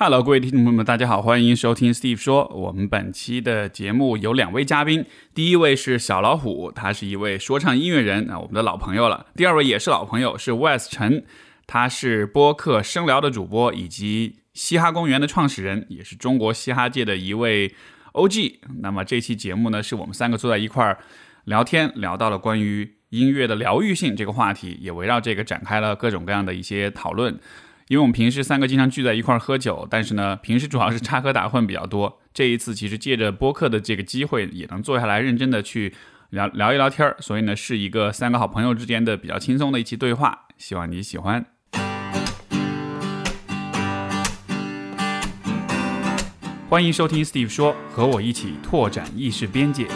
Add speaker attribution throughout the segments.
Speaker 1: Hello，各位听众朋友们，大家好，欢迎收听 Steve 说。我们本期的节目有两位嘉宾，第一位是小老虎，他是一位说唱音乐人啊，我们的老朋友了。第二位也是老朋友，是 Wes 陈，他是播客声聊的主播，以及嘻哈公园的创始人，也是中国嘻哈界的一位 OG。那么这期节目呢，是我们三个坐在一块儿聊天，聊到了关于音乐的疗愈性这个话题，也围绕这个展开了各种各样的一些讨论。因为我们平时三个经常聚在一块儿喝酒，但是呢，平时主要是插科打诨比较多。这一次其实借着播客的这个机会，也能坐下来认真的去聊聊一聊天儿，所以呢，是一个三个好朋友之间的比较轻松的一期对话，希望你喜欢。欢迎收听 Steve 说，和我一起拓展意识边界。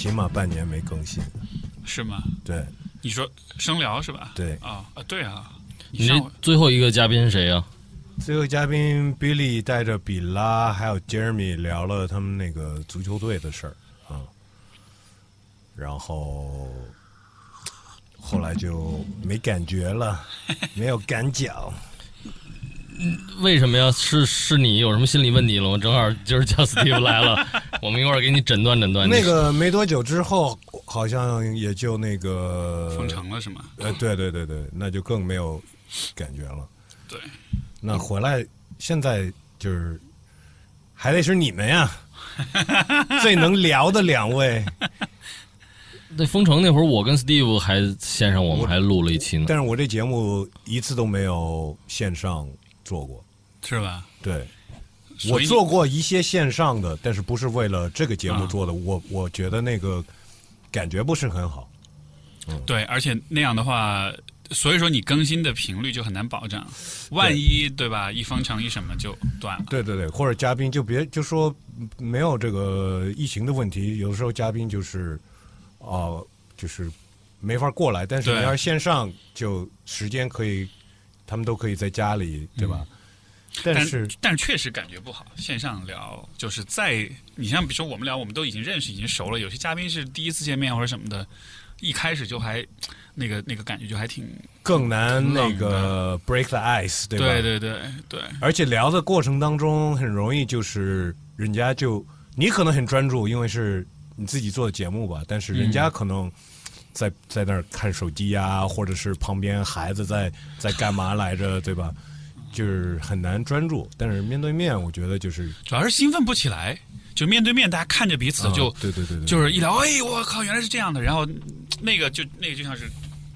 Speaker 2: 起码半年没更新，
Speaker 1: 是吗？
Speaker 2: 对
Speaker 1: 你说生聊是吧？
Speaker 2: 对。
Speaker 1: 啊啊，对啊。
Speaker 3: 你那最后一个嘉宾是谁呀、
Speaker 2: 最后嘉宾 Billy 带着比拉还有 Jeremy 聊了他们那个足球队的事儿啊，然后后来就没感觉了，没有感脚。
Speaker 3: 为什么呀？是是你有什么心理问题了吗？正好今儿叫 Steve 来了，我们一块儿给你诊断诊断。
Speaker 2: 那个没多久之后，好像也就那个
Speaker 1: 封城了是吗？
Speaker 2: 呃，对对对对，那就更没有感觉了。
Speaker 1: 对，
Speaker 2: 那回来现在就是还得是你们呀，最能聊的两位。
Speaker 3: 那封城那会儿，我跟 Steve 还线上，我们还录了一期呢。
Speaker 2: 但是我这节目一次都没有线上做过。
Speaker 1: 是吧？
Speaker 2: 对，我做过一些线上的，但是不是为了这个节目
Speaker 1: 啊
Speaker 2: 做的。我我觉得那个感觉不是很好。
Speaker 1: 对，而且那样的话，所以说你更新的频率就很难保障，万一对吧，一封城一什么就断了。
Speaker 2: 对对对，或者嘉宾就别就说没有这个疫情的问题，有的时候嘉宾就是啊、就是没法过来，但是你要线上，就时间可以，他们都可以在家里，对吧？但
Speaker 1: 但
Speaker 2: 是
Speaker 1: 但是确实感觉不好，线上聊就是在你像比如说我们聊，我们都已经认识，已经熟了，有些嘉宾是第一次见面或者什么的，一开始就还那个那个感觉就还挺
Speaker 2: 更难那个 break the ice，对吧？
Speaker 1: 对对对对
Speaker 2: 而且聊的过程当中，很容易就是人家就你可能很专注，因为是你自己做的节目吧，但是人家可能在在那儿看手机呀、或者是旁边孩子在在干嘛来着，对吧？就是很难专注。但是面对面，我觉得就是
Speaker 1: 主要是兴奋不起来，就面对面大家看着彼此就、
Speaker 2: 对对对，
Speaker 1: 就是一聊，哎，我靠，原来是这样的，然后那个就那个就像是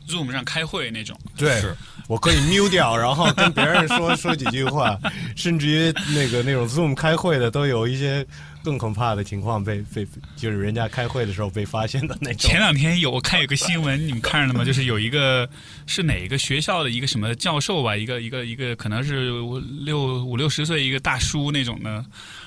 Speaker 1: Zoom 上开会那种，
Speaker 2: 对，我可以 mute 掉，然后跟别人说说几句话，甚至于那个那种 Zoom 开会的都有一些更可怕的情况被被就是人家开会的时候被发现的那种
Speaker 1: 前。两天有我看有个新闻，你们看着了吗？就是有一个是哪一个学校的一个什么教授吧，一个一个一个可能是六五六十岁一个大叔那种的，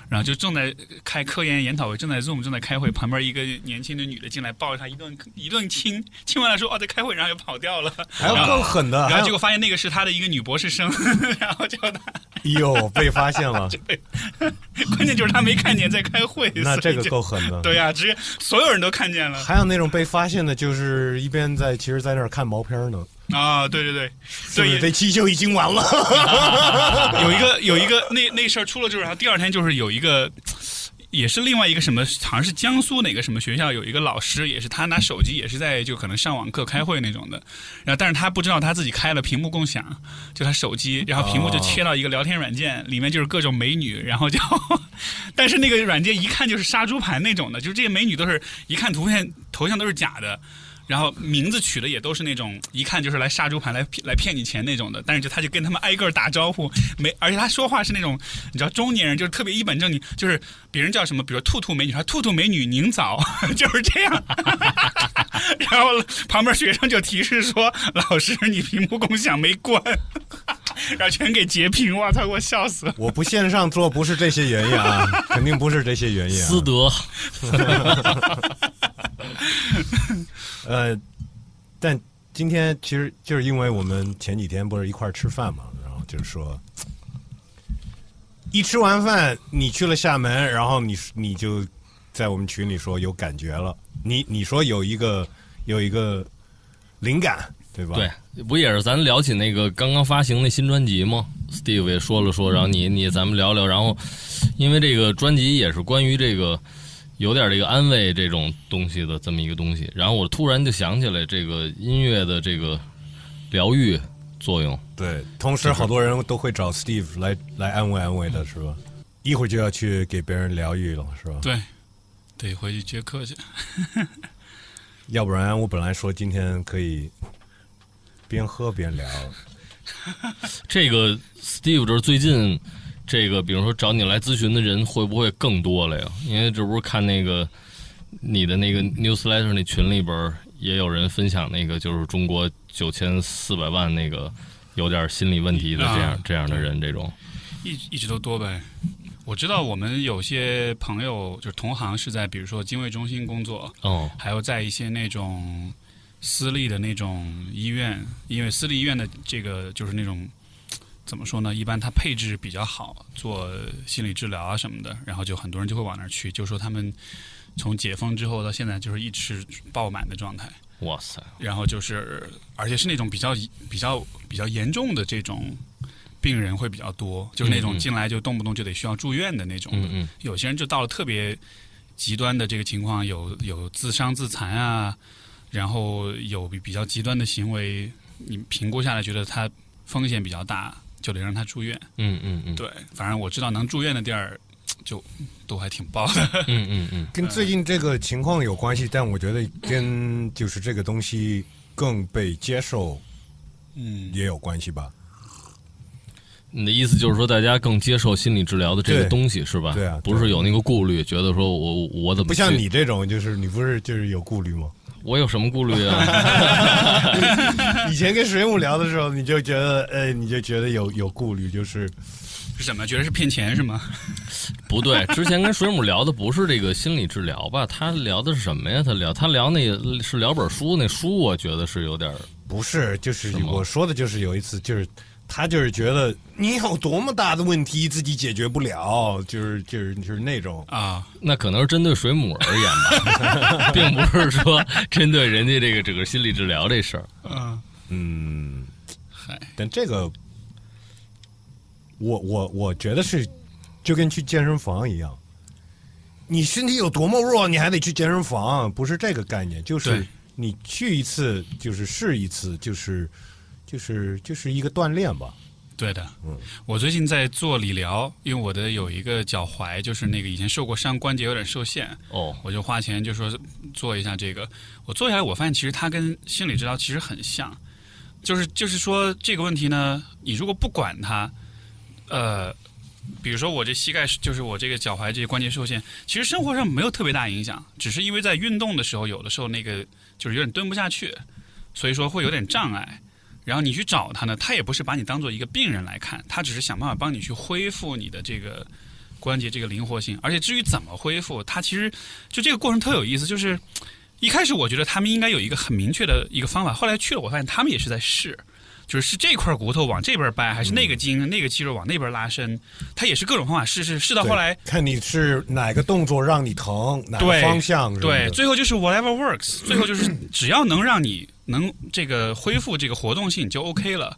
Speaker 1: 然后就正在开科研研讨会，正在 Zoom 正在开会，旁边一个年轻的女的进来抱着他一顿一顿亲，亲完了说哦在开会，然后就跑掉了，
Speaker 2: 还有更狠的，
Speaker 1: 然后结果发现那个是他的一个女博士生，然后就他
Speaker 2: 哟被发现了，
Speaker 1: 关键就是他没看见在开会，
Speaker 2: 那这个够狠的。
Speaker 1: 对呀、直接所有人都看见了
Speaker 2: 还有那种被发现的，就是一边在其实，在那儿看毛片呢，
Speaker 1: 啊！对对对，
Speaker 2: 是不是
Speaker 1: 对
Speaker 2: 这期就已经完了？
Speaker 1: 有一个有一个那那事儿出了之后，然后第二天就是有一个。也是另外一个什么，好像是江苏哪个什么学校有一个老师，也是他拿手机，也是在就可能上网课开会那种的，然后但是他不知道他自己开了屏幕共享，就他手机，然后屏幕就切到一个聊天软件，里面就是各种美女，然后就，但是那个软件一看就是杀猪盘那种的，就是这些美女都是一看图片头像都是假的，然后名字取的也都是那种一看就是来杀猪盘来骗来骗你钱那种的，但是就他就跟他们挨个儿打招呼，没而且他说话是那种你知道中年人就是特别一本正经，就是别人叫什么，比如兔兔美女，他兔兔美女您早，就是这样。然后旁边学生就提示说：“老师，你屏幕共享没关。”然后全给截屏，哇，他，给我笑死了。
Speaker 2: 我不线上做不是这些原因啊，肯定不是这些原因啊。
Speaker 3: 私德，
Speaker 2: 呃，但今天其实就是因为我们前几天不是一块儿吃饭嘛，然后就是说，一吃完饭你去了厦门，然后你你就在我们群里说有感觉了，你你说有一个有一个灵感，对吧？
Speaker 3: 对，不也是咱聊起那个刚刚发行的新专辑吗？Steve 也说了说，然后你你咱们聊聊，然后因为这个专辑也是关于这个有点这个安慰这种东西的这么一个东西，然后我突然就想起来这个音乐的这个疗愈作用。
Speaker 2: 对，同时好多人都会找 Steve 来来安慰安慰的，是吧？一会儿就要去给别人疗愈了，是吧？
Speaker 1: 对，得回去接客去。
Speaker 2: 要不然我本来说今天可以边喝边聊，
Speaker 3: 这个 Steve 就是最近这个，比如说找你来咨询的人会不会更多了呀？因为这不是看那个你的那个 newsletter 那群里边也有人分享那个，就是中国九千四百万那个有点心理问题的这样、
Speaker 1: 啊
Speaker 3: 这样的人，这种
Speaker 1: 一一直都多呗。我知道我们有些朋友就是同行是在比如说精卫中心工作，
Speaker 3: 哦，
Speaker 1: 还有在一些那种私立的那种医院，因为私立医院的这个就是那种怎么说呢？一般它配置比较好，做心理治疗啊什么的，然后就很多人就会往那儿去，就说他们从解封之后到现在就是一直爆满的状态。
Speaker 3: 哇塞，
Speaker 1: 然后就是，而且是那种比较比较比较严重的这种病人会比较多，就是那种进来就动不动就得需要住院的那种的。
Speaker 3: 嗯嗯
Speaker 1: 有些人就到了特别极端的这个情况，有有自伤自残啊，然后有比比较极端的行为，你评估下来觉得他风险比较大，就得让他住院。
Speaker 3: 嗯嗯嗯，
Speaker 1: 对，反正我知道能住院的地儿，就都还挺爆的。
Speaker 3: 嗯嗯嗯，
Speaker 2: 跟最近这个情况有关系，但我觉得跟就是这个东西更被接受
Speaker 1: 嗯，
Speaker 2: 也有关系吧。
Speaker 3: 你的意思就是说大家更接受心理治疗的这个东西是吧？
Speaker 2: 对啊
Speaker 3: 不是有那个顾虑，觉得说我我怎么
Speaker 2: 不像你这种，就是你不是就是有顾虑吗？
Speaker 3: 我有什么顾虑啊？
Speaker 2: 以前跟水母聊的时候，你就觉得，呃，你就觉得有有顾虑，就是
Speaker 1: 是什么？觉得是骗钱是吗？
Speaker 3: 不对，之前跟水母聊的不是这个心理治疗吧？他聊的是什么呀？他聊他聊那个是聊本书，那书我觉得是有点儿
Speaker 2: 不是，就是我说的，就是有一次，就是他就是觉得你有多么大的问题自己解决不了，就是就是就是那种，
Speaker 1: 啊，
Speaker 3: 那可能是针对水母而言吧，并不是说针对人家这个整个心理治疗这事儿。
Speaker 1: 嗯，
Speaker 2: 嗯，
Speaker 1: 嗨，
Speaker 2: 但这个，我我我觉得是就跟去健身房一样，你身体有多么弱，你还得去健身房，不是这个概念，就是你去一次就是试一次，就是就是就是一个锻炼吧。
Speaker 1: 对的，
Speaker 2: 嗯
Speaker 1: 我最近在做理疗，因为我的有一个脚踝，就是那个以前受过伤，关节有点受限，
Speaker 3: 哦，
Speaker 1: 我就花钱就说做一下这个。我做下来，我发现其实它跟心理治疗其实很像，就是就是说这个问题呢，你如果不管它，呃，比如说我这膝盖就是我这个脚踝这些关节受限，其实生活上没有特别大影响，只是因为在运动的时候，有的时候那个就是有点蹲不下去，所以说会有点障碍。然后你去找他呢，他也不是把你当做一个病人来看，他只是想办法帮你去恢复你的这个关节这个灵活性。而且至于怎么恢复，他其实就这个过程特有意思，就是一开始我觉得他们应该有一个很明确的一个方法，后来去了我发现他们也是在试。就是是这块骨头往这边掰，还是那个筋、那个肌肉往那边拉伸，他也是各种方法试试试到后来，
Speaker 2: 看你是哪个动作让你疼，哪个方向
Speaker 1: 对，最后就是 whatever works，最后就是只要能让你能这个恢复这个活动性就 OK 了。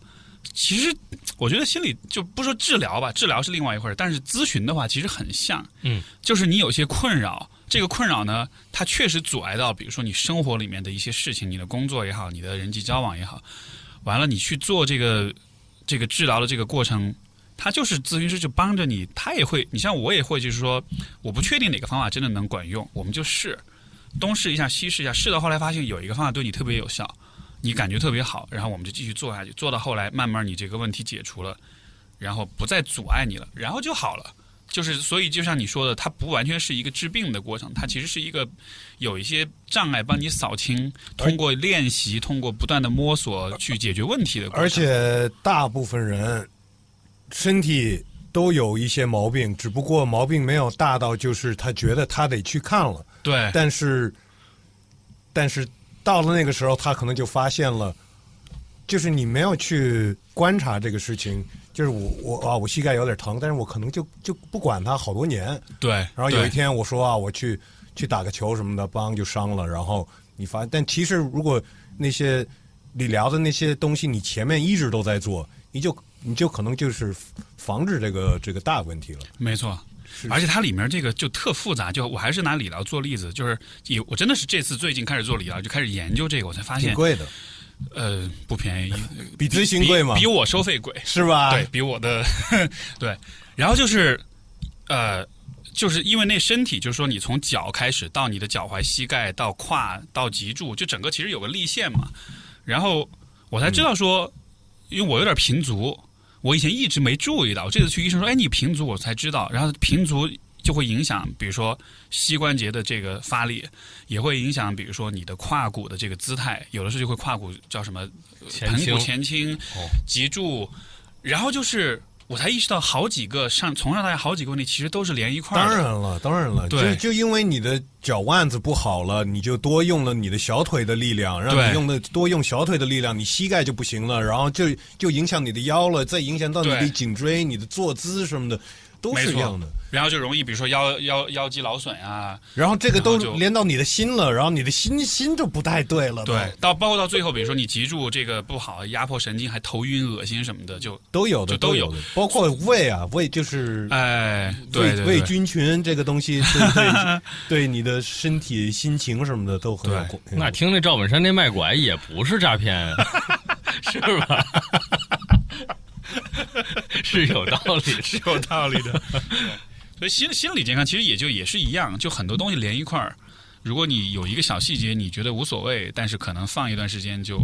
Speaker 1: 其实我觉得心理就不说治疗吧，治疗是另外一回事，但是咨询的话其实很像，
Speaker 3: 嗯，
Speaker 1: 就是你有些困扰，这个困扰呢，它确实阻碍到，比如说你生活里面的一些事情，你的工作也好，你的人际交往也好，完了你去做这个这个治疗的这个过程，他就是咨询师就帮着你，他也会，你像我也会，就是说我不确定哪个方法真的能管用，我们就试，东试一下西试一下，试到后来发现有一个方法对你特别有效，你感觉特别好，然后我们就继续做下去，做到后来慢慢你这个问题解除了，然后不再阻碍你了，然后就好了。就是，所以就像你说的，它不完全是一个治病的过程，它其实是一个有一些障碍帮你扫清，通过练习，通过不断的摸索去解决问题的过程。
Speaker 2: 而且大部分人身体都有一些毛病，只不过毛病没有大到就是他觉得他得去看了，
Speaker 1: 对
Speaker 2: 但是但是到了那个时候，他可能就发现了，就是你没有去观察这个事情，就是我我啊，我膝盖有点疼，但是我可能就就不管它好多年，
Speaker 1: 对，
Speaker 2: 然后有一天我说啊，我去去打个球什么的，邦就伤了，然后你发，但其实如果那些理疗的那些东西，你前面一直都在做，你就你就可能就是防止这个这个大问题了。
Speaker 1: 没错。而且它里面这个就特复杂，就我还是拿理疗做例子，就是有我真的是这次最近开始做理疗，就开始研究这个，我才发现
Speaker 2: 挺贵的，
Speaker 1: 呃，不便宜，
Speaker 2: 比咨询贵吗？
Speaker 1: 比我收费贵，
Speaker 2: 是吧？
Speaker 1: 对比我的 对，然后就是呃，就是因为那身体，就是说你从脚开始到你的脚踝、膝盖到胯到脊柱，就整个其实有个立线嘛。然后我才知道说，因为我有点平足，我以前一直没注意到，我这次去医生说，哎，你平足，我才知道。然后平足就会影响，比如说膝关节的这个发力，也会影响，比如说你的胯骨的这个姿态，有的时候就会胯骨叫什么盆骨前倾、脊柱，然后就是我才意识到好几个上从上到下好几个问题，其实都是连一块儿
Speaker 2: 当。然了，当然了，
Speaker 1: 对
Speaker 2: 就就因为你的脚腕子不好了，你就多用了你的小腿的力量，让你用的多用小腿的力量，你膝盖就不行了，然后就就影响你的腰了，再影响到你的颈椎、你的坐姿什么的，都是一样的。
Speaker 1: 然后就容易，比如说腰腰腰肌劳损啊，
Speaker 2: 然后这个都连到你的心了，然后你的心心就不太对了，
Speaker 1: 对，到包括到最后，比如说你脊柱这个不好，压迫神经，还头晕、恶心什么的，就
Speaker 2: 都有的，
Speaker 1: 就都有
Speaker 2: 有的，包括胃啊，胃就是
Speaker 1: 哎，对
Speaker 2: 胃菌群这个东西，对对 对你的身体、心情什么的都很有。
Speaker 3: 那听那赵本山那卖拐也不是诈骗啊，是吧？是有道理，
Speaker 1: 是有道理的。所以心心理健康其实也就也是一样，就很多东西连一块儿。如果你有一个小细节你觉得无所谓，但是可能放一段时间就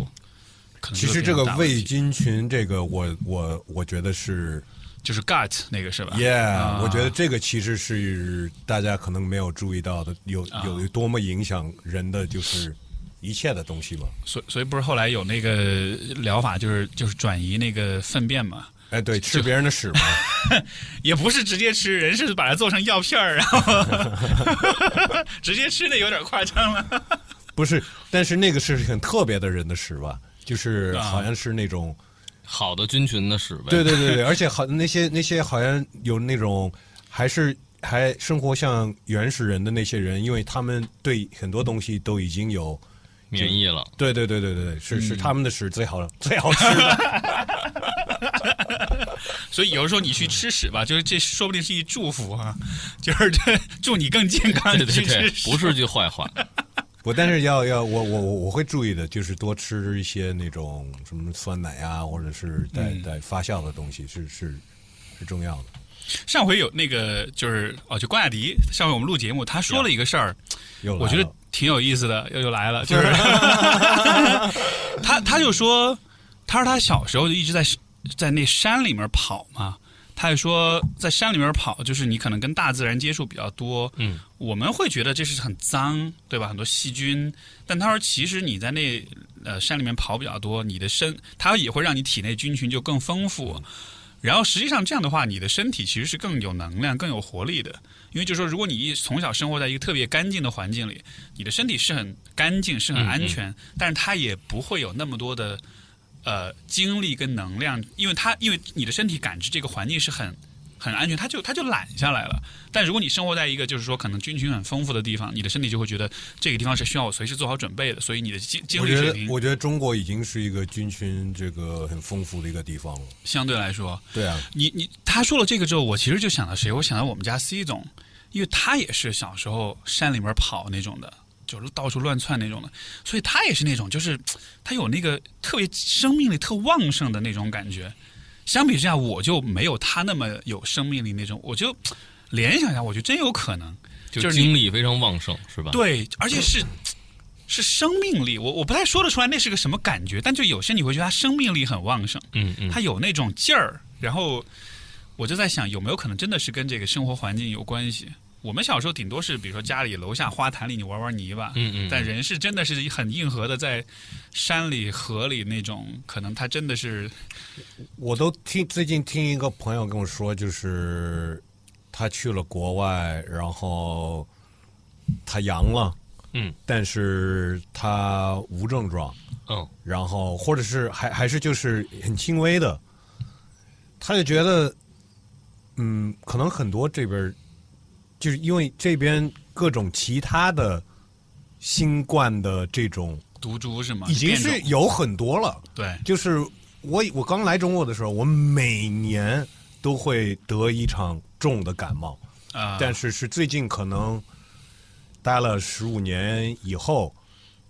Speaker 1: 可能
Speaker 2: 其实这个胃菌群，这个我我我觉得是
Speaker 1: 就是 gut 那个是吧
Speaker 2: ，yeah，、
Speaker 1: 啊
Speaker 2: 我觉得这个其实是大家可能没有注意到的，有
Speaker 1: 啊
Speaker 2: 有多么影响人的就是一切的东西嘛。
Speaker 1: 所以所以不是后来有那个疗法，就是就是转移那个粪便嘛。
Speaker 2: 哎，对，吃别人的屎嘛，
Speaker 1: 也不是直接吃，人是把它做成药片儿，然后 直接吃那有点夸张了。
Speaker 2: 不是，但是那个是很特别的人的屎吧，就是
Speaker 1: 啊
Speaker 2: 好像是那种。
Speaker 3: 好的菌群的屎呗。
Speaker 2: 对对对对，而且好那些那些好像有那种还是还生活像原始人的那些人，因为他们对很多东西都已经有，
Speaker 3: 免疫了。
Speaker 2: 对对对对对对，是
Speaker 1: 嗯
Speaker 2: 是他们的屎最好最好吃的。
Speaker 1: 所以有的时候你去吃屎吧，就是这说不定是一祝福啊，就是这祝你更健康。
Speaker 3: 对对
Speaker 1: 去
Speaker 3: 对
Speaker 1: 吃，屎
Speaker 3: 不是句坏话。
Speaker 2: 我但是要要我我我我会注意的，就是多吃一些那种什么酸奶啊，或者是带
Speaker 1: 嗯
Speaker 2: 带发酵的东西，是是是重要的。
Speaker 1: 上回有那个就是哦，就关雅迪上回我们录节目，他说了一个事儿，
Speaker 2: 又来
Speaker 1: 我觉得挺有意思的，又又来了，就是他他就说，他说他小时候就一直在在那山里面跑嘛。他也说，在山里面跑，就是你可能跟大自然接触比较多，
Speaker 3: 嗯，
Speaker 1: 我们会觉得这是很脏，对吧？很多细菌，但他说其实你在那呃山里面跑比较多，你的身它也会让你体内菌群就更丰富。然后实际上这样的话，你的身体其实是更有能量、更有活力的。因为就是说，如果你一从小生活在一个特别干净的环境里，你的身体是很干净、是很安全，但是它也不会有那么多的呃精力跟能量，因为它因为你的身体感知这个环境是很很安全，它就它就懒下来了。但如果你生活在一个就是说可能菌群很丰富的地方，你的身体就会觉得这个地方是需要我随时做好准备的，所以你的精精力水平
Speaker 2: 得我觉得中国已经是一个菌群这个很丰富的一个地方了。
Speaker 1: 相对来说，
Speaker 2: 对啊，
Speaker 1: 你你他说了这个之后，我其实就想到谁？我想到我们家 C 总，因为他也是小时候山里面跑那种的，就是到处乱窜那种的，所以他也是那种，就是他有那个特别生命力特旺盛的那种感觉。相比之下，我就没有他那么有生命力那种，我就联想一下，我觉得真有可能，
Speaker 3: 就
Speaker 1: 就是
Speaker 3: 精力非常旺盛，是吧？
Speaker 1: 对，而且是是生命力。我我不太说得出来那是个什么感觉，但就有些你会觉得他生命力很旺盛。
Speaker 3: 嗯嗯，
Speaker 1: 他有那种劲儿，然后我就在想，有没有可能真的是跟这个生活环境有关系？我们小时候顶多是，比如说家里楼下花坛里你玩玩泥巴，
Speaker 3: 嗯嗯，
Speaker 1: 但人是真的是很硬核的，在山里、河里那种，可能他真的是
Speaker 2: 我都听最近听一个朋友跟我说，就是他去了国外，然后他阳了，
Speaker 3: 嗯，
Speaker 2: 但是他无症状，
Speaker 3: 嗯
Speaker 2: 然后或者是还还是就是很轻微的，他就觉得，嗯，可能很多这边儿就是因为这边各种其他的新冠的这种，
Speaker 1: 毒株是吗？
Speaker 2: 已经是有很多了。
Speaker 1: 对，
Speaker 2: 就是我我刚来中国的时候，我每年都会得一场重的感冒，
Speaker 1: 啊，
Speaker 2: 但是是最近可能待了十五年以后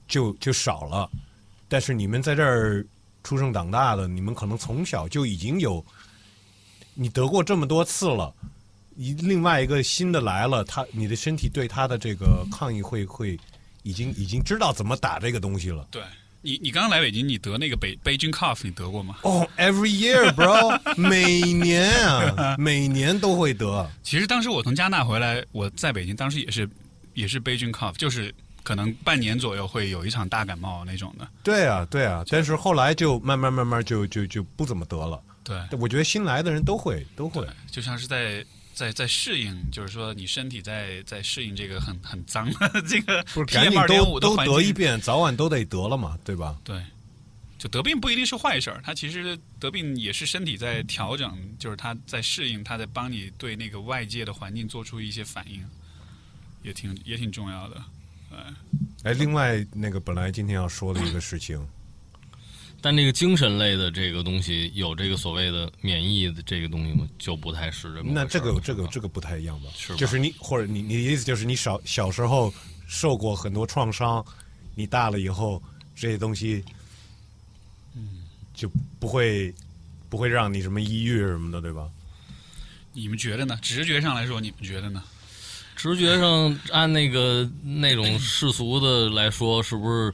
Speaker 2: 就就少了。但是你们在这儿出生长大的，你们可能从小就已经有你得过这么多次了。一另外一个新的来了，他你的身体对他的这个抗议会会已经已经知道怎么打这个东西了。
Speaker 1: 对你你刚刚来北京，你得那个北 Beijing cough，你得过吗？
Speaker 2: 哦、e v e r y year, bro，每年啊，每年都会得。
Speaker 1: 其实当时我从加拿大回来，我在北京，当时也是也是 Beijing cough，就是可能半年左右会有一场大感冒那种的。
Speaker 2: 对啊，对啊，但是后来就慢慢慢慢就就就不怎么得了。
Speaker 1: 对，
Speaker 2: 我觉得新来的人都会都会。，
Speaker 1: 就像是在在在适应，就是说你身体在在适应这个很很脏的 这个
Speaker 2: 不是 赶紧
Speaker 1: 二
Speaker 2: 都都。得一遍，早晚都得得了嘛，对吧？
Speaker 1: 对，就得病不一定是坏事儿，它其实得病也是身体在调整，就是它在适应，它在帮你对那个外界的环境做出一些反应，也挺也挺重要的。
Speaker 2: 哎，另外那个本来今天要说的一个事情，
Speaker 3: 但这个精神类的这个东西有这个所谓的免疫的这个东西吗？就不太是这么
Speaker 2: 那这个这个这个不太一样吧？
Speaker 3: 是吧
Speaker 2: 就是你或者你你的意思就是你小小时候受过很多创伤，你大了以后这些东西，嗯，就不会不会让你什么抑郁什么的，对吧？
Speaker 1: 你们觉得呢？直觉上来说，你们觉得呢？
Speaker 3: 直觉上按那个那种世俗的来说，是不是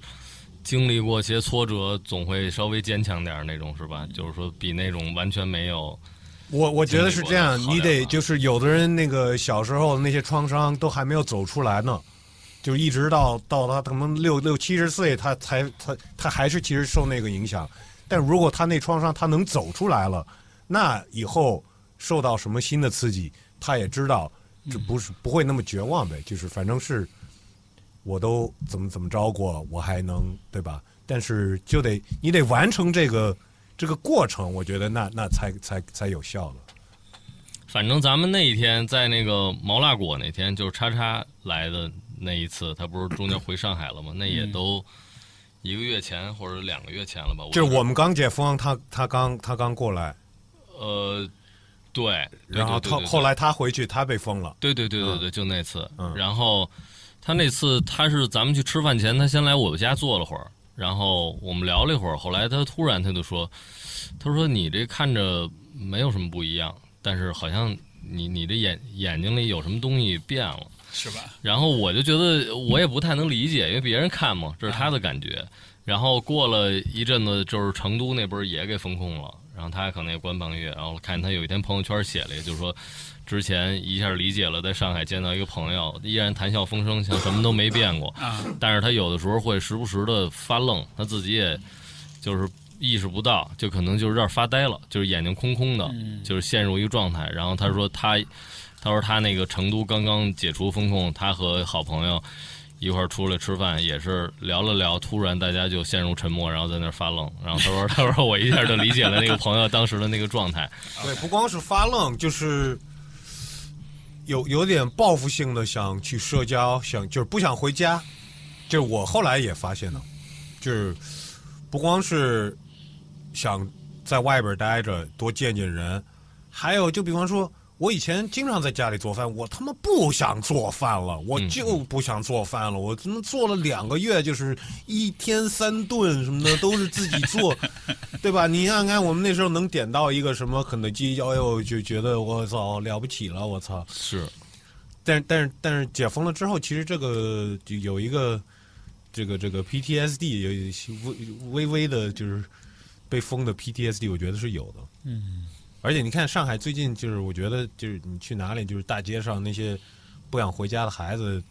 Speaker 3: 经历过些挫折，总会稍微坚强点儿那种，是吧？就是说比那种完全没有，
Speaker 2: 我我觉得是这样，你得就是有的人那个小时候那些创伤都还没有走出来呢，就一直到到他可能六六七十岁，他才他他还是其实受那个影响。但如果他那创伤他能走出来了，那以后受到什么新的刺激，他也知道这不是不会那么绝望呗，就是反正是我都怎么怎么着过，我还能对吧？但是就得你得完成这个这个过程，我觉得那那才才才有效了。
Speaker 3: 反正咱们那一天在那个毛辣果那天，就是叉叉来的那一次，他不是中间回上海了吗？那也都一个月前或者两个月前了吧？
Speaker 2: 就是我们刚解封，他他刚他刚过来，
Speaker 3: 呃，对，
Speaker 2: 然后他后来他回去，他被封了。
Speaker 3: 对对对对对，就那次。
Speaker 2: 嗯
Speaker 3: 然后他那次他是咱们去吃饭前，他先来我家坐了会儿，然后我们聊了一会儿。后来他突然他就说：“他说你这看着没有什么不一样，但是好像你你这眼眼睛里有什么东西变了。”
Speaker 1: 是吧？
Speaker 3: 然后我就觉得我也不太能理解，因为别人看嘛，这是他的感觉。然后过了一阵子，就是成都那边也给封控了，然后他可能也关半个月。然后看他有一天朋友圈写了一个，就是说之前一下理解了，在上海见到一个朋友，依然谈笑风生，像什么都没变过。
Speaker 1: 啊，
Speaker 3: 但是他有的时候会时不时的发愣，他自己也就是意识不到，就可能就是有点发呆了，就是眼睛空空的，
Speaker 1: 嗯
Speaker 3: 就是陷入一个状态。然后他说他，他说他那个成都刚刚解除风控，他和好朋友一块儿出来吃饭，也是聊了聊，突然大家就陷入沉默，然后在那儿发愣。然后他说 他说我一下就理解了那个朋友当时的那个状态。
Speaker 2: 对，不光是发愣，就是有有点报复性的想去社交，想就是不想回家。就是我后来也发现了，就是不光是想在外边待着多见见人，还有就比方说，我以前经常在家里做饭，我他妈不想做饭了，我就不想做饭了。我他妈做了两个月，就是一天三顿什么的都是自己做，对吧？你看看我们那时候能点到一个什么肯德基，哎呦就觉得我操了不起了，我操！
Speaker 3: 是，
Speaker 2: 但是但是但是解封了之后，其实这个就有一个这个这个 PTSD 有一些微微微的，就是被封的 PTSD，我觉得是有的。
Speaker 1: 嗯，
Speaker 2: 而且你看上海最近就是，我觉得就是你去哪里，就是大街上那些不想回家的孩子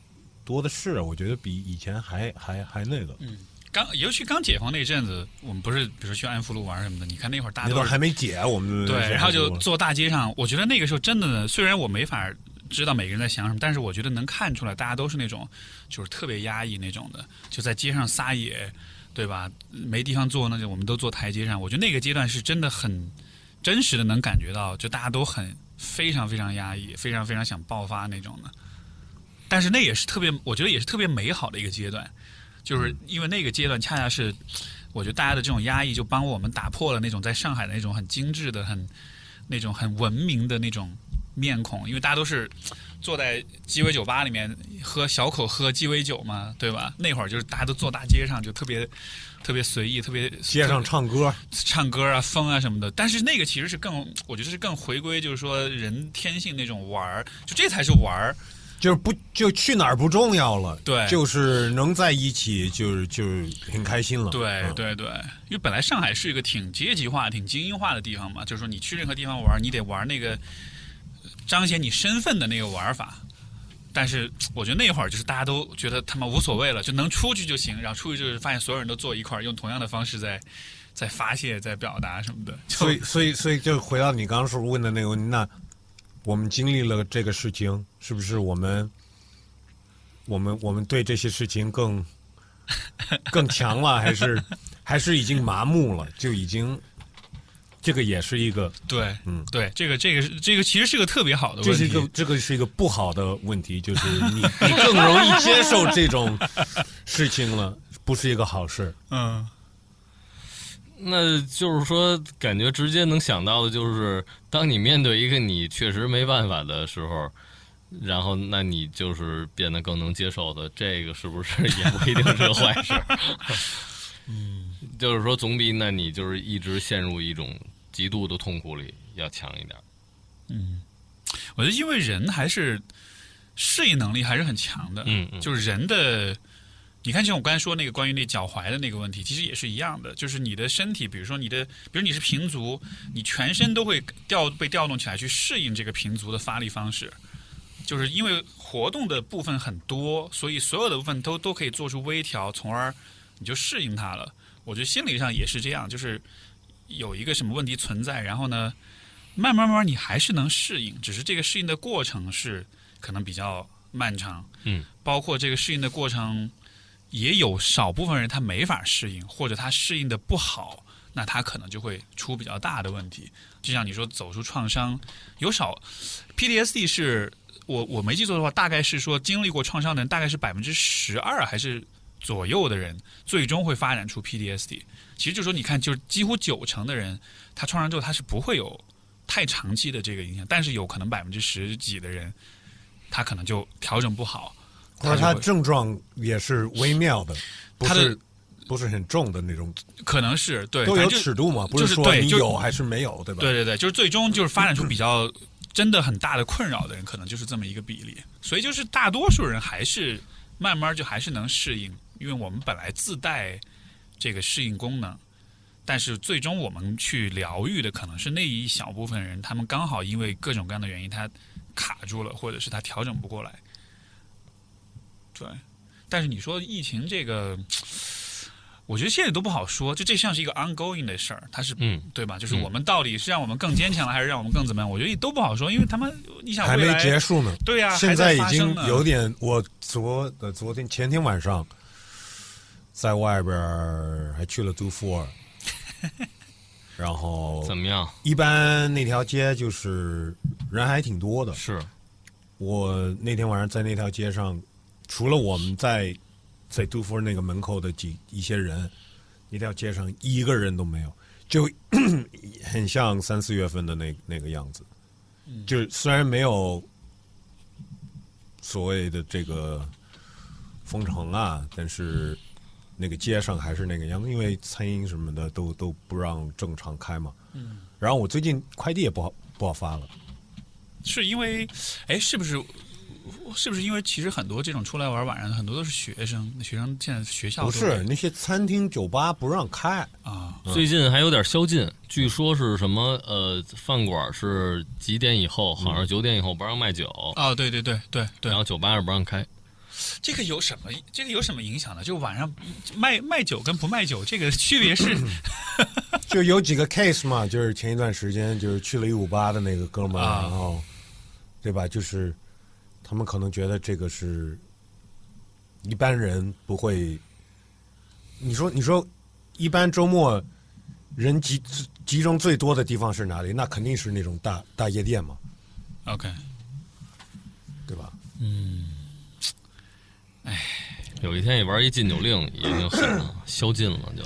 Speaker 2: 多的是，我觉得比以前还还还那个。
Speaker 1: 嗯刚尤其刚解放那阵子，我们不是比如说去安福路玩什么的，你看那会儿大家
Speaker 2: 那会儿
Speaker 1: 都
Speaker 2: 还没解，我们
Speaker 1: 对，然后就坐大街上，我觉得那个时候真的，虽然我没法知道每个人在想什么，但是我觉得能看出来，大家都是那种就是特别压抑那种的，就在街上撒野，对吧？没地方坐，那就我们都坐台阶上。我觉得那个阶段是真的很真实的，能感觉到，就大家都很非常非常压抑，非常非常想爆发那种的。但是那也是特别，我觉得也是特别美好的一个阶段，就是因为那个阶段恰恰是，我觉得大家的这种压抑就帮我们打破了那种在上海的那种很精致的、很那种很文明的那种面孔，因为大家都是坐在鸡尾酒吧里面喝小口喝鸡尾酒嘛，对吧？那会儿就是大家都坐大街上，就特别特别随意，特别
Speaker 2: 街上唱歌，
Speaker 1: 唱歌啊、疯啊什么的。但是那个其实是更，我觉得是更回归，就是说人天性那种玩儿，就这才是玩儿。
Speaker 2: 就是不就去哪儿不重要了，
Speaker 1: 对
Speaker 2: 就是能在一起，就是就是很开心了。嗯
Speaker 1: 对对对，因为本来上海是一个挺阶级化、挺精英化的地方嘛，就是说你去任何地方玩，你得玩那个彰显你身份的那个玩法。但是 我觉得那会儿就是大家都觉得他妈无所谓了，就能出去就行，然后出去就是发现所有人都坐一块儿，用同样的方式在在发泄、在表达什么的。
Speaker 2: 所以所以所以就回到你刚刚说问的那个问题，那我们经历了这个事情，是不是我们我们我们对这些事情更 更强了，还是还是已经麻木了？就已经这个也是一个，
Speaker 1: 对，
Speaker 2: 嗯
Speaker 1: 对，这个这个是这个其实是个特别好的问题。
Speaker 2: 这是一个这个是一个不好的问题，就是你你更容易接受这种事情了，不是一个好事。
Speaker 1: 嗯
Speaker 3: 那就是说，感觉直接能想到的就是，当你面对一个你确实没办法的时候，然后那你就是变得更能接受的，这个是不是也不一定是个坏事？嗯，就是说，总比那你就是一直陷入一种极度的痛苦里要强一点。
Speaker 1: 嗯，我觉得因为人还是适应能力还是很强的。
Speaker 3: 嗯嗯，
Speaker 1: 就是人的，你看，像我刚才说那个关于那脚踝的那个问题，其实也是一样的。就是你的身体，比如说你的，比如你是平足，你全身都会调被调动起来去适应这个平足的发力方式。就是因为活动的部分很多，所以所有的部分都都可以做出微调，从而你就适应它了。我觉得心理上也是这样，就是有一个什么问题存在，然后呢，慢慢慢慢你还是能适应，只是这个适应的过程是可能比较漫长。
Speaker 3: 嗯，
Speaker 1: 包括这个适应的过程，也有少部分人他没法适应，或者他适应的不好，那他可能就会出比较大的问题。就像你说走出创伤，有少 PTSD 是我我没记错的话，大概是说经历过创伤的人大概是百分之十二还是左右的人，最终会发展出 PTSD。其实就说你看，就是几乎九成的人，他创伤之后他是不会有太长期的这个影响，但是有可能百分之十几的人，他可能就调整不好，
Speaker 2: 或者他
Speaker 1: 就会
Speaker 2: 症状也是微妙的，不
Speaker 1: 他的
Speaker 2: 是不是很重的那种，
Speaker 1: 可能是对
Speaker 2: 都有尺度嘛，不
Speaker 1: 就是
Speaker 2: 说你有还是没有，对吧？
Speaker 1: 对对对，就是最终就是发展出比较真的很大的困扰的人，可能就是这么一个比例。所以就是大多数人还是慢慢就还是能适应，因为我们本来自带这个适应功能。但是最终我们去疗愈的可能是那一小部分人，他们刚好因为各种各样的原因，他卡住了，或者是他调整不过来。对，但是你说疫情这个，我觉得现在都不好说，就这像是一个 ongoing 的事儿，它是
Speaker 3: 嗯，
Speaker 1: 对吧？就是
Speaker 3: 嗯
Speaker 1: 我们到底是让我们更坚强了，还是让我们更怎么样？我觉得都不好说，因为他们你想
Speaker 2: 还没结束呢。
Speaker 1: 对呀、
Speaker 2: 现
Speaker 1: 在
Speaker 2: 已经有点，我昨呃昨天前天晚上在外边还去了杜富尔，然后
Speaker 3: 怎么样？
Speaker 2: 一般那条街就是人还挺多的。
Speaker 3: 是，
Speaker 2: 我那天晚上在那条街上，除了我们在在杜富尔那个门口的几一些人，那条街上一个人都没有，就 很像三四月份的那那个样子。就虽然没有所谓的这个封城啊，但是那个街上还是那个样子，因为餐饮什么的都都不让正常开嘛。
Speaker 1: 嗯，
Speaker 2: 然后我最近快递也不好不好发了。
Speaker 1: 是因为，哎，是不是？是不是因为其实很多这种出来玩晚上的很多都是学生，学生现在学校
Speaker 2: 不是那些餐厅酒吧不让开，
Speaker 1: 啊，
Speaker 3: 最近还有点宵禁，据说是什么呃，饭馆是几点以后，好像九点以后不让卖酒，
Speaker 1: 哦，对对对对对
Speaker 3: 然，后酒吧是不让开。
Speaker 1: 这个有什么？这个有什么影响呢？就晚上卖卖酒跟不卖酒这个区别是，
Speaker 2: 就有几个 case 嘛，就是前一段时间就是去了一五八的那个哥们儿，
Speaker 1: 啊
Speaker 2: 然后对吧？就是他们可能觉得这个是一般人不会。你说，你说，一般周末人集集中最多的地方是哪里？那肯定是那种大大夜店嘛
Speaker 1: ，OK，
Speaker 2: 对吧？
Speaker 1: 嗯，
Speaker 3: 有一天一玩一禁酒令，已经狠了，宵禁了就。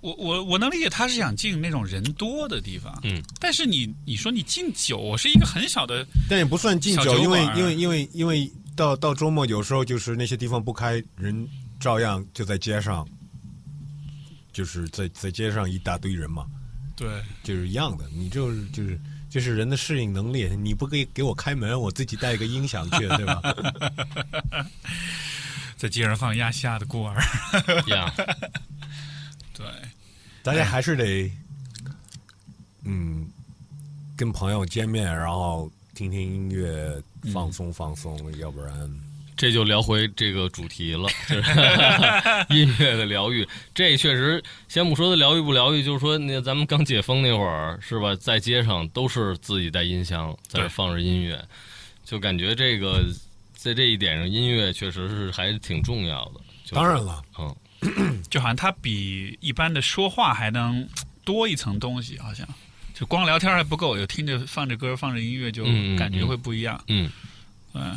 Speaker 1: 我我我能理解他是想进那种人多的地方，
Speaker 3: 嗯，
Speaker 1: 但是你你说你禁酒，我是一个很小的，
Speaker 2: 但也不算禁酒，因为因为因为因为到到周末有时候就是那些地方不开，人照样就在街上，就是在在街上一大堆人嘛，
Speaker 1: 对，
Speaker 2: 就是一样的。你就是就是就是人的适应能力，你不给给我开门，我自己带一个音响去，对吧？
Speaker 1: 在街上放亚细亚的孤儿，
Speaker 3: 呀，
Speaker 1: 对，
Speaker 2: 大家还是得，嗯，跟朋友见面，然后听听音乐，放松放松，要不然。
Speaker 3: 这就聊回这个主题了，就是音乐的疗愈。这确实，先不说它疗愈不疗愈，就是说，那咱们刚解封那会儿，是吧？在街上都是自己带音箱，在这放着音乐，就感觉这个在这一点上，音乐确实是还挺重要的。就是
Speaker 2: 当然，了，
Speaker 3: 嗯，
Speaker 1: 就好像它比一般的说话还能多一层东西，好像就光聊天还不够，有听着放着歌放着音乐，就感觉
Speaker 3: 嗯
Speaker 1: 会不一样。
Speaker 3: 嗯，
Speaker 1: 嗯，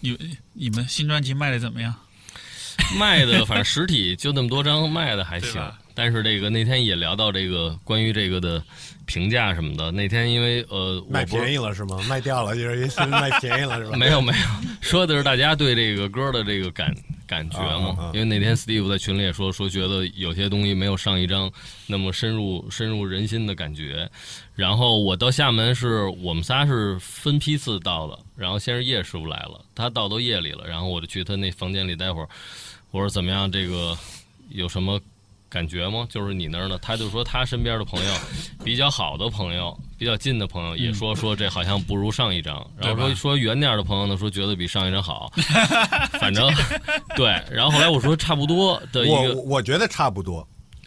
Speaker 1: 你你们新专辑卖的怎么样？
Speaker 3: 卖的反正实体就那么多张，卖的还行。但是这个那天也聊到这个关于这个的评价什么的。那天因为呃，
Speaker 2: 卖便宜了是吗？卖掉了，就是是卖便宜了是吧？
Speaker 3: 没有没有，说的是大家对这个歌的这个感感觉嘛。
Speaker 2: 啊啊啊
Speaker 3: 因为那天 Steve 在群里也说说，觉得有些东西没有上一张那么深入深入人心的感觉。然后我到厦门是我们仨是分批次到的，然后先是叶师傅来了，他到都夜里了，然后我就去他那房间里待会儿，我说怎么样，这个有什么？感觉吗？就是你那儿呢？他就说他身边的朋友，比较好的朋友，比较近的朋友也说说这好像不如上一张，然后说说远点的朋友呢说觉得比上一张好，反正对。然后后来我说差不多的一
Speaker 2: 我
Speaker 3: 个，
Speaker 2: 我觉得差不多。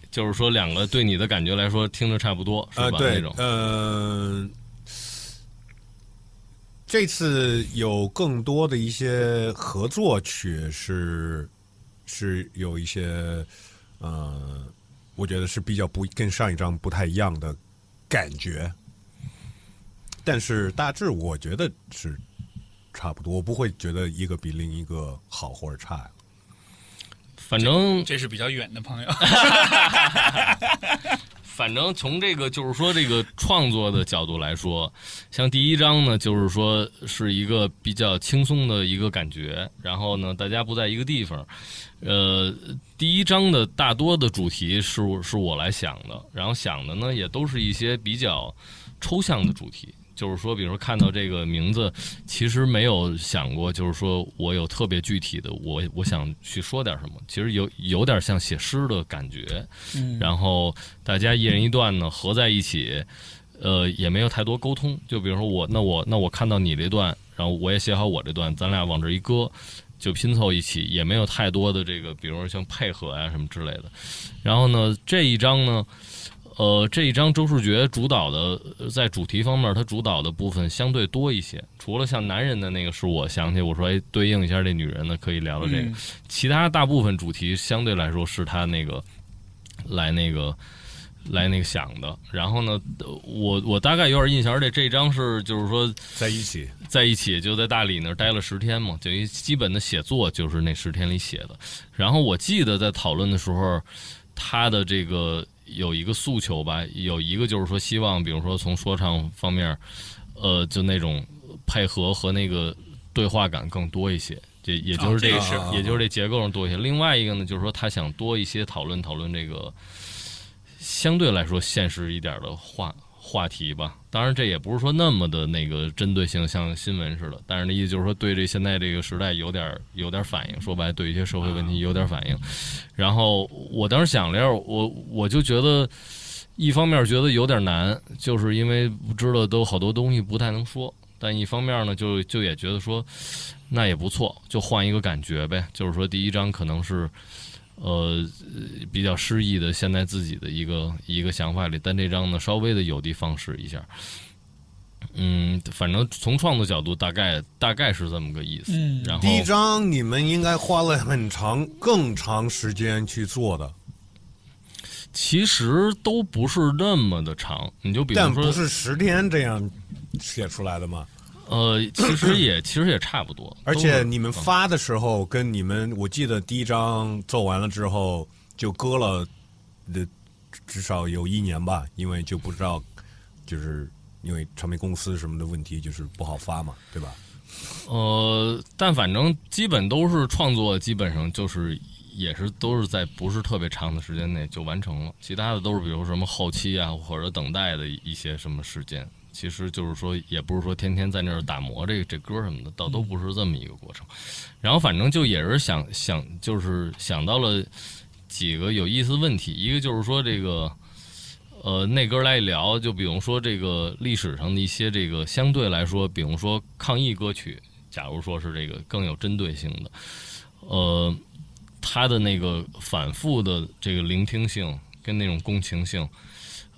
Speaker 3: 就是说两个对你的感觉来说听着差不多是吧？
Speaker 2: 呃，对
Speaker 3: 那种，
Speaker 2: 嗯、这次有更多的一些合作曲是是有一些呃，我觉得是比较不跟上一张不太一样的感觉，但是大致我觉得是差不多，我不会觉得一个比另一个好或者差。
Speaker 3: 反正
Speaker 1: 这是比较远的朋友，
Speaker 3: 反正从这个就是说这个创作的角度来说，像第一章呢，就是说是一个比较轻松的一个感觉，然后呢，大家不在一个地方。呃，第一章的大多的主题是是我来想的，然后想的呢也都是一些比较抽象的主题。就是说，比如说看到这个名字，其实没有想过，就是说我有特别具体的，我我想去说点什么。其实有有点像写诗的感觉，
Speaker 1: 嗯
Speaker 3: 然后大家一人一段呢合在一起，呃，也没有太多沟通。就比如说我，那我那我看到你这段，然后我也写好我这段，咱俩往这一搁，就拼凑一起，也没有太多的这个，比如说像配合啊什么之类的。然后呢，这一章呢。呃，这一张周树觉主导的，呃在主题方面，他主导的部分相对多一些。除了像男人的那个是我想起，我说哎，对应一下这女人呢，可以聊聊这个。
Speaker 1: 嗯
Speaker 3: 其他大部分主题相对来说是他那个来那个来那个想的。然后呢，呃我我大概有点印象，而且这张是就是说
Speaker 2: 在一起，
Speaker 3: 在一起就在大理那儿待了十天嘛，等于基本的写作就是那十天里写的。然后我记得在讨论的时候，他的这个有一个诉求吧，有一个就是说希望，比如说从说唱方面，呃，就那种配合和那个对话感更多一些。这也就是这个是，
Speaker 2: 啊这
Speaker 3: 也就是这结构上多一些。另外一个呢，就是说他想多一些讨论讨论这个相对来说现实一点的话话题吧。当然，这也不是说那么的那个针对性，像新闻似的。但是那意思就是说，对这现在这个时代有点有点反应。说白了，对一些社会问题有点反应。然后我当时想了下，我我就觉得，一方面觉得有点难，就是因为不知道都好多东西不太能说。但一方面呢，就就也觉得说，那也不错，就换一个感觉呗。就是说，第一章可能是，呃，比较诗意的，现在自己的一个一个想法里，但这张呢，稍微的有的放矢一下。嗯，反正从创作角度，大概大概是这么个意思。
Speaker 1: 嗯
Speaker 3: 然后
Speaker 2: 第一章你们应该花了很长、更长时间去做的，
Speaker 3: 其实都不是那么的长，你就比如说，
Speaker 2: 但不是十天这样写出来的吗？
Speaker 3: 呃，其实也 其实也差不多，
Speaker 2: 而且你们
Speaker 3: 嗯
Speaker 2: 发的时候，跟你们我记得第一张做完了之后，就搁了的至少有一年吧，因为就不知道，就是因为唱片公司什么的问题，就是不好发嘛，对吧？
Speaker 3: 呃，但反正基本都是创作，基本上就是也是都是在不是特别长的时间内就完成了，其他的都是比如什么后期啊或者等待的一些什么时间。其实就是说，也不是说天天在那儿打磨这这歌什么的，倒都不是这么一个过程。然后反正就也是想想，就是想到了几个有意思问题，一个就是说这个。呃，那歌来聊，就比如说这个历史上的一些这个相对来说，比如说抗议歌曲，假如说是这个更有针对性的，呃，他的那个反复的这个聆听性跟那种共情性，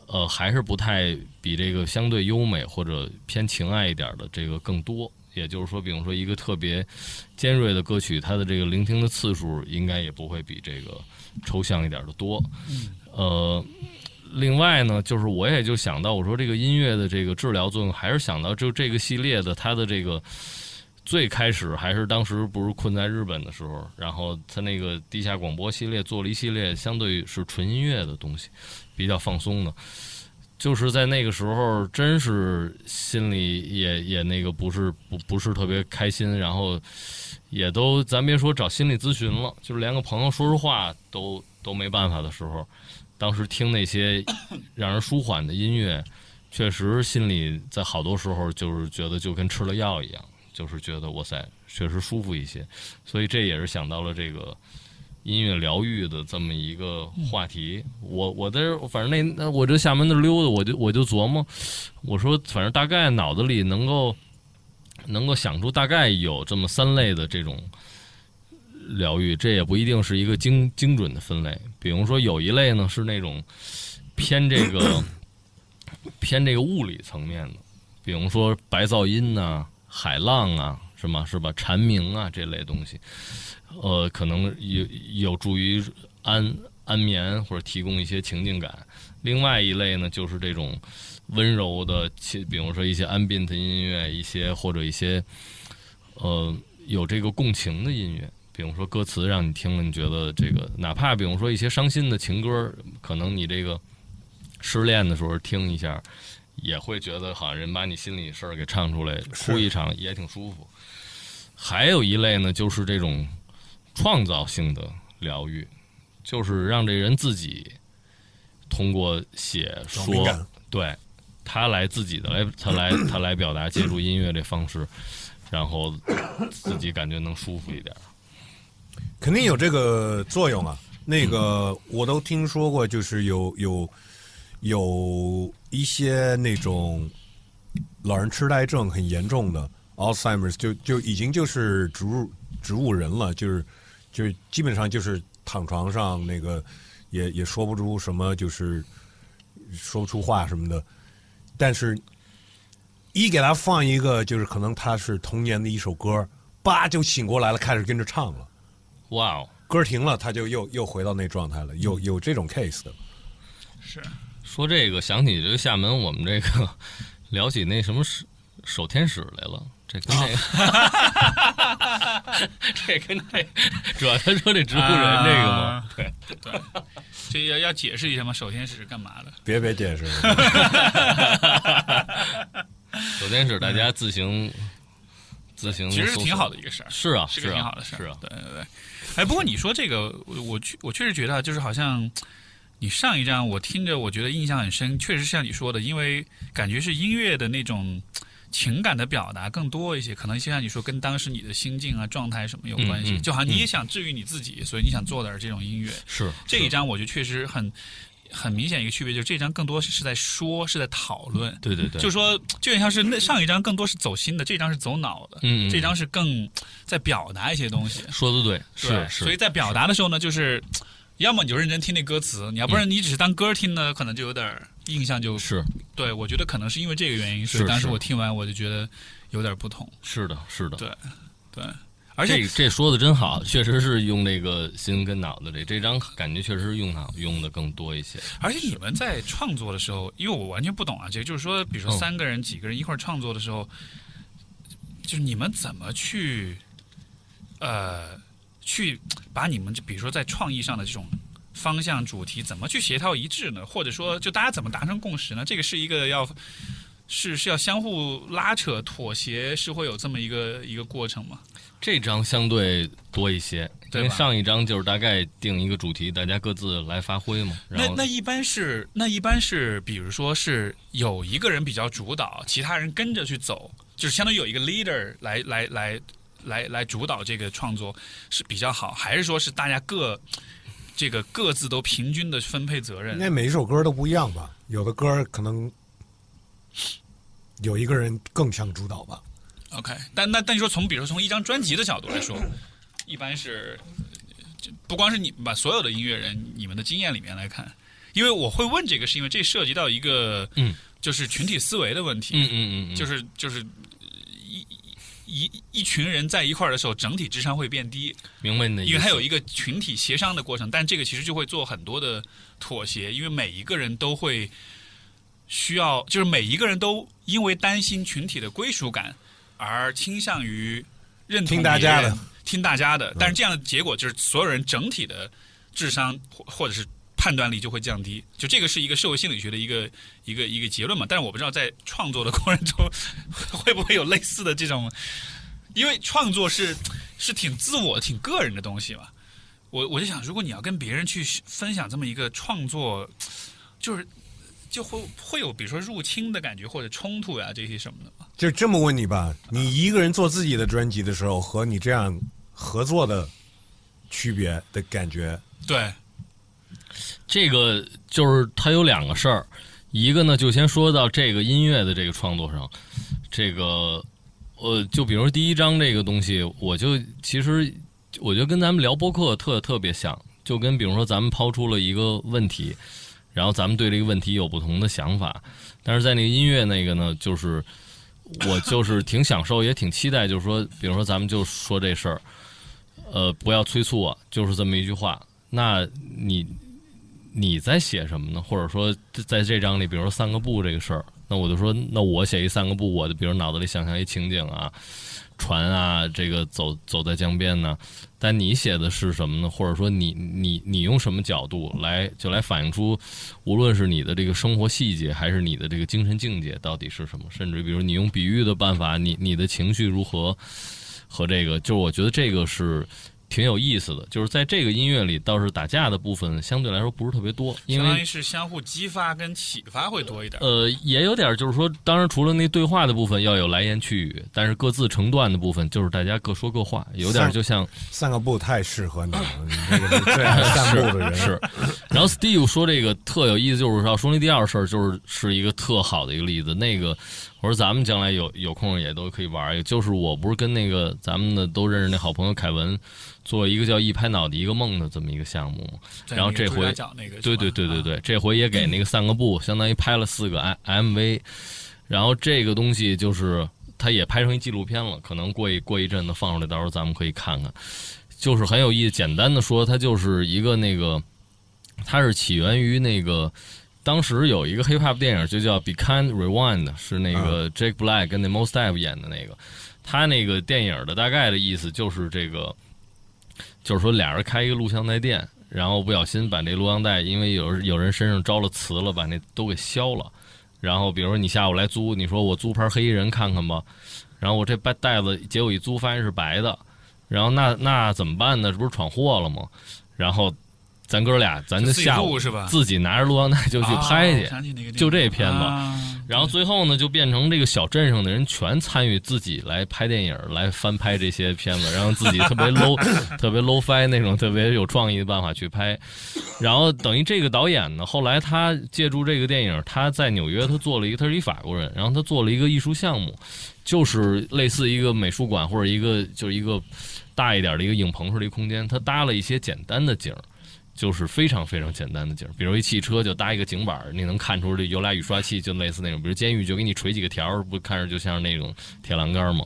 Speaker 3: 呃，还是不太比这个相对优美或者偏情爱一点的这个更多。也就是说，比如说一个特别尖锐的歌曲，它的这个聆听的次数应该也不会比这个抽象一点的多。呃，另外呢，就是我也就想到，我说这个音乐的这个治疗作用，还是想到就这个系列的它的这个最开始还是当时不是困在日本的时候，然后他那个地下广播系列做了一系列相对于是纯音乐的东西，比较放松的。就是在那个时候，真是心里也也那个不是不不是特别开心，然后也都咱别说找心理咨询了，就是连个朋友说说话都都没办法的时候，当时听那些 让人舒缓的音乐，确实心里在好多时候就是觉得就跟吃了药一样，就是觉得哇塞，确实舒服一些，所以这也是想到了这个。音乐疗愈的这么一个话题，我我在这反正那那我这厦门那溜达，我就我就琢磨，我说反正大概脑子里能够能够想出大概有这么三类的这种疗愈，这也不一定是一个精精准的分类。比如说有一类呢是那种偏这个偏这个物理层面的，比如说白噪音呐、海浪啊，是吗？是吧？蝉鸣啊这类东西。呃，可能有有助于安安眠或者提供一些情境感。另外一类呢，就是这种温柔的，比如说一些 ambient 音乐，一些或者一些呃有这个共情的音乐，比如说歌词让你听了，你觉得这个哪怕比如说一些伤心的情歌，可能你这个失恋的时候听一下，也会觉得好像人把你心里事儿给唱出来，哭一场也挺舒服。还有一类呢，就是这种。创造性的疗愈，就是让这人自己通过写说，对他来自己的来，他来 他来表达，借助音乐这方式，然后自己感觉能舒服一点。
Speaker 2: 肯定有这个作用啊！那个我都听说过，就是有有有一些那种老人痴呆症很严重的 Alzheimer's，就就已经就是植物植物人了，就是。就是基本上就是躺床上，那个也也说不出什么，就是说不出话什么的。但是，一给他放一个，就是可能他是童年的一首歌，叭就醒过来了，开始跟着唱了。
Speaker 3: 哇哦！
Speaker 2: 歌停了，他就又又回到那状态了。有有这种 case 的。
Speaker 1: 是
Speaker 3: 说这个想起这个厦门，我们这个 聊起那什么守守天使来了。这跟这个，这跟这主要他说这植物人这个嘛，对
Speaker 1: 对，这要要解释一下吗？首先是干嘛的？
Speaker 2: 别别解释，
Speaker 3: 首先是大家自行自行，
Speaker 1: 其实是挺好的一个事儿，
Speaker 3: 是啊，
Speaker 1: 是个挺好的事
Speaker 3: 儿，是啊，
Speaker 1: 对对对。哎，不过你说这个，我我我确实觉得，就是好像你上一张我听着，我觉得印象很深，确实像你说的，因为感觉是音乐的那种。情感的表达更多一些，可能就像你说，跟当时你的心境啊、状态什么有关系。就好像你也想治愈你自己，所以你想做点这种音乐。
Speaker 3: 是
Speaker 1: 这一张，我觉得确实很很明显一个区别，就是这张更多是在说，是在讨论。
Speaker 3: 对对对，
Speaker 1: 就说就像是那上一张更多是走心的，这张是走脑的。
Speaker 3: 嗯，
Speaker 1: 这张是更在表达一些东西。
Speaker 3: 说的对，
Speaker 1: 是
Speaker 3: 是。
Speaker 1: 所以在表达的时候呢，就是要么你就认真听那歌词，你要不然你只是当歌听呢，可能就有点印象就。
Speaker 3: 是。
Speaker 1: 对，我觉得可能是因为这个原因，所以当时我听完我就觉得。有点不同，
Speaker 3: 是的，是的，
Speaker 1: 对，对，而且
Speaker 3: 这这说的真好，确实是用这个心跟脑子这这张感觉确实是用脑用的更多一些。
Speaker 1: 而且你们在创作的时候，因为我完全不懂啊，这就是说，比如说三个人、几个人一块创作的时候，就是你们怎么去呃去把你们就比如说在创意上的这种方向主题怎么去协调一致呢？或者说就大家怎么达成共识呢？这个是一个要是是要相互拉扯妥协，是会有这么一个一个过程吗？
Speaker 3: 这张相对多一些，因为上一张就是大概定一个主题，大家各自来发挥嘛。
Speaker 1: 那那一般是那一般是，比如说是有一个人比较主导，其他人跟着去走，就是相当于有一个 leader 来来来来来主导这个创作是比较好，还是说是大家各这个各自都平均的分配责任
Speaker 2: 应？该每一首歌都不一样吧？有的歌可能有一个人更像主导吧。
Speaker 1: OK，但那但你说从比如说从一张专辑的角度来说，一般是就不光是你把所有的音乐人你们的经验里面来看，因为我会问这个，是因为这涉及到一个
Speaker 3: 嗯，
Speaker 1: 就是群体思维的问题，
Speaker 3: 嗯嗯嗯嗯，
Speaker 1: 就是就是一一一群人在一块儿的时候，整体智商会变低，
Speaker 3: 明白你的意思。
Speaker 1: 因为它有一个群体协商的过程，但这个其实就会做很多的妥协，因为每一个人都会需要，就是每一个人都因为担心群体的归属感而倾向于认同
Speaker 2: 听大家的，
Speaker 1: 听大家的，但是这样的结果就是所有人整体的智商或或者是判断力就会降低，就这个是一个社会心理学的一个一个一个结论嘛。但是我不知道在创作的过程中会不会有类似的这种，因为创作是是挺自我、挺个人的东西嘛。我我就想，如果你要跟别人去分享这么一个创作，就是就会会有比如说入侵的感觉或者冲突呀这些什么的嘛。
Speaker 2: 就这么问你吧，你一个人做自己的专辑的时候，和你这样合作的区别的感觉，
Speaker 1: 对，
Speaker 3: 这个就是它有两个事儿，一个呢就先说到这个音乐的这个创作上，这个呃，就比如第一章这个东西，我就其实我觉得跟咱们聊播客特特别像，就跟比如说咱们抛出了一个问题，然后咱们对这个问题有不同的想法，但是在那个音乐那个呢，就是我就是挺享受，也挺期待，就是说，比如说咱们就说这事儿，呃，不要催促我，就是这么一句话。那你你在写什么呢？或者说在这章里，比如说三个步这个事儿，那我就说，那我写一三个步，我的比如脑子里想象一情景啊，船啊，这个走走在江边呢。但你写的是什么呢？或者说你你你用什么角度来就来反映出，无论是你的这个生活细节，还是你的这个精神境界到底是什么？甚至比如你用比喻的办法，你你的情绪如何和这个，就是我觉得这个是。挺有意思的，就是在这个音乐里，倒是打架的部分相对来说不是特别多，因为
Speaker 1: 相当于是相互激发跟启发会多一点。
Speaker 3: 呃，也有点就是说，当然除了那对话的部分要有来言去语，但是各自成段的部分就是大家各说各话，有点就像
Speaker 2: 散个步太适合你了，你这个 是最爱散步的人。
Speaker 3: 是。然后 Steve 说这个特有意思，就是要说那第二事儿，就是是一个特好的一个例子。那个我说咱们将来有有空也都可以玩一个，就是我不是跟那个咱们的都认识那好朋友凯文做一个叫一拍脑的一个梦的这么一个项目嘛。然后这回对对对对
Speaker 1: 啊
Speaker 3: 对，这回也给那个散个步，相当于拍了四个 M MV，然后这个东西就是它也拍成一纪录片了，可能过一过一阵子放出来，到时候咱们可以看看，就是很有意思。简单的说，它就是一个那个，它是起源于那个。当时有一个 hip hop 电影就叫《Be Kind Rewind》，是那个 Jake Black 跟那 Mos Def 演的那个。他那个电影的大概的意思就是这个，就是说俩人开一个录像带店，然后不小心把那录像带，因为有人有人身上着了磁了，把那都给削了。然后比如说你下午来租，你说我租盘黑衣人看看吧，然后我这白袋子结果一租发现是白的，然后那那怎么办呢？这不是闯祸了吗？然后咱哥俩咱
Speaker 1: 就
Speaker 3: 下午
Speaker 1: 是吧？
Speaker 3: 自己拿着录像带就去拍去就这片子
Speaker 1: 啊
Speaker 3: 然后最后呢，就变成这个小镇上的人全参与自己来拍电影，来翻拍这些片子，然后自己特别 low、特别 low fi 那种特别有创意的办法去拍。然后等于这个导演呢，后来他借助这个电影，他在纽约他做了一个，他是一法国人，然后他做了一个艺术项目，就是类似一个美术馆或者一个就是一个大一点的一个影棚式的一个空间，他搭了一些简单的景儿。就是非常非常简单的景儿，比如一汽车就搭一个景板儿，你能看出这有俩雨刷器，就类似那种。比如监狱就给你锤几个条儿，不看着就像是那种铁栏杆吗？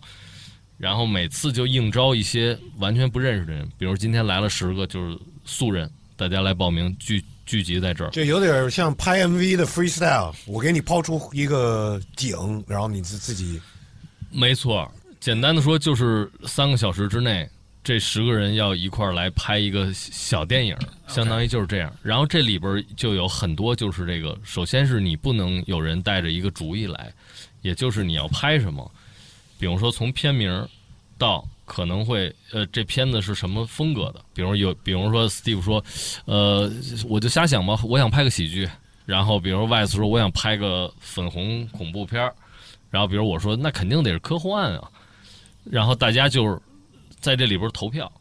Speaker 3: 然后每次就应招一些完全不认识的人，比如今天来了十个就是素人，大家来报名聚聚集在这儿。
Speaker 2: 就有点像拍 MV 的 freestyle，我给你抛出一个景，然后你自自己
Speaker 3: 没错，简单的说，就是三个小时之内，这十个人要一块儿来拍一个小电影，相当于就是这样。然后这里边就有很多，就是这个，首先是你不能有人带着一个主意来，也就是你要拍什么，比如说从片名到可能会呃这片子是什么风格的，比如有，比如说 Steve 说，呃，我就瞎想吧，我想拍个喜剧。然后比如 Wise 说我想拍个粉红恐怖片儿，然后比如我说那肯定得是科幻啊。然后大家就是在这里边投票，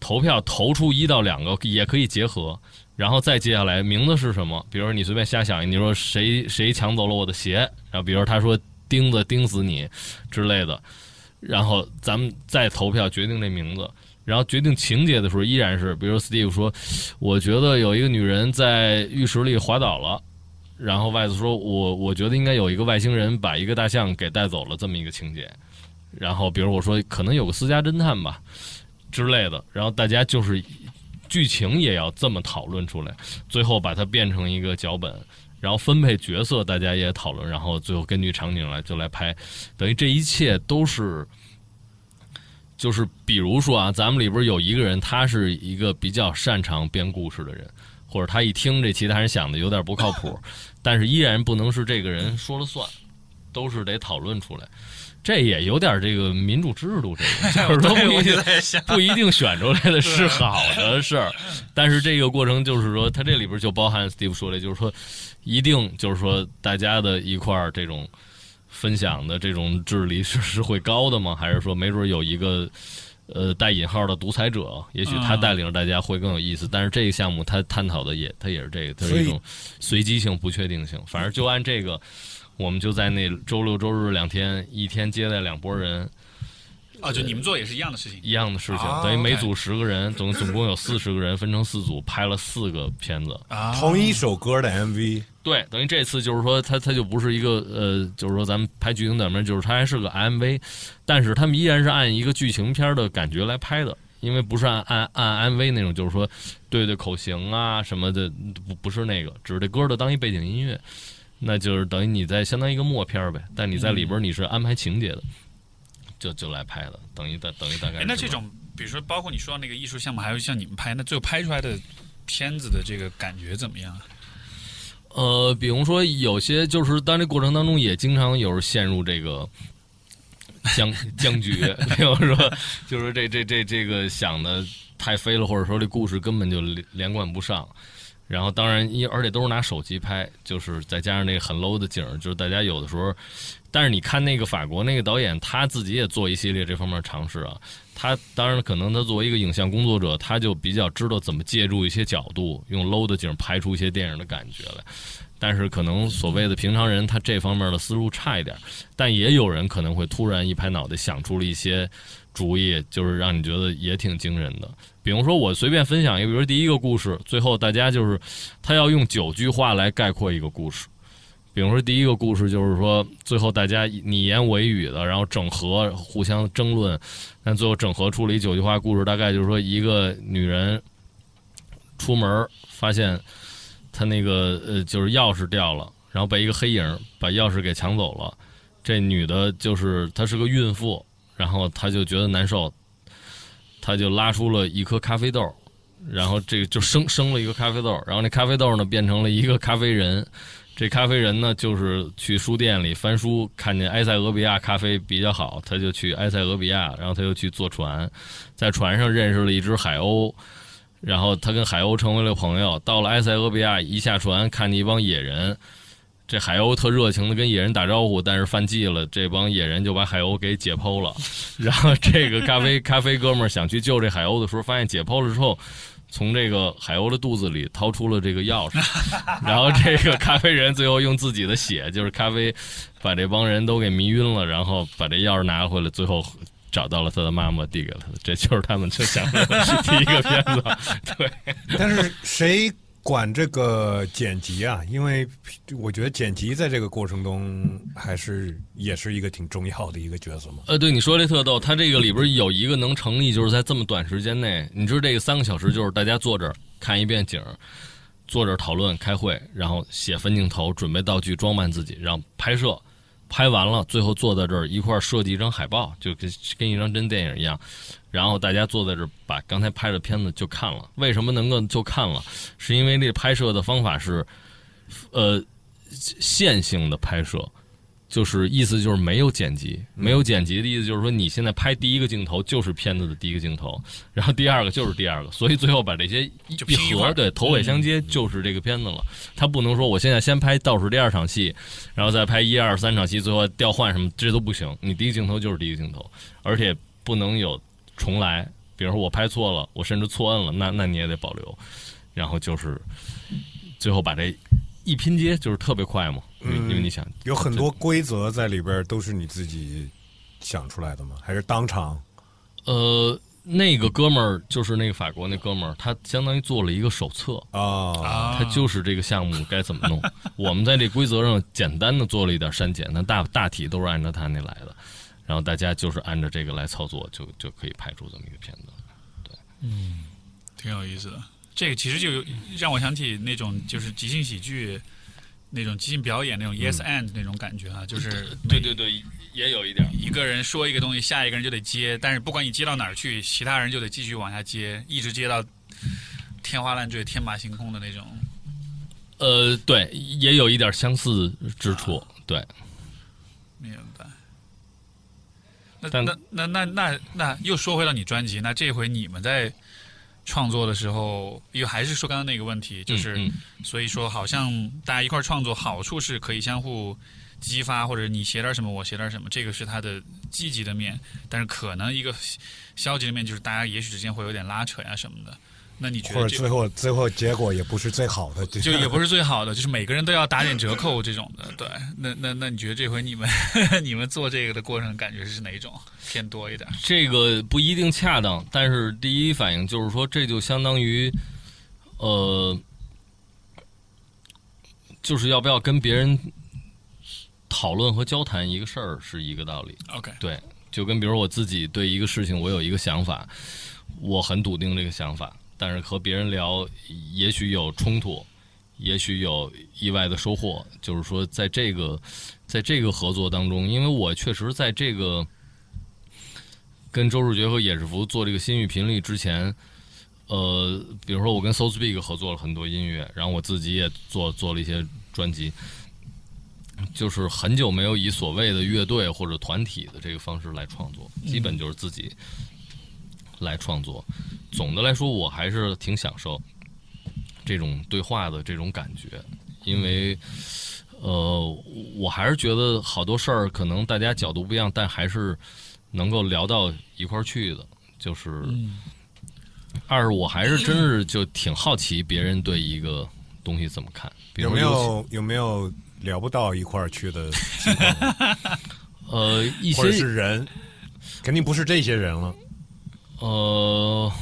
Speaker 3: 投票投出一到两个也可以结合，然后再接下来名字是什么？比如说你随便瞎想，你说谁谁抢走了我的鞋？然后比如他说钉子钉死你之类的，然后咱们再投票决定这名字，然后决定情节的时候依然是，比如 Steve 说，我觉得有一个女人在浴室里滑倒了，然后外子说我我觉得应该有一个外星人把一个大象给带走了这么一个情节。然后，比如我说可能有个私家侦探吧之类的，然后大家就是剧情也要这么讨论出来，最后把它变成一个脚本，然后分配角色，大家也讨论，然后最后根据场景来就来拍，等于这一切都是，就是比如说啊，咱们里边有一个人，他是一个比较擅长编故事的人，或者他一听这其他人想的有点不靠谱，但是依然不能是这个人说了算，都是得讨论出来。这也有点这个民主制度，这个 就是说不一定不一定选出来的是好的事儿，但是这个过程就是说，它这里边就包含 Steve 说的，就是说，一定就是说，大家的一块儿这种分享的这种智力是是会高的吗？还是说，没准有一个呃带引号的独裁者，也许他带领着大家会更有意思？但是这个项目他探讨的也他也是这个，它是一种随机性、不确定性。反正就按这个。我们就在那周六周日两天，一天接待两拨人。
Speaker 1: 啊，就你们做也是一样的事情，
Speaker 3: 一样的事情，等于每组十个人，总总共有四十个人，分成四组拍了四个片子。
Speaker 1: 啊，
Speaker 2: 同一首歌的 MV。
Speaker 3: 对，等于这次就是说，他他就不是一个呃，就是说咱们拍剧情短片，就是他还是个 MV，但是他们依然是按一个剧情片的感觉来拍的，因为不是按按按 MV 那种，就是说对对口型啊什么的，不不是那个，只是这歌的当一背景音乐。那就是等于你在相当于一个默片呗，但你在里边你是安排情节的，就就来拍的，等于大等于大概。
Speaker 1: 那这种，比如说包括你说那个艺术项目，还有像你们拍，那最后拍出来的片子的这个感觉怎么样？
Speaker 3: 呃，比如说有些就是当这过程当中也经常有时陷入这个僵僵局，比如说就是这这这这个想的太飞了，或者说这故事根本就连连贯不上。然后，当然，一而且都是拿手机拍，就是再加上那个很 low 的景就是大家有的时候，但是你看那个法国那个导演，他自己也做一系列这方面尝试啊。他当然可能他作为一个影像工作者，他就比较知道怎么借助一些角度，用 low 的景拍出一些电影的感觉来。但是可能所谓的平常人，他这方面的思路差一点。但也有人可能会突然一拍脑袋想出了一些主意，就是让你觉得也挺惊人的。比如说，我随便分享一个，比如第一个故事，最后大家就是他要用九句话来概括一个故事。比如说第一个故事就是说，最后大家你言我语的，然后整合，互相争论，但最后整合出了一九句话故事。大概就是说，一个女人出门发现她那个呃，就是钥匙掉了，然后被一个黑影把钥匙给抢走了。这女的就是她是个孕妇，然后他就觉得难受。他就拉出了一颗咖啡豆，然后这个就生生了一个咖啡豆，然后那咖啡豆呢变成了一个咖啡人，这咖啡人呢就是去书店里翻书，看见埃塞俄比亚咖啡比较好，他就去埃塞俄比亚，然后他又去坐船，在船上认识了一只海鸥，然后他跟海鸥成为了朋友，到了埃塞俄比亚一下船看见一帮野人。这海鸥特热情的跟野人打招呼，但是犯忌了，这帮野人就把海鸥给解剖了。然后这个咖啡咖啡哥们儿想去救这海鸥的时候，发现解剖了之后，从这个海鸥的肚子里掏出了这个钥匙。然后这个咖啡人最后用自己的血，就是咖啡，把这帮人都给迷晕了，然后把这钥匙拿回来，最后找到了他的妈妈，递给了他。这就是他们就想的 第一个片子。对，
Speaker 2: 但是谁？管这个剪辑啊，因为我觉得剪辑在这个过程中还是也是一个挺重要的一个角色嘛。
Speaker 3: 呃，对，你说这特逗，他这个里边有一个能成立，就是在这么短时间内，你知道这个三个小时就是大家坐这儿看一遍景，坐这儿讨论开会，然后写分镜头，准备道具，装扮自己，然后拍摄，拍完了，最后坐在这儿一块儿设计一张海报，就跟跟一张真电影一样。然后大家坐在这儿，把刚才拍的片子就看了。为什么能够就看了？是因为这拍摄的方法是，呃，线性的拍摄，就是意思就是没有剪辑，没有剪辑的意思就是说你现在拍第一个镜头就是片子的第一个镜头，然后第二个就是第二个，所以最后把这些一合，对头尾相接就是这个片子了。他不能说我现在先拍倒数第二场戏，然后再拍一二三场戏，最后调换什么，这都不行。你第一个镜头就是第一个镜头，而且不能有重来。比如说我拍错了，我甚至错摁了，那那你也得保留。然后就是最后把这一拼接，就是特别快嘛，因为因为你想
Speaker 2: 有很多规则在里边，都是你自己想出来的吗？还是当场？
Speaker 3: 呃，那个哥们儿就是那个法国那哥们儿，他相当于做了一个手册，
Speaker 2: 啊，
Speaker 1: 啊，
Speaker 3: 他就是这个项目该怎么弄。我们在这规则上简单的做了一点删减，但大大体都是按照他那来的。然后大家就是按照这个来操作，就就可以拍出这么一个片子。
Speaker 1: 对，嗯挺有意思的。这个其实就有让我想起那种就是即兴喜剧。那种即兴表演那种 yes and 那种感觉哈、就是
Speaker 3: 对对对，也有一点。
Speaker 1: 一个人说一个东西，下一个人就得接，但是不管你接到哪儿去，其他人就得继续往下接，一直接到天花乱坠、天马行空的那种。
Speaker 3: 呃，对，也有一点相似之处。对，
Speaker 1: 明白。那那那那那那又说回到你专辑，那这回你们在创作的时候，又还是说刚刚那个问题，就是、
Speaker 3: 嗯
Speaker 1: 所以说好像大家一块儿创作，好处是可以相互激发，或者你写点什么，我写点什么，这个是它的积极的面。但是可能一个消极的面就是大家也许之间会有点拉扯呀什么的。那你觉得这
Speaker 2: 或者最后最后结果也不是最好的，
Speaker 1: 就也不是最好的，就是每个人都要打点折扣这种的。对，那那那你觉得这回你们 你们做这个的过程感觉是哪种偏多一点？
Speaker 3: 这个不一定恰当，但是第一反应就是说，这就相当于，呃，就是要不要跟别人讨论和交谈一个事儿是一个道理。
Speaker 1: OK，
Speaker 3: 对，就跟比如我自己对一个事情我有一个想法，我很笃定这个想法，但是和别人聊，也许有冲突，也许有意外的收获。就是说，在这个在这个合作当中，因为我确实在这个跟周志杰和野志福做这个心域频率之前。呃，比如说我跟 So Speak 合作了很多音乐，然后我自己也做做了一些专辑，就是很久没有以所谓的乐队或者团体的这个方式来创作，基本就是自己来创作。总的来说，我还是挺享受这种对话的这种感觉，因为呃，我还是觉得好多事儿可能大家角度不一样，但还是能够聊到一块儿去的。就是二是，我还是真是 就挺好奇别人对一个东西怎么看，比如
Speaker 2: 有没有有没有聊不到一块儿去的情况，
Speaker 3: 呃一些
Speaker 2: 是人，肯定不是这些人了。
Speaker 3: 呃，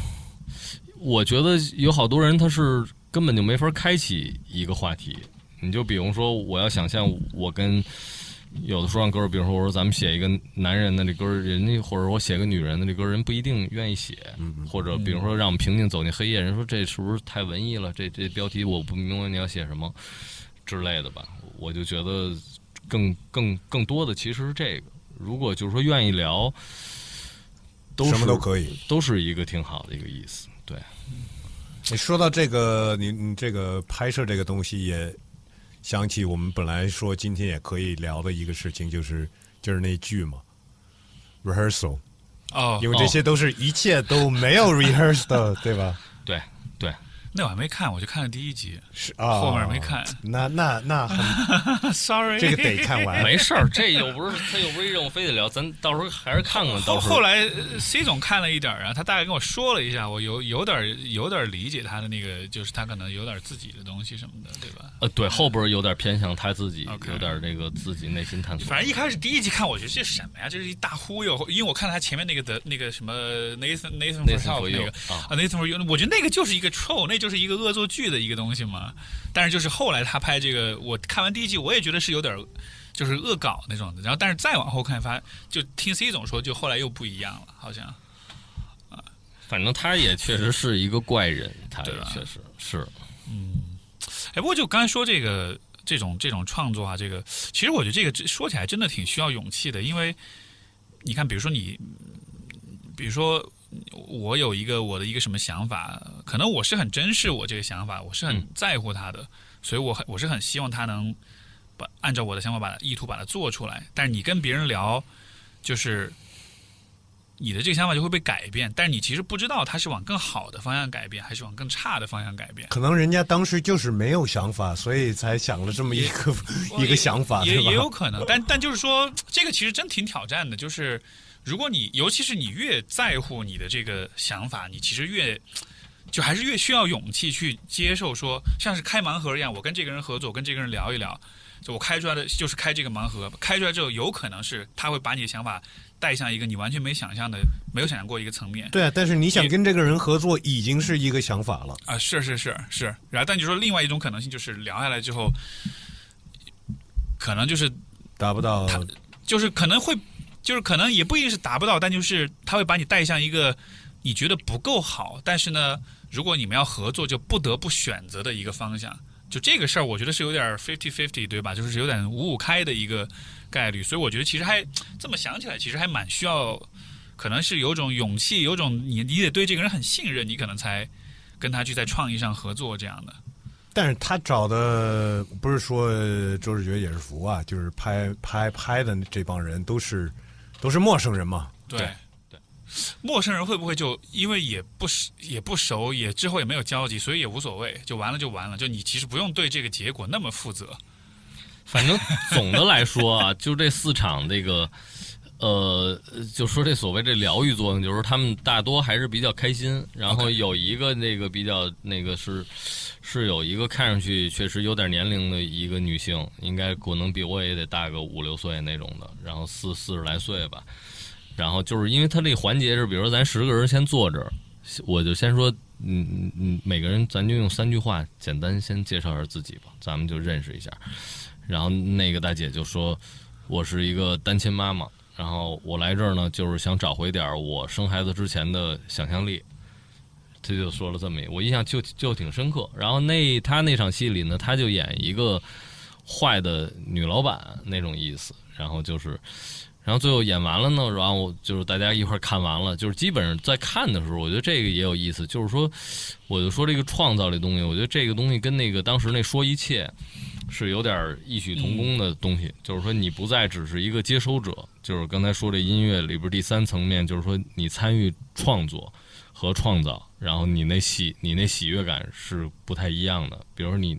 Speaker 3: 我觉得有好多人他是根本就没法开启一个话题。你就比如说，我要想象我跟有的说唱歌，比如说我说咱们写一个男人的这歌，人家或者我写个女人的这歌，人不一定愿意写。或者比如说让我们平静走进黑夜，人说这是不是太文艺了？这这标题我不明白你要写什么之类的吧？我就觉得更更更多的其实是这个。如果就是说愿意聊，都是
Speaker 2: 什么都可以。
Speaker 3: 都是一个挺好的一个意思。对，
Speaker 2: 你说到这个，你你这个拍摄这个东西，也想起我们本来说今天也可以聊的一个事情，就是就是那剧嘛，rehearsal，
Speaker 1: 哦，
Speaker 2: 因为这些都是一切都没有 rehearse 的，对吧？
Speaker 3: 对，对，
Speaker 1: 那我还没看，我就看了第一集
Speaker 2: 是啊，
Speaker 1: 后面没看
Speaker 2: 那那那很，
Speaker 1: sorry，
Speaker 2: 这个得看完。
Speaker 3: 没事儿，这又不是他又不是一任务非得聊，咱到时候还是看看。到时候
Speaker 1: 后来呃 C 总看了一点儿啊，他大概跟我说了一下，我有有点儿有点儿理解他的那个，就是他可能有点儿自己的东西什么的，对吧？
Speaker 3: 呃，对，后边有点偏向他自己有点那个自己内心探索。
Speaker 1: 反正一开始第一集看，我觉得这是什么呀？这是一大忽悠，因为我看他前面那个的那个什么 Nathan Nathan for 那个
Speaker 3: 啊
Speaker 1: 啊 Nathan for You，我觉得那个就是一个 troll，那就是一个恶作剧的一个东西嘛。但是就是后来他拍这个，我看完第一季，我也觉得是有点儿就是恶搞那种的。然后但是再往后看，发就听 C 总说，就后来又不一样了，好像。
Speaker 3: 啊反正他也确实是一个怪人，他也确实是。
Speaker 1: 嗯哎，不过就刚才说这个这种这种创作啊，这个其实我觉得这个说起来真的挺需要勇气的，因为你看，比如说你，比如说我有一个我的一个什么想法，可能我是很珍视我这个想法，我是很
Speaker 3: 嗯
Speaker 1: 在乎他的，所以我很我是很希望他能把按照我的想法把它意图把它做出来。但是你跟别人聊，就是你的这个想法就会被改变，但是你其实不知道他是往更好的方向改变，还是往更差的方向改变。
Speaker 2: 可能人家当时就是没有想法，所以才想了这么一个 一个想法，对吧
Speaker 1: 也也？有可能，但但就是说，这个其实真挺挑战的。就是如果你，尤其是你越在乎你的这个想法，你其实越 就还是越需要勇气去接受说，像是开盲盒一样，我跟这个人合作，我跟这个人聊一聊，就我开出来的就是开这个盲盒，开出来之后，有可能是他会把你的想法带向一个你完全没想象的、没有想象过一个层面。
Speaker 2: 对啊，但是你想跟这个人合作，已经是一个想法了。
Speaker 1: 啊，是是是是，然后但你说另外一种可能性就是聊下来之后，可能就是
Speaker 2: 达不到，
Speaker 1: 就是可能会，就是可能也不一定是达不到，但就是他会把你带向一个你觉得不够好，但是呢，如果你们要合作，就不得不选择的一个方向。就这个事儿，我觉得是有点 fifty fifty，对吧？就是有点五五开的一个概率，所以我觉得其实还这么想起来，其实还蛮需要，可能是有种勇气，有种你你得对这个人很信任，你可能才跟他去在创意上合作这样的。
Speaker 2: 但是他找的不是说周志觉也是服啊，就是拍拍拍的这帮人都是都是陌生人嘛。
Speaker 1: 对
Speaker 3: 对对
Speaker 1: 陌生人会不会就因为也不熟也不熟，也之后也没有交集，所以也无所谓，就完了就完了，就你其实不用对这个结果那么负责。
Speaker 3: 反正总的来说啊，就这四场这个，呃，就说这所谓这疗愈作用，就是他们大多还是比较开心。然后有一个那个比较那个是是有一个看上去确实有点年龄的一个女性，应该可能比我也得大个五六岁那种的，然后四四十来岁吧。然后就是因为他这个环节是，比如说咱十个人先坐这儿，我就先说，嗯嗯嗯，每个人咱就用三句话简单先介绍一下自己吧，咱们就认识一下。然后那个大姐就说：“我是一个单亲妈妈，然后我来这儿呢，就是想找回点儿我生孩子之前的想象力。”他就说了这么一，我印象就就挺深刻。然后那他那场戏里呢，他就演一个坏的女老板那种意思，然后就是。然后最后演完了呢，然后就是大家一块儿看完了，就是基本上在看的时候，我觉得这个也有意思，就是说，我就说这个创造这东西，我觉得这个东西跟那个当时那说一切是有点异曲同工的东西，就是说你不再只是一个接收者，就是刚才说这音乐里边第三层面，就是说你参与创作和创造，然后你那喜你那喜悦感是不太一样的，比如说你。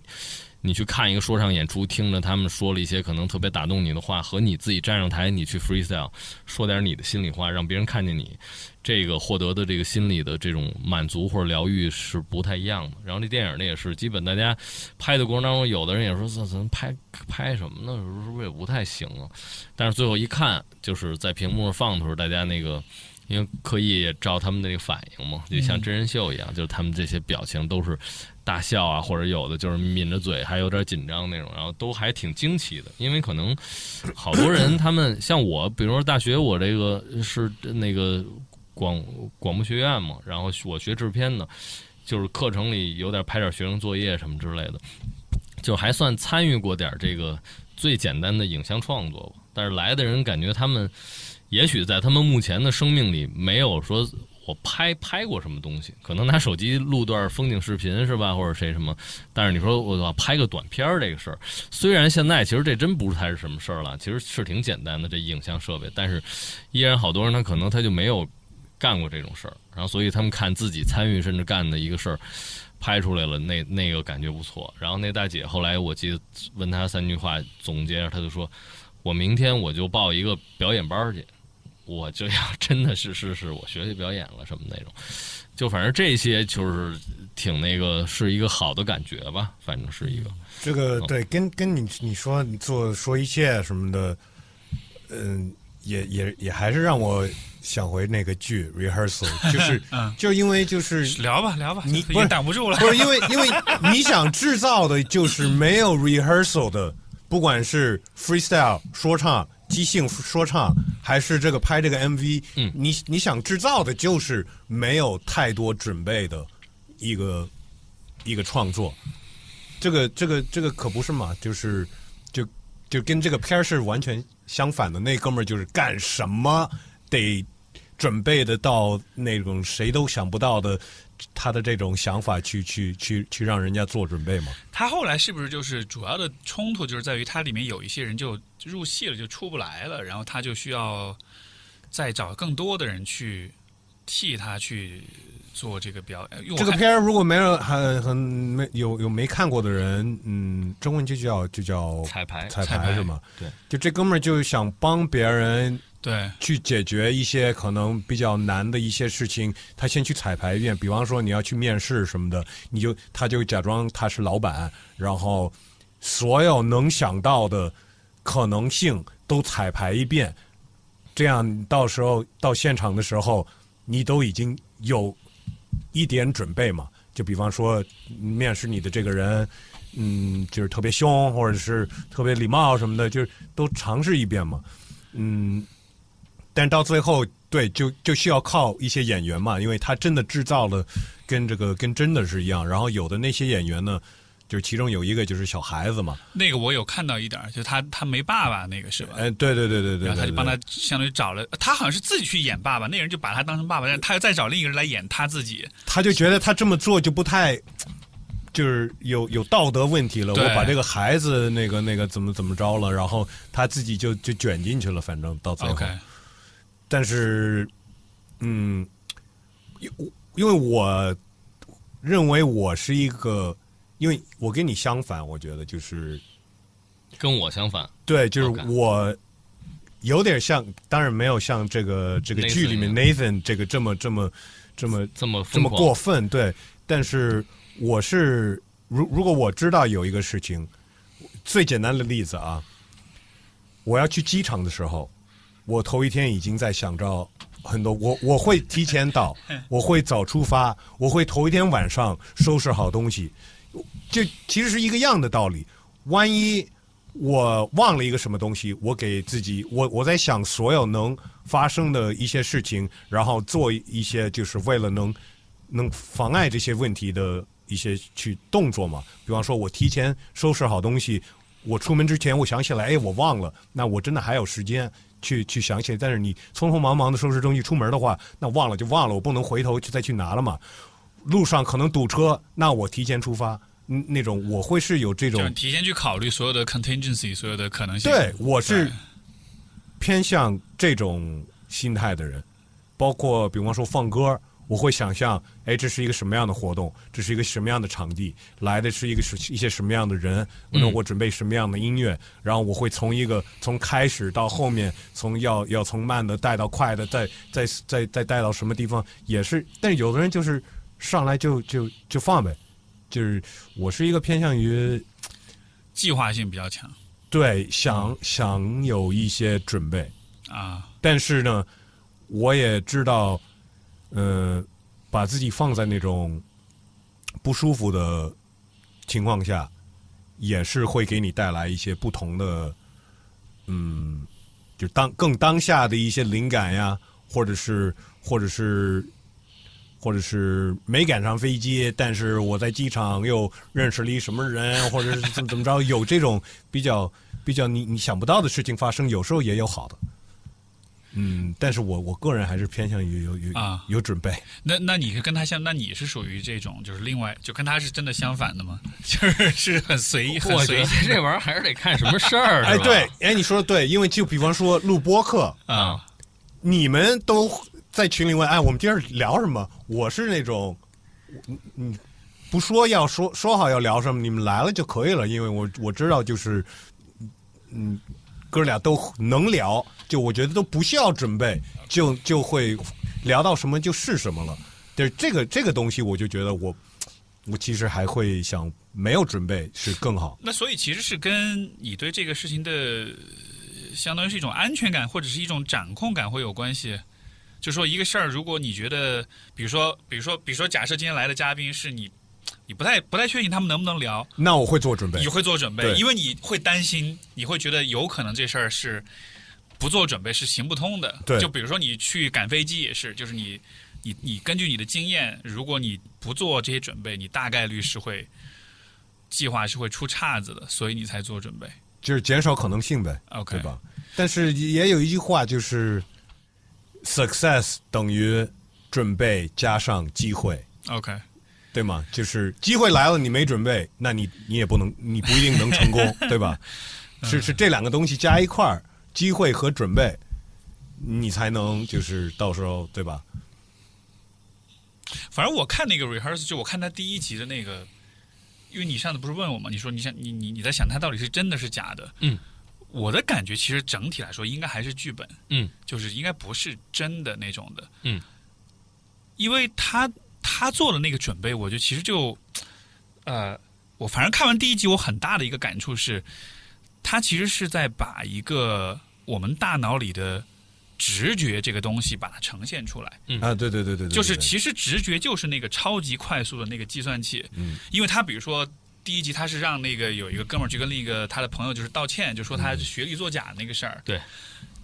Speaker 3: 你去看一个说唱演出，听着他们说了一些可能特别打动你的话，和你自己站上台，你去 freestyle 说点你的心里话，让别人看见你，这个获得的这个心理的这种满足或者疗愈是不太一样的。然后这电影呢也是，基本大家拍的过程当中，有的人也说咱咱拍拍什么呢？是不是也不太行啊？但是最后一看，就是在屏幕上放的时候，大家那个。因为可以照他们的那个反应嘛，就像真人秀一样，就是他们这些表情都是大笑啊，或者有的就是抿着嘴，还有点紧张那种，然后都还挺惊奇的。因为可能好多人他们像我，比如说大学我这个是那个广广播学院嘛，然后我学制片的，就是课程里有点拍点学生作业什么之类的，就还算参与过点这个最简单的影像创作吧。但是来的人感觉他们。也许在他们目前的生命里，没有说我拍拍过什么东西，可能拿手机录段风景视频是吧，或者谁什么。但是你说我拍个短片这个事儿，虽然现在其实这真不是太是什么事儿了，其实是挺简单的这影像设备，但是依然好多人他可能他就没有干过这种事儿，然后所以他们看自己参与甚至干的一个事儿。拍出来了，那那个感觉不错。然后那大姐后来我记得问她三句话总结，她就说：“我明天我就报一个表演班去。”我就要 真的是是是我学习表演了什么那种，就反正这些就是挺那个是一个好的感觉吧，反正是一个。
Speaker 2: 这个对，跟跟你你说你做说一切什么的，嗯，也也也还是让我想回那个剧 rehearsal，就是
Speaker 1: 嗯
Speaker 2: 就因为就是
Speaker 1: 聊吧聊吧，也
Speaker 2: 你不是
Speaker 1: 挡不住了。
Speaker 2: 不是因为因为你想制造的就是没有 rehearsal 的，不管是 freestyle 说唱。即兴说唱还是这个拍这个 MV，
Speaker 3: 嗯，
Speaker 2: 你你想制造的就是没有太多准备的一个一个创作，这个这个这个可不是嘛，就是就就跟这个片儿是完全相反的。那哥们儿就是干什么得准备的到那种谁都想不到的他的这种想法去去去去让人家做准备吗。
Speaker 1: 他后来是不是就是主要的冲突就是在于他里面有一些人就入戏了就出不来了，然后他就需要再找更多的人去替他去做这个表演。
Speaker 2: 这个片儿如果没有很很没有有没看过的人，嗯，中文就叫就叫
Speaker 3: 彩排
Speaker 2: 彩
Speaker 1: 排
Speaker 2: 是吗？
Speaker 3: 对，
Speaker 2: 就这哥们儿就想帮别人
Speaker 1: 对
Speaker 2: 去解决一些可能比较难的一些事情，他先去彩排一遍。比方说你要去面试什么的，你就他就假装他是老板，然后所有能想到的可能性都彩排一遍，这样到时候到现场的时候，你都已经有一点准备嘛。就比方说面试你的这个人，嗯，就是特别凶，或者是特别礼貌什么的，就是都尝试一遍嘛。嗯，但到最后，对，就就需要靠一些演员嘛，因为他真的制造了跟这个跟真的是一样。然后有的那些演员呢，就是其中有一个就是小孩子嘛，
Speaker 1: 那个我有看到一点，就是他他没爸爸那个是吧？
Speaker 2: 哎，对对对对对，
Speaker 1: 然后他就帮他相当于找了，他好像是自己去演爸爸，那人就把他当成爸爸，但是他又再找另一个人来演他自己。
Speaker 2: 他就觉得他这么做就不太，就是有有道德问题了。我把这个孩子那个那个怎么怎么着了，然后他自己就就卷进去了，反正到最后。但是，嗯，因因为我认为我是一个，因为我跟你相反，我觉得就是
Speaker 3: 跟我相反，
Speaker 2: 对，就是我有点像，当然没有像这个这个剧里面 Nathan 这个这么这么这么
Speaker 3: 这么
Speaker 2: 这么过分，对。但是我是如如果我知道有一个事情，最简单的例子啊，我要去机场的时候，我头一天已经在想着很多，我我会提前到，我会早出发，我会头一天晚上收拾好东西，这其实是一个样的道理。万一我忘了一个什么东西，我给自己，我我在想所有能发生的一些事情，然后做一些就是为了能能妨碍这些问题的一些去动作嘛。比方说，我提前收拾好东西，我出门之前我想起来，哎，我忘了，那我真的还有时间去去想起来。但是你匆匆忙忙的收拾东西出门的话，那忘了就忘了，我不能回头去再去拿了嘛。路上可能堵车，那我提前出发，嗯，那种我会是有这种
Speaker 1: 提前去考虑所有的 contingency，所有的可能性。
Speaker 2: 对，我是偏向这种心态的人，包括比方说放歌，我会想象，哎，这是一个什么样的活动，这是一个什么样的场地，来的是一个是一些什么样的人，那
Speaker 3: 嗯
Speaker 2: 我准备什么样的音乐，然后我会从一个从开始到后面，从要要从慢的带到快的，再再再再带到什么地方，也是，但是有的人就是上来就就就放呗，就是我是一个偏向于
Speaker 1: 计划性比较强
Speaker 2: 对想想有一些准备。
Speaker 1: 啊。
Speaker 2: 但是呢，我也知道，呃，把自己放在那种不舒服的情况下，也是会给你带来一些不同的，嗯，就当更当下的一些灵感呀，或者是或者是。或者是没赶上飞机，但是我在机场又认识了一什么人，或者是怎么怎么着，有这种比较比较你你想不到的事情发生，有时候也有好的。嗯，但是我我个人还是偏向于有有
Speaker 1: 啊
Speaker 2: 有准备。
Speaker 1: 那那你是跟他相，那你是属于这种，就是另外就跟他是真的相反的吗？就是是很随意，很
Speaker 3: 我
Speaker 1: 随意
Speaker 3: 这玩意儿还是得看什么事儿，
Speaker 2: 哎，对，哎，你说的对，因为就比方说录播课，
Speaker 1: 啊。
Speaker 2: 你们都在群里问，哎，我们今儿聊什么？我是那种，嗯嗯，不说要说说好要聊什么，你们来了就可以了，因为我我知道就是，嗯，哥俩都能聊，就我觉得都不需要准备，就就会聊到什么就是什么了。对这个这个东西，我就觉得我我其实还会想没有准备是更好。
Speaker 1: 那所以其实是跟你对这个事情的，呃相当于是一种安全感或者是一种掌控感会有关系。就说一个事儿，如果你觉得，比如说，比如说，比如说，假设今天来的嘉宾是你，你不太不太确定他们能不能聊，
Speaker 2: 那我会做准备
Speaker 1: 你。会做准备，因为你会担心，你会觉得有可能这事儿是不做准备是行不通的。
Speaker 2: 对
Speaker 1: 就比如说你去赶飞机也是，就是你你你根据你的经验，如果你不做这些准备，你大概率是会计划是会出岔子的，所以你才做准备。
Speaker 2: 就是减少可能性呗
Speaker 1: ，OK
Speaker 2: 对吧？但是也有一句话就是 “success 等于准备加上机会
Speaker 1: ”，OK，
Speaker 2: 对吗？就是机会来了，你没准备，那你你也不能，你不一定能成功，对吧？是是这两个东西加一块儿，机会和准备，你才能就是到时候对吧？
Speaker 1: 反正我看那个 rehearsal，就我看他第一集的那个，因为你上次不是问我吗？你说你想你你你在想他到底是真的是假的？
Speaker 3: 嗯，
Speaker 1: 我的感觉其实整体来说应该还是剧本，
Speaker 3: 嗯，
Speaker 1: 就是应该不是真的那种的，
Speaker 3: 嗯，
Speaker 1: 因为他他做的那个准备，我觉得其实就，呃，我反正看完第一集，我很大的一个感触是，他其实是在把一个我们大脑里的直觉这个东西把它呈现出来。嗯。
Speaker 2: 啊，对对对对对，
Speaker 1: 就是其实直觉就是那个超级快速的那个计算器，
Speaker 2: 嗯，
Speaker 1: 因为他比如说第一集他是让那个有一个哥们儿去跟另一个他的朋友就是道歉，就说他学历作假那个事儿，
Speaker 3: 对，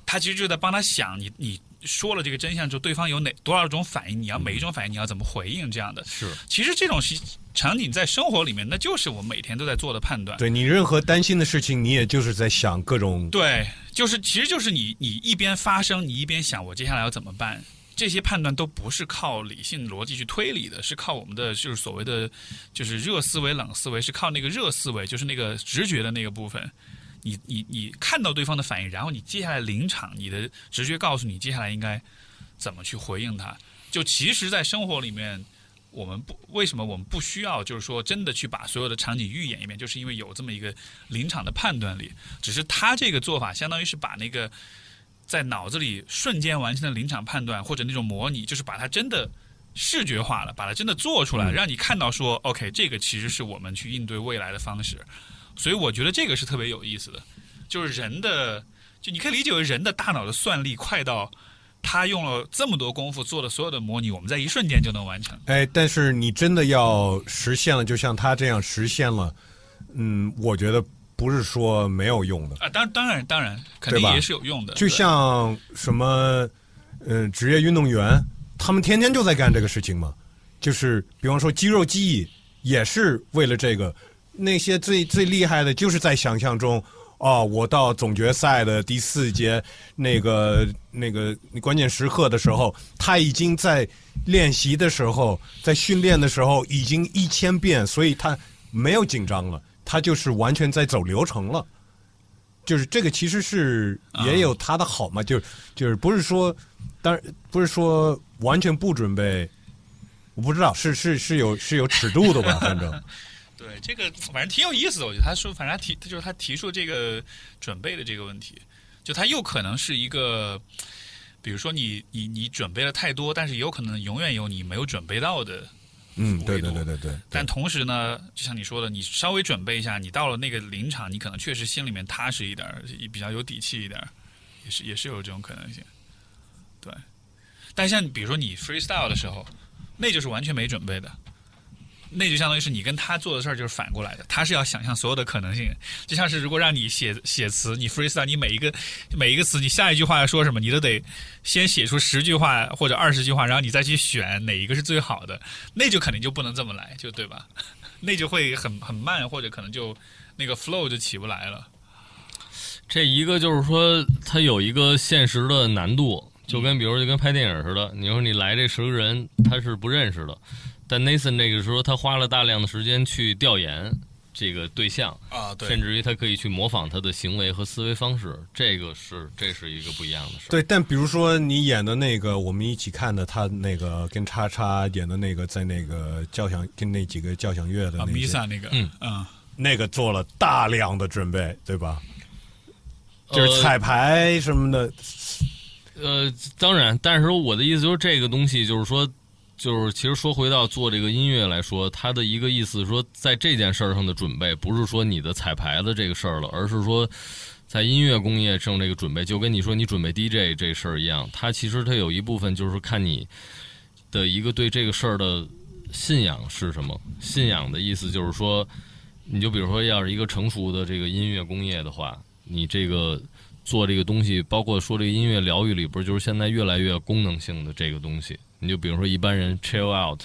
Speaker 1: 他其实就在帮他想你你说了这个真相之后，对方有哪多少种反应，你要每一种反应你要怎么回应这样的。
Speaker 3: 是
Speaker 1: 其实这种是场景在生活里面，那就是我们每天都在做的判断。
Speaker 2: 对你任何担心的事情，你也就是在想各种
Speaker 1: 对，就是其实就是你你一边发生，你一边想我接下来要怎么办。这些判断都不是靠理性逻辑去推理的，是靠我们的就是所谓的就是热思维、冷思维，是靠那个热思维，就是那个直觉的那个部分。你你你看到对方的反应，然后你接下来临场，你的直觉告诉你接下来应该怎么去回应他。就其实，在生活里面，我们不为什么我们不需要，就是说真的去把所有的场景预演一遍，就是因为有这么一个临场的判断力。只是他这个做法，相当于是把那个在脑子里瞬间完成的临场判断或者那种模拟，就是把它真的视觉化了，把它真的做出来，让你看到说，OK，这个其实是我们去应对未来的方式。所以我觉得这个是特别有意思的，就是人的，就你可以理解为人的大脑的算力快到。他用了这么多功夫做的所有的模拟，我们在一瞬间就能完成。
Speaker 2: 哎，但是你真的要实现了，就像他这样实现了，嗯，我觉得不是说没有用的。
Speaker 1: 啊，当当然当然，肯定也是有用的。
Speaker 2: 就像什么，呃，职业运动员，他们天天就在干这个事情嘛。就是比方说肌肉记忆，也是为了这个。那些最最厉害的，就是在想象中，哦，我到总决赛的第四节那个那个关键时刻的时候，他已经在练习的时候，在训练的时候已经一千遍，所以他没有紧张了，他就是完全在走流程了。就是这个其实是也有他的好嘛，就是就是不是说，当然不是说完全不准备，我不知道是是是有是有尺度的吧，反正
Speaker 1: 对这个反正挺有意思的，我觉得他说，反正他提，他就是他提出这个准备的这个问题，就他又可能是一个，比如说你你你准备了太多，但是也有可能永远有你没有准备到的。
Speaker 2: 嗯，对对对对对，
Speaker 1: 但同时呢，就像你说的，你稍微准备一下，你到了那个临场，你可能确实心里面踏实一点儿，比较有底气一点，也是也是有这种可能性。对，但像比如说你 freestyle 的时候，那就是完全没准备的。那就相当于是你跟他做的事儿就是反过来的，他是要想象所有的可能性，就像是如果让你写写词，你 freestyle，你每一个每一个词，你下一句话要说什么，你都得先写出十句话或者二十句话，然后你再去选哪一个是最好的，那就肯定就不能这么来，就对吧？那就会很很慢，或者可能就那个 flow 就起不来了。
Speaker 3: 这一个就是说，它有一个现实的难度，就跟比如就跟拍电影似的，你说你来这十个人，他是不认识的，但 Nathan 这个时候他花了大量的时间去调研这个对象，
Speaker 1: 啊，对
Speaker 3: 甚至于他可以去模仿他的行为和思维方式，这个是这是一个不一样的事儿。
Speaker 2: 对。但比如说你演的那个，我们一起看的，他那个跟叉叉演的那个，在那个交响跟那几个交响乐的
Speaker 1: 啊
Speaker 2: 那些
Speaker 1: ，，Misa 那个，
Speaker 3: 嗯
Speaker 1: 嗯
Speaker 2: 那个做了大量的准备，对吧？就是
Speaker 3: 呃
Speaker 2: 彩排什么的，
Speaker 3: 呃，当然，但是说我的意思就是这个东西，就是说，就是其实说回到做这个音乐来说，它的一个意思说，在这件事儿上的准备，不是说你的彩排的这个事儿了，而是说，在音乐工业上这个准备，就跟你说你准备 DJ 这事儿一样，它其实它有一部分就是看你的一个对这个事儿的信仰是什么。信仰的意思就是说，你就比如说，要是一个成熟的这个音乐工业的话，你这个做这个东西，包括说这个音乐疗愈里边，就是现在越来越功能性的这个东西。你就比如说一般人 chill out，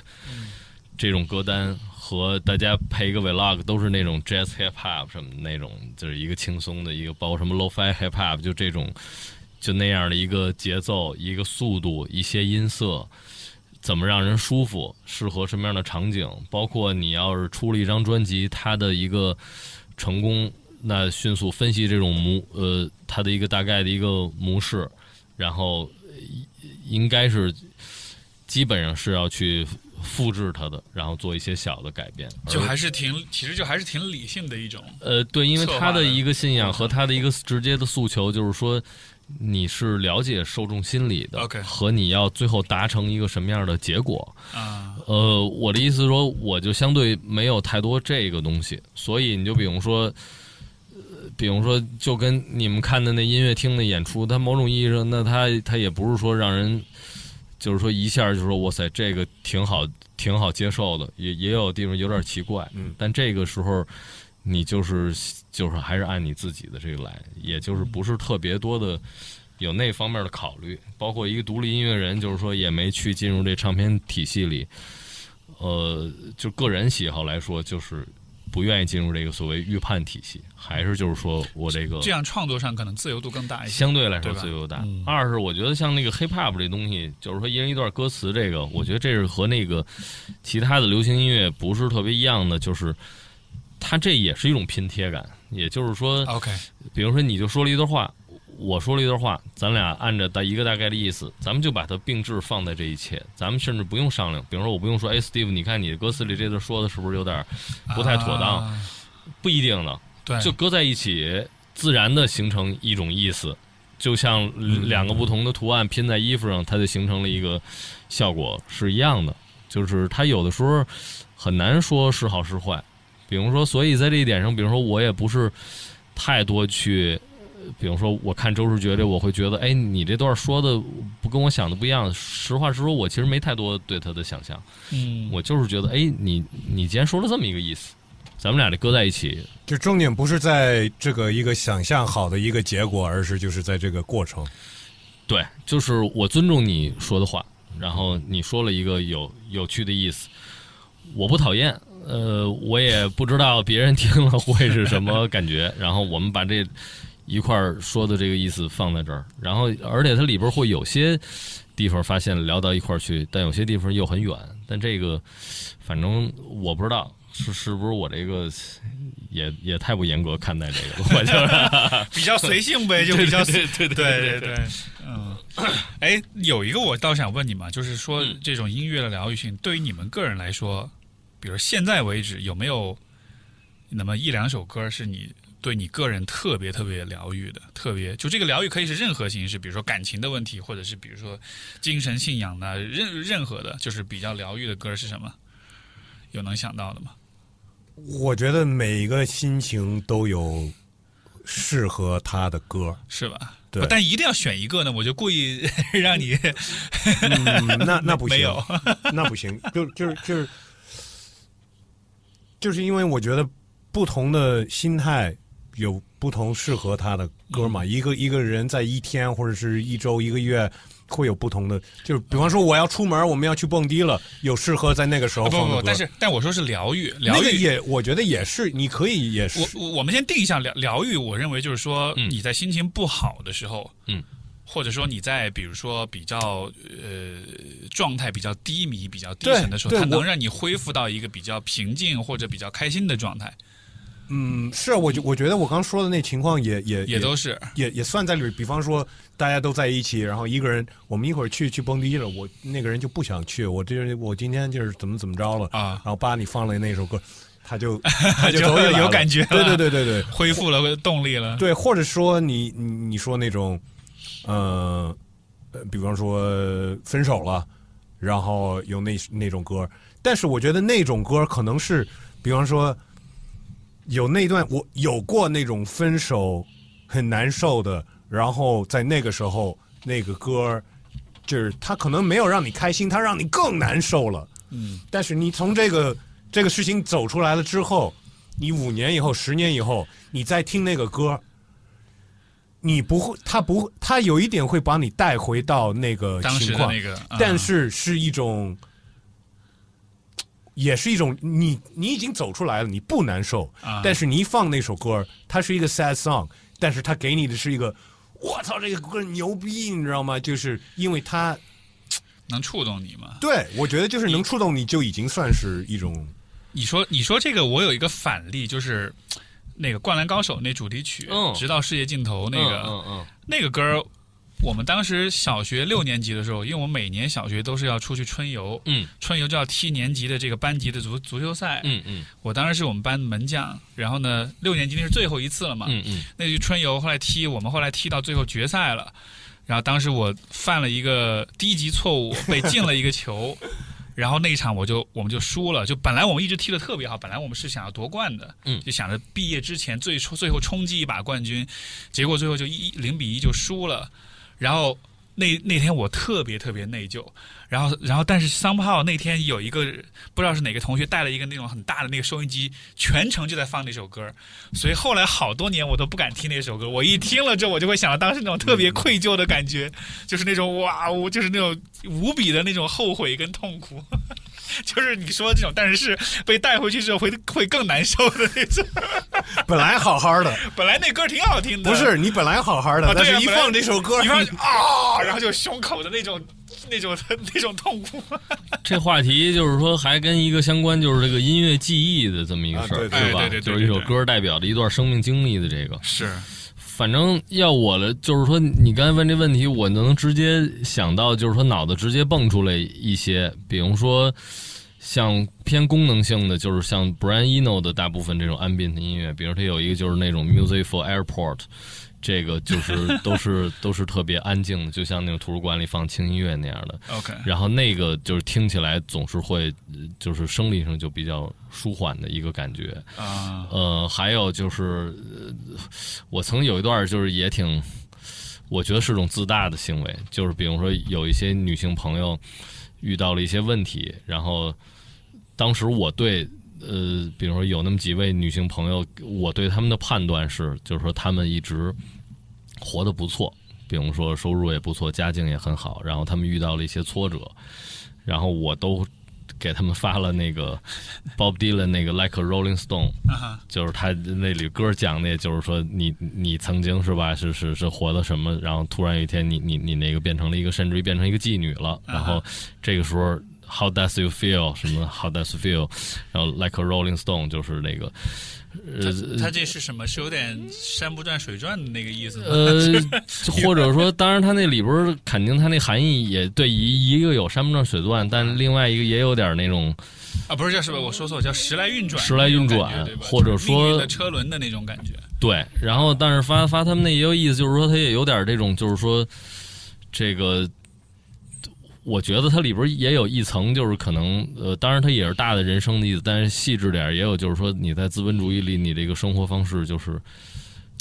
Speaker 3: 这种歌单和大家配一个 vlog，都是那种 jazz hip hop 什么那种，就是一个轻松的一个，包括什么 low-fi hip hop，就这种就那样的一个节奏、一个速度、一些音色，怎么让人舒服，适合什么样的场景，包括你要是出了一张专辑，它的一个成功，那迅速分析这种模呃它的一个大概的一个模式，然后呃应该是基本上是要去复制它的，然后做一些小的改变，
Speaker 1: 就还是挺，其实就还是挺理性的一种。
Speaker 3: 呃，对，因为他的一个信仰和他的一个直接的诉求就是说，你是了解受众心理的
Speaker 1: OK
Speaker 3: 和你要最后达成一个什么样的结果。
Speaker 1: 啊，
Speaker 3: 呃，我的意思是说，我就相对没有太多这个东西，所以你就比如说，呃，比如说，就跟你们看的那音乐厅的演出，它某种意义上，那它它也不是说让人，就是说一下就说哇塞，这个挺好，挺好接受的，也也有地方有点奇怪，
Speaker 2: 嗯
Speaker 3: 但这个时候。你就是就是还是按你自己的这个来，也就是不是特别多的有那方面的考虑，包括一个独立音乐人，就是说也没去进入这唱片体系里，呃，就个人喜好来说，就是不愿意进入这个所谓预判体系，还是就是说我这个
Speaker 1: 这样创作上可能自由度更大一些。
Speaker 3: 相对来说自由大
Speaker 1: 嗯。
Speaker 3: 二是我觉得像那个 hip hop 这东西，就是说一人一段歌词，这个我觉得这是和那个其他的流行音乐不是特别一样的，就是它这也是一种拼贴感，也就是说
Speaker 1: ，OK，
Speaker 3: 比如说你就说了一段话，我说了一段话，咱俩按着大一个大概的意思，咱们就把它并置放在这一切，咱们甚至不用商量。比如说我不用说，哎，Steve，你看你的歌词里这段说的是不是有点不太妥当？
Speaker 1: 啊
Speaker 3: 不一定呢，
Speaker 1: 对，
Speaker 3: 就搁在一起，自然的形成一种意思，就像两个不同的图案拼在衣服上，它就形成了一个效果是一样的。就是它有的时候很难说是好是坏，比如说，所以在这一点上，比如说我也不是太多去，呃比如说我看周世觉这，我会觉得，哎，你这段说的不跟我想的不一样。实话实说，我其实没太多对他的想象，
Speaker 1: 嗯，
Speaker 3: 我就是觉得，哎，你你既然说了这么一个意思，咱们俩这搁在一起，
Speaker 2: 就重点不是在这个一个想象好的一个结果，而是就是在这个过程。
Speaker 3: 对，就是我尊重你说的话，然后你说了一个有有趣的意思，我不讨厌，呃，我也不知道别人听了会是什么感觉，然后我们把这一块儿说的这个意思放在这儿，然后而且它里边会有些地方发现聊到一块儿去，但有些地方又很远，但这个反正我不知道是是不是我这个 也也太不严格看待这个，我就是。
Speaker 1: 比较随性呗，就比较
Speaker 3: 对对对
Speaker 1: 对对，嗯，哎，有一个我倒想问你嘛，就是说这种音乐的疗愈性，对于你们个人来说，比如现在为止有没有那么一两首歌是你对你个人特别特别疗愈的？特别就这个疗愈可以是任何形式，比如说感情的问题，或者是比如说精神信仰的，任任何的，就是比较疗愈的歌是什么？有能想到的吗？
Speaker 2: 我觉得每个心情都有适合他的歌，
Speaker 1: 是吧？
Speaker 2: 对
Speaker 1: 但一定要选一个呢，我就故意 让你
Speaker 2: 嗯，那那不 行，
Speaker 1: 没有
Speaker 2: 那不行，就就是就是就是因为我觉得不同的心态有不同适合他的歌嘛。一个一个人在一天或者是一周、一个月会有不同的，就是比方说我要出门，我们要去蹦迪了，有适合在那个时候
Speaker 1: 不不。但是但我说是疗愈，疗
Speaker 2: 那个
Speaker 1: 愈。
Speaker 2: 也我觉得也是，你可以也是
Speaker 1: 我我我们先定一下疗疗愈，我认为就是说
Speaker 3: 嗯
Speaker 1: 你在心情不好的时候，
Speaker 3: 嗯，
Speaker 1: 或者说你在比如说比较呃状态比较低迷、比较低沉的时候，它能让你恢复到一个比较平静或者比较开心的状态，
Speaker 2: 嗯，是我觉我觉得我刚说的那情况也也
Speaker 1: 也都是。
Speaker 2: 也也算在里边。比方说，大家都在一起，然后一个人，我们一会儿去去蹦迪了，我那个人就不想去，我这我今天就是怎么怎么着了
Speaker 1: 啊。
Speaker 2: 然后把你放了那首歌，他就 他就
Speaker 1: 就有感觉了。
Speaker 2: 对对对对对。
Speaker 1: 恢复了动力了。
Speaker 2: 对，或者说你你你说那种，呃，呃比方说分手了，然后有那那种歌，但是我觉得那种歌可能是，比方说有那段我有过那种分手很难受的，然后在那个时候那个歌就是他可能没有让你开心，他让你更难受了。
Speaker 1: 嗯，
Speaker 2: 但是你从这个这个事情走出来了之后，你五年以后、十年以后，你再听那个歌，你不会，他不，他有一点会把你带回到那个
Speaker 1: 当时
Speaker 2: 情况，
Speaker 1: 的那个，啊。
Speaker 2: 但是是一种也是一种你你已经走出来了，你不难受，
Speaker 1: 啊
Speaker 2: 但是你一放那首歌，它是一个 sad song，但是它给你的是一个，我操，这个歌牛逼，你知道吗？就是因为它
Speaker 1: 能触动你吗？
Speaker 2: 对我觉得就是能触动你就已经算是一种
Speaker 1: 你说你说这个，我有一个反例，就是那个《灌篮高手》那主题曲，
Speaker 3: 嗯
Speaker 1: 直到世界尽头》那个、
Speaker 3: 嗯嗯
Speaker 1: 那个歌儿，我们当时小学六年级的时候，因为我们每年小学都是要出去春游，
Speaker 3: 嗯
Speaker 1: 春游就要踢年级的这个班级的足足球赛。
Speaker 3: 嗯嗯
Speaker 1: 我当时是我们班门将，然后呢，六年级那是最后一次了嘛，
Speaker 3: 嗯嗯
Speaker 1: 那就春游，后来踢，我们后来踢到最后决赛了。然后当时我犯了一个低级错误，被进了一个球，然后那一场我就我们就输了。就本来我们一直踢的特别好，本来我们是想要夺冠的，
Speaker 3: 嗯
Speaker 1: 就想着毕业之前最最后冲击一把冠军，结果最后就一零比一就输了。然后那那天我特别特别内疚，然后然后但是 somehow 那天有一个不知道是哪个同学带了一个那种很大的那个收音机，全程就在放那首歌，所以后来好多年我都不敢听那首歌。我一听了之后，我就会想到当时那种特别愧疚的感觉，就是那种哇，我就是那种无比的那种后悔跟痛苦。就是你说的这种，但是是被带回去之后会会更难受的那种。
Speaker 2: 本来好好的，
Speaker 1: 本来那歌挺好听的，
Speaker 2: 不是你本来好好的，但是一放这首歌，
Speaker 1: 一放啊，然后就胸口的那种、那种、那种痛苦。
Speaker 3: 这话题就是说，还跟一个相关，就是这个音乐记忆的这么一个事儿，
Speaker 2: 啊对对
Speaker 3: 是吧？
Speaker 1: 对对对对
Speaker 3: 就是一首歌代表着一段生命经历的这个。
Speaker 1: 是，
Speaker 3: 反正要我的，就是说，你刚才问这问题，我能直接想到，就是说脑子直接蹦出来一些，比如说像偏功能性的，就是像 Brian Eno 的大部分这种 ambient 音乐，比如它有一个就是那种 Music for Airport。这个就是 都是都是特别安静的，就像那种图书馆里放轻音乐那样的。
Speaker 1: OK，
Speaker 3: 然后那个就是听起来总是会，呃就是生理上就比较舒缓的一个感觉。
Speaker 1: 啊，
Speaker 3: 呃，还有就是，呃我曾有一段就是也挺，我觉得是种自大的行为，就是比如说有一些女性朋友遇到了一些问题，然后当时我对。呃，比如说有那么几位女性朋友，我对他们的判断是，就是说他们一直活得不错，比如说收入也不错，家境也很好，然后他们遇到了一些挫折，然后我都给他们发了那个 Bob Dylan 那个 Like a Rolling Stone，就是他那里歌讲的，也就是说你你曾经是吧，是是是活的什么，然后突然有一天你你你那个变成了一个，甚至于变成一个妓女了，然后这个时候 How does you feel 什么 How does you feel，然后 Like a Rolling Stone 就是那个呃
Speaker 1: 他他这是什么？是有点山不转水转的那个意思吗？
Speaker 3: 呃，或者说，当然他那里边儿肯定他那含义也对一一个有山不转水转，但另外一个也有点那种
Speaker 1: 啊，不是叫什么？我说错，叫时来运转，
Speaker 3: 时来运转或者说
Speaker 1: 的车轮的那种感觉。
Speaker 3: 对，然后但是发发他们那也有意思，就是说他也有点这种，就是说这个，我觉得它里边也有一层，就是可能呃，当然它也是大的人生的意思，但是细致点儿也有，就是说你在资本主义里，你这个生活方式就是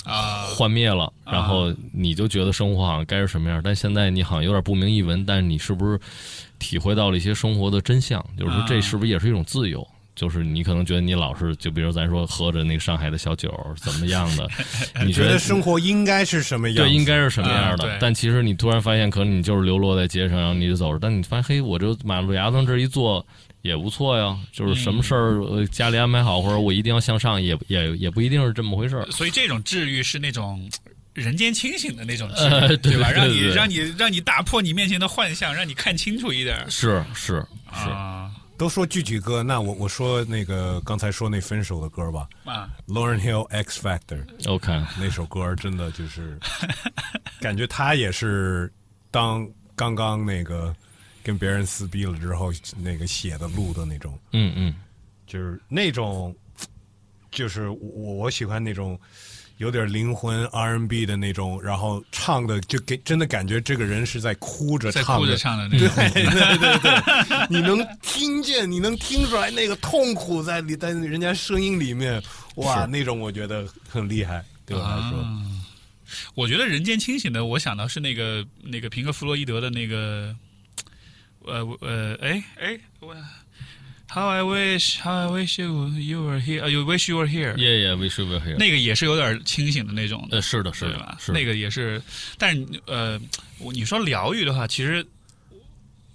Speaker 1: 啊，
Speaker 3: 幻灭了，
Speaker 1: 啊
Speaker 3: 然后你就觉得生活好像该是什么样，但现在你好像有点不明一文，但是你是不是体会到了一些生活的真相？就是说这
Speaker 1: 啊
Speaker 3: 是不是也是一种自由？就是你可能觉得你老是就比如咱说喝着那个上海的小酒怎么样的，你
Speaker 2: 觉得生活应该是什么样？
Speaker 3: 对应该是什么样的？但其实你突然发现，可能你就是流落在街上，然后你就走着，但你发现嘿，我这马路牙子上这一坐也不错呀，就是什么事儿、呃家里安排好，或者我一定要向上，也也也不一定是这么回事儿。
Speaker 1: 所以这种治愈是那种。人间清醒的那种治愈，
Speaker 3: 呃对
Speaker 1: 吧？让你让你让你打破你面前的幻象，让你看清楚一点。
Speaker 3: 是是是，
Speaker 1: 啊
Speaker 2: 都说具体歌，那我我说那个刚才说那分手的歌吧。
Speaker 1: 啊
Speaker 2: ，，Lauren Hill X Factor
Speaker 3: OK，
Speaker 2: 那首歌真的就是，感觉他也是当刚刚那个跟别人撕逼了之后，那个写的录的那种，
Speaker 3: 嗯嗯。
Speaker 2: 就是那种，就是我我喜欢那种有点灵魂 R&B 的那种，然后唱的就给真的感觉这个人是在哭着
Speaker 1: 在
Speaker 2: 唱的，
Speaker 1: 哭着唱的那
Speaker 2: 对
Speaker 1: 种。
Speaker 2: 对 对对，你能听见，你能听出来那个痛苦在里，在人家声音里面，哇，那种我觉得很厉害，对我来说。
Speaker 1: 啊我觉得人间清醒的，我想到是那个那个平克·弗洛伊德的那个，呃呃，哎哎，我 How I wish, How I wish you you were here, 呃 you wish you were here，Yeah,
Speaker 3: yeah, wish you were here.。
Speaker 1: 那个也是有点清醒的那种的，
Speaker 3: 呃，是的，是的
Speaker 1: 对吧，？那个也是，但是呃，我你说疗愈的话，其实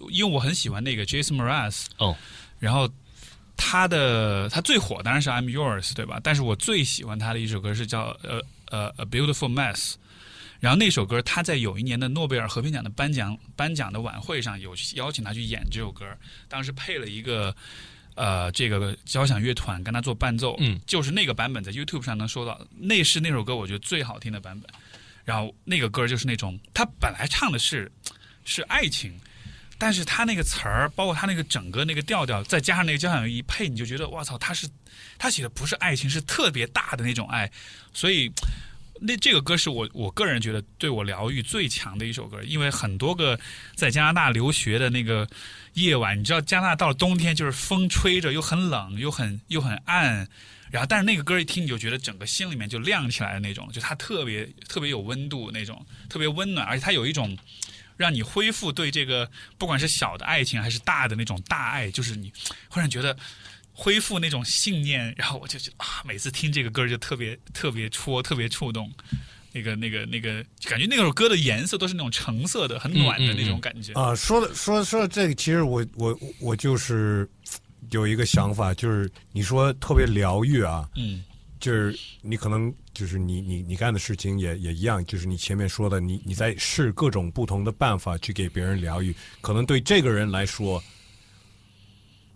Speaker 1: 因为我很喜欢那个 Jason Mraz，
Speaker 3: 哦，
Speaker 1: 然后他的他最火当然是 I'm Yours，对吧？但是我最喜欢他的一首歌是叫呃呃 A Beautiful Mess。然后那首歌他在有一年的诺贝尔和平奖的颁奖颁奖的晚会上有邀请他去演这首歌，当时配了一个呃这个交响乐团跟他做伴奏，
Speaker 3: 嗯，
Speaker 1: 就是那个版本在 YouTube 上能收到，那是那首歌我觉得最好听的版本。然后那个歌就是那种他本来唱的是是爱情。但是他那个词儿，包括他那个整个那个调调，再加上那个交响乐一配，你就觉得哇操，他是他写的不是爱情，是特别大的那种爱。所以那这个歌是我我个人觉得对我疗愈最强的一首歌，因为很多个在加拿大留学的那个夜晚，你知道加拿大到了冬天就是风吹着又很冷又很又很暗，然后但是那个歌一听你就觉得整个心里面就亮起来的那种，就它特别特别有温度那种，特别温暖，而且它有一种。让你恢复对这个不管是小的爱情还是大的那种大爱，就是你忽然觉得恢复那种信念，然后我就觉得啊，每次听这个歌就特别特别戳，特别触动。那个那个那个，感觉那首歌的颜色都是那种橙色的，很暖的那种感觉
Speaker 2: 啊。说的说说这个，其实我我我就是有一个想法，就是你说特别疗愈啊，
Speaker 1: 嗯，
Speaker 2: 就是你可能。就是你你你干的事情也也一样，就是你前面说的，你你在试各种不同的办法去给别人疗愈。可能对这个人来说，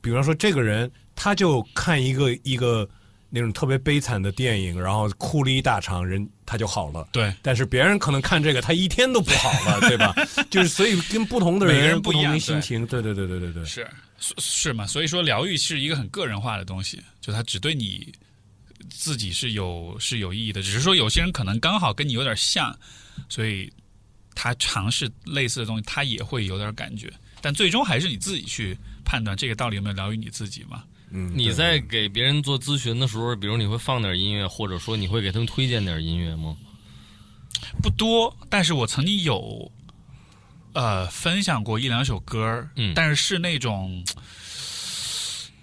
Speaker 2: 比方说这个人他就看一个一个那种特别悲惨的电影，然后哭了一大场，人他就好了。
Speaker 1: 对，
Speaker 2: 但是别人可能看这个，他一天都不好了，对吧？就是所以跟不同的人
Speaker 1: 不
Speaker 2: 同的心情，对对对对对对，
Speaker 1: 是是嘛？所以说疗愈是一个很个人化的东西，就他只对你。自己是有是有意义的，只是说有些人可能刚好跟你有点像，所以他尝试类似的东西，他也会有点感觉。但最终还是你自己去判断这个到底有没有疗愈你自己嘛？
Speaker 2: 嗯，
Speaker 3: 你在给别人做咨询的时候，比如你会放点音乐，或者说你会给他们推荐点音乐吗？
Speaker 1: 不多，但是我曾经有呃分享过一两首歌，
Speaker 3: 嗯，
Speaker 1: 但是是那种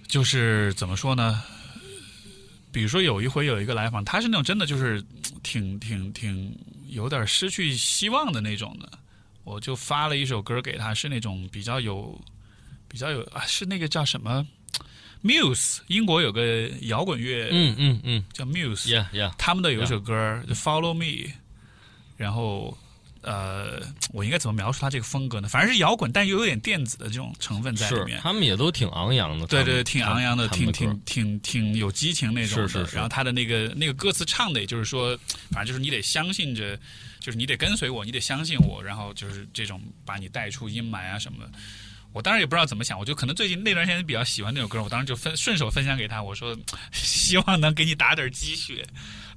Speaker 1: 就是怎么说呢？比如说有一回有一个来访，他是那种真的就是 挺挺挺有点失去希望的那种的，我就发了一首歌给他，是那种比较有比较有啊，是那个叫什么 Muse，英国有个摇滚乐，
Speaker 3: 嗯嗯嗯，
Speaker 1: 叫
Speaker 3: Muse，yeah yeah，，
Speaker 1: 他们的有一首歌 Follow Me，然后。呃，我应该怎么描述他这个风格呢？反正是摇滚，但又有点电子的这种成分在里面。
Speaker 3: 他们也都挺昂扬的，
Speaker 1: 对对，挺昂扬的，挺挺挺挺有激情那种
Speaker 3: 的。是是。
Speaker 1: 然后他的那个那个歌词唱的，也就是说，反正就是你得相信着，就是你得跟随我，你得相信我，然后就是这种把你带出阴霾啊什么的。我当然也不知道怎么想，我就可能最近那段时间比较喜欢那首歌，我当时就分顺手分享给他，我说 希望能给你打点鸡血，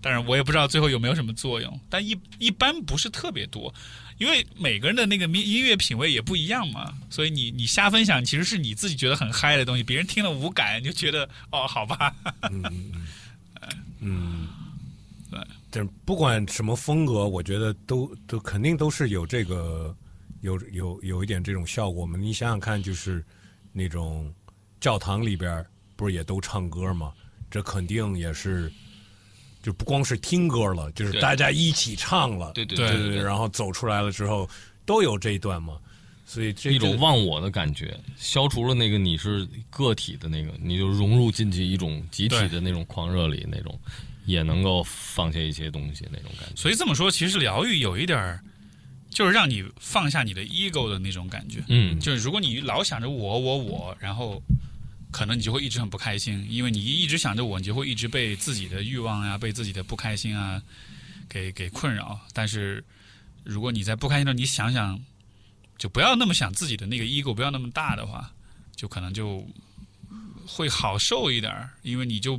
Speaker 1: 但是我也不知道最后有没有什么作用，但一一般不是特别多。因为每个人的那个音音乐品味也不一样嘛，所以你你瞎分享其实是你自己觉得很嗨的东西，别人听了无感，就觉得哦，好吧。
Speaker 2: 嗯嗯嗯，对，但不管什么风格，我觉得都都肯定都是有这个有有有一点这种效果吗。你想想看，就是那种教堂里边不是也都唱歌吗？这肯定也是。就不光是听歌了，就是大家一起唱了，
Speaker 3: 对对
Speaker 1: 对
Speaker 3: 对，
Speaker 2: 然后走出来了之后都有这一段嘛，所以这
Speaker 3: 一种忘我的感觉，消除了那个你是个体的那个，你就融入进去一种集体的那种狂热里，那种也能够放下一些东西那种感觉。
Speaker 1: 所以这么说，其实疗愈有一点儿，就是让你放下你的 ego 的那种感觉。
Speaker 3: 嗯，
Speaker 1: 就是如果你老想着我我我，然后。可能你就会一直很不开心，因为你一直想着我，你就会一直被自己的欲望呀、被自己的不开心啊给给困扰。但是如果你在不开心的时候，你想想，就不要那么想自己的那个 ego 不要那么大的话，就可能就会好受一点儿，因为你就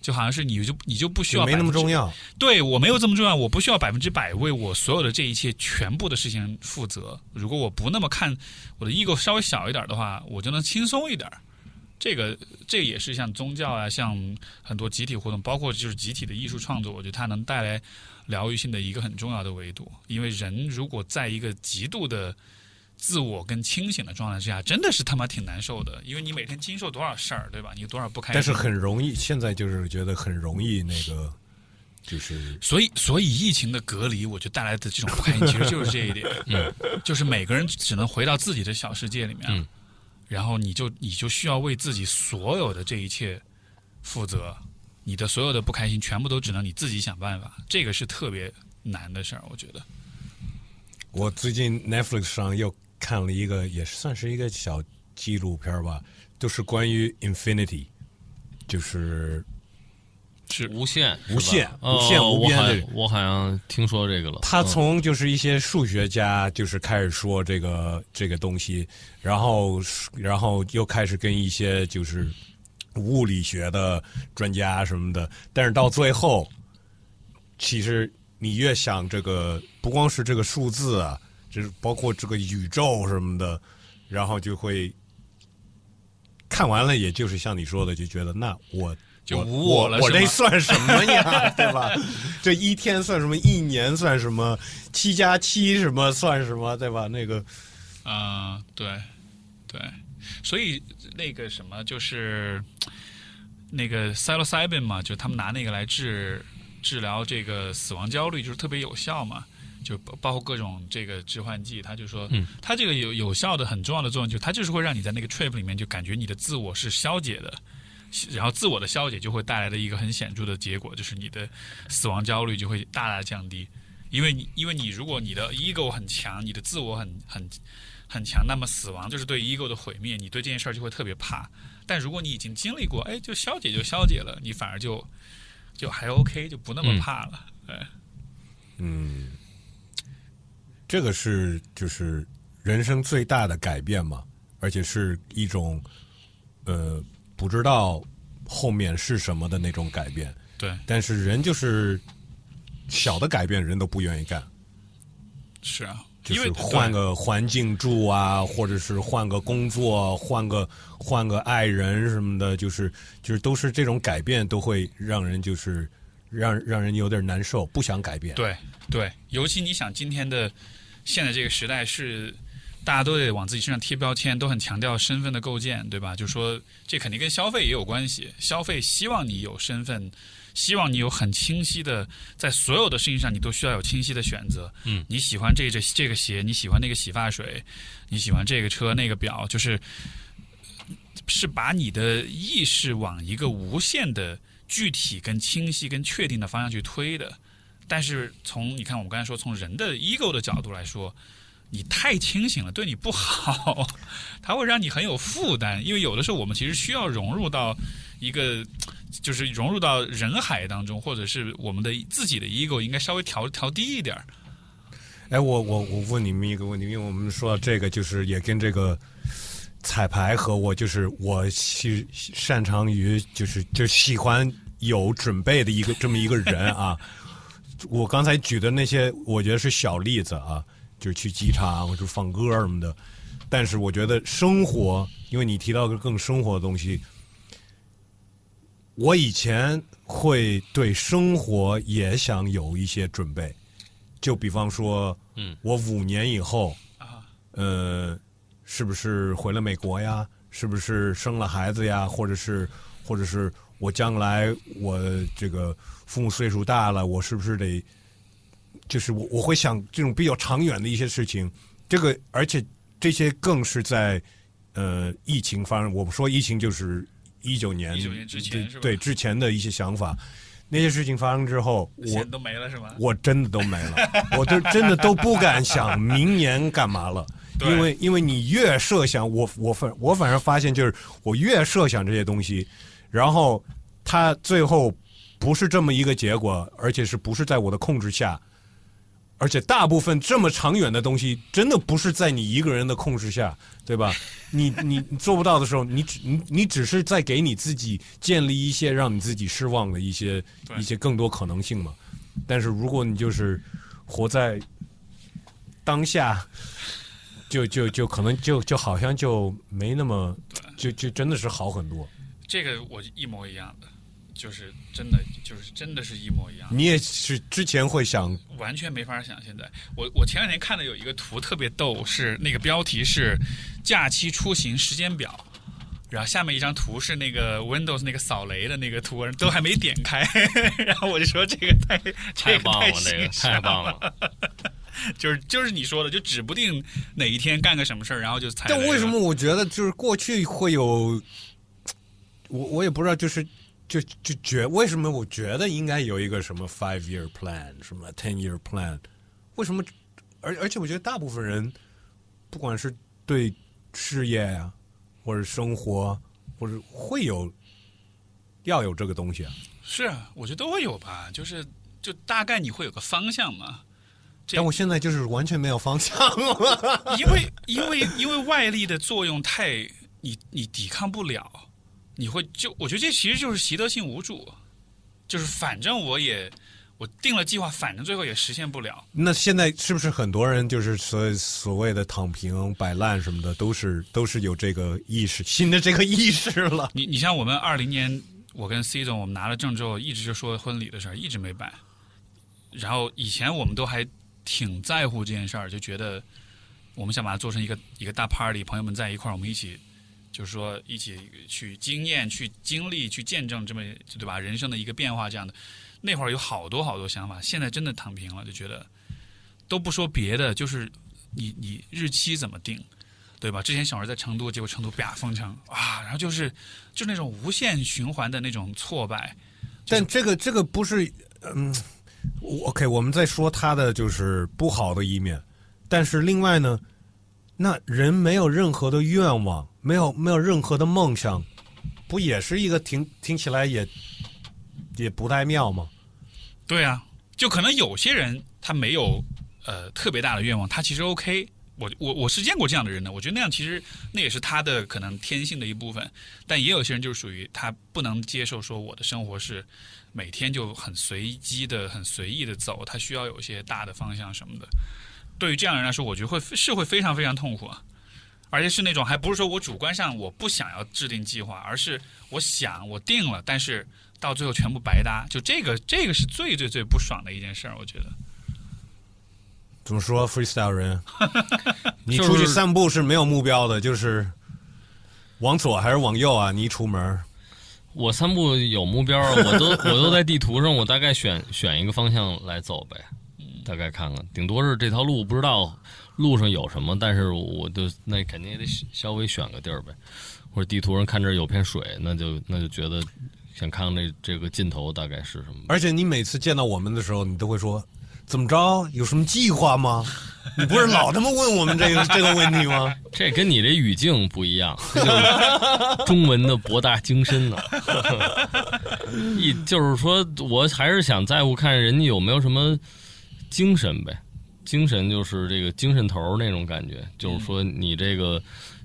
Speaker 1: 就好像是你就你就不需要
Speaker 2: 没那么重要。
Speaker 1: 对我没有这么重要，我不需要百分之百为我所有的这一切全部的事情负责。如果我不那么看我的 ego 稍微小一点的话，我就能轻松一点。这个这也是像宗教啊，像很多集体活动，包括就是集体的艺术创作，我觉得它能带来疗愈性的一个很重要的维度。因为人如果在一个极度的自我跟清醒的状态之下，真的是他妈挺难受的。因为你每天经受多少事儿，对吧？你有多少不开心？
Speaker 2: 但是很容易，现在就是觉得很容易那个，就是
Speaker 1: 所以所以疫情的隔离，我觉得带来的这种不开心，其实就是这一点，嗯，就是每个人只能回到自己的小世界里面。然后你就你就需要为自己所有的这一切负责，你的所有的不开心全部都只能你自己想办法，这个是特别难的事儿，我觉得。
Speaker 2: 我最近 Netflix 上又看了一个，也算是一个小纪录片吧，就是关于 infinity，就是
Speaker 1: 是
Speaker 3: 无限，
Speaker 2: 无限
Speaker 3: 哦
Speaker 2: 无限无边
Speaker 3: 我好
Speaker 2: 的
Speaker 3: 我好像听说这个了。
Speaker 2: 他
Speaker 3: 嗯
Speaker 2: 从就是一些数学家就是开始说这个这个东西，然后然后又开始跟一些就是物理学的专家什么的，但是到最后，其实你越想这个，不光是这个数字啊，就是包括这个宇宙什么的，然后就会看完了，也就是像你说的，就觉得那我。我
Speaker 1: 就无我了
Speaker 2: 我这算什么呀？对吧？这一天算什么？一年算什么？七加七什么算什么？对吧？那个
Speaker 1: 啊、对，对，所以那个什么就是那个 psilocybin 嘛，就他们拿那个来治治疗这个死亡焦虑，就是特别有效嘛。就包包括各种这个致幻剂，他就说，
Speaker 3: 嗯
Speaker 1: 它这个有有效的很重要的作用，就是它就是会让你在那个 trip 里面就感觉你的自我是消解的，然后自我的消解就会带来的一个很显著的结果，就是你的死亡焦虑就会大大降低。因为你因为你如果你的 ego 很强，你的自我很很很强，那么死亡就是对 ego 的毁灭，你对这件事儿就会特别怕。但如果你已经经历过，哎，就消解就消解了，你反而就就还 OK，就不那么
Speaker 3: 嗯
Speaker 1: 怕了。对，
Speaker 2: 嗯，这个是就是人生最大的改变嘛，而且是一种呃不知道后面是什么的那种改变。
Speaker 1: 对，
Speaker 2: 但是人就是小的改变，人都不愿意干，
Speaker 1: 是啊，因为
Speaker 2: 就是换个环境住啊，或者是换个工作，换个换个爱人什么的，就是就是都是这种改变，都会让人就是让让人有点难受，不想改变。
Speaker 1: 对对，尤其你想今天的现在这个时代是。大家都得往自己身上贴标签，都很强调身份的构建，对吧？就说这肯定跟消费也有关系。消费希望你有身份，希望你有很清晰的，在所有的事情上你都需要有清晰的选择。
Speaker 3: 嗯，
Speaker 1: 你喜欢这这这个鞋，你喜欢那个洗发水，你喜欢这个车那个表，就是是把你的意识往一个无限的具体、跟清晰、跟确定的方向去推的。但是从你看，我们刚才说，从人的 ego 的角度来说，你太清醒了，对你不好，它会让你很有负担。因为有的时候我们其实需要融入到一个，就是融入到人海当中，或者是我们的自己的 ego 应该稍微调调低一点儿。
Speaker 2: 哎，我我我问你们一个问题，因为我们说这个，就是也跟这个彩排和我就是我喜擅长于就是就喜欢有准备的一个这么一个人啊。我刚才举的那些，我觉得是小例子啊，就是去机场或者放歌什么的。但是我觉得生活，因为你提到个更生活的东西，我以前会对生活也想有一些准备，就比方说，
Speaker 3: 嗯，
Speaker 2: 我五年以后
Speaker 1: 啊，
Speaker 2: 呃，是不是回了美国呀？是不是生了孩子呀？或者是，或者是我将来我这个父母岁数大了，我是不是得，就是我我会想这种比较长远的一些事情。这个，而且这些更是在呃疫情发生，我们说疫情就是一九年
Speaker 1: 一九年之前是
Speaker 2: 对之前的一些想法，那些事情发生之后，我
Speaker 1: 钱都没了是吗？
Speaker 2: 我真的都没了，我都真的都不敢想明年干嘛了，因为因为你越设想，我我反我反而发现就是我越设想这些东西，然后他最后不是这么一个结果，而且是不是在我的控制下，而且大部分这么长远的东西，真的不是在你一个人的控制下，对吧？你你你做不到的时候，你只你你只是在给你自己建立一些让你自己失望的一些一些更多可能性嘛。但是如果你就是活在当下，就就就可能就就好像就没那么，就就真的是好很多。
Speaker 1: 这个我一模一样的，就是真的就是真的是一模一样。
Speaker 2: 你也是之前会想，
Speaker 1: 完全没法想。现在，我我前两天看的有一个图特别逗，是那个标题是“假期出行时间表”，然后下面一张图是那个 Windows 那个扫雷的那个图，都还没点开，然后我就说这个太
Speaker 3: 太棒了，
Speaker 1: 这
Speaker 3: 这个
Speaker 1: 个太
Speaker 3: 太棒了。
Speaker 1: 就是就是你说的，就指不定哪一天干个什么事儿，然后就踩。
Speaker 2: 但为什么我觉得就是过去会有，我我也不知道，就是就就觉为什么我觉得应该有一个什么 five year plan，什么 ten year plan，为什么？而而且我觉得大部分人，不管是对事业呀、或者生活，或者会有要有这个东西啊。
Speaker 1: 是啊，我觉得都会有吧，就是就大概你会有个方向嘛。
Speaker 2: 但我现在就是完全没有方向了。
Speaker 1: 因为因为因为外力的作用太你你抵抗不了，你会就我觉得这其实就是习得性无助，就是反正我也我定了计划，反正最后也实现不了。
Speaker 2: 那现在是不是很多人就是所所谓的躺平、摆烂什么的，都是都是有这个意识，新的这个意识了？
Speaker 1: 你你像我们二零年，我跟 C 总我们拿了证之后，一直就说婚礼的事儿，一直没办。然后以前我们都还挺在乎这件事儿，就觉得我们想把它做成一个一个大 party，朋友们在一块儿，我们一起就是说一起去经验、去经历、去见证这么对吧人生的一个变化这样的。那会儿有好多好多想法，现在真的躺平了，就觉得都不说别的，就是你你日期怎么定，对吧？之前小孩在成都，结果成都啪封城啊，然后就是就那种无限循环的那种挫败。
Speaker 2: 但这个这个不是，嗯，OK，我们在说他的就是不好的一面，但是另外呢，那人没有任何的愿望，没有没有任何的梦想，不也是一个听听起来也也不太妙吗？
Speaker 1: 对啊，就可能有些人他没有呃特别大的愿望，他其实 OK。我我我是见过这样的人的，我觉得那样其实那也是他的可能天性的一部分。但也有些人就是属于他不能接受说我的生活是每天就很随机的、很随意的走，他需要有一些大的方向什么的。对于这样人来说，我觉得会是会非常非常痛苦啊，而且是那种还不是说我主观上我不想要制定计划，而是我想我定了，但是到最后全部白搭，就这个这个是最最最不爽的一件事儿，我觉得。
Speaker 2: 怎么说，freestyle 人，你出去散步是没有目标的，就是往左还是往右啊？你一出门，
Speaker 3: 我散步有目标，我都 我都在地图上，我大概选选一个方向来走呗，大概看看，顶多是这条路不知道路上有什么，但是我就那肯定也得稍微选个地儿呗，或者地图上看这儿有片水，那就那就觉得想看看这这个尽头大概是什么。
Speaker 2: 而且你每次见到我们的时候，你都会说。怎么着？有什么计划吗？你不是老他妈问我们这个这个问题吗？
Speaker 3: 这跟你这语境不一样，就是中文的博大精深呢。一就是说，我还是想在乎看人家有没有什么精神呗。精神就是这个精神头儿那种感觉，就是说你这个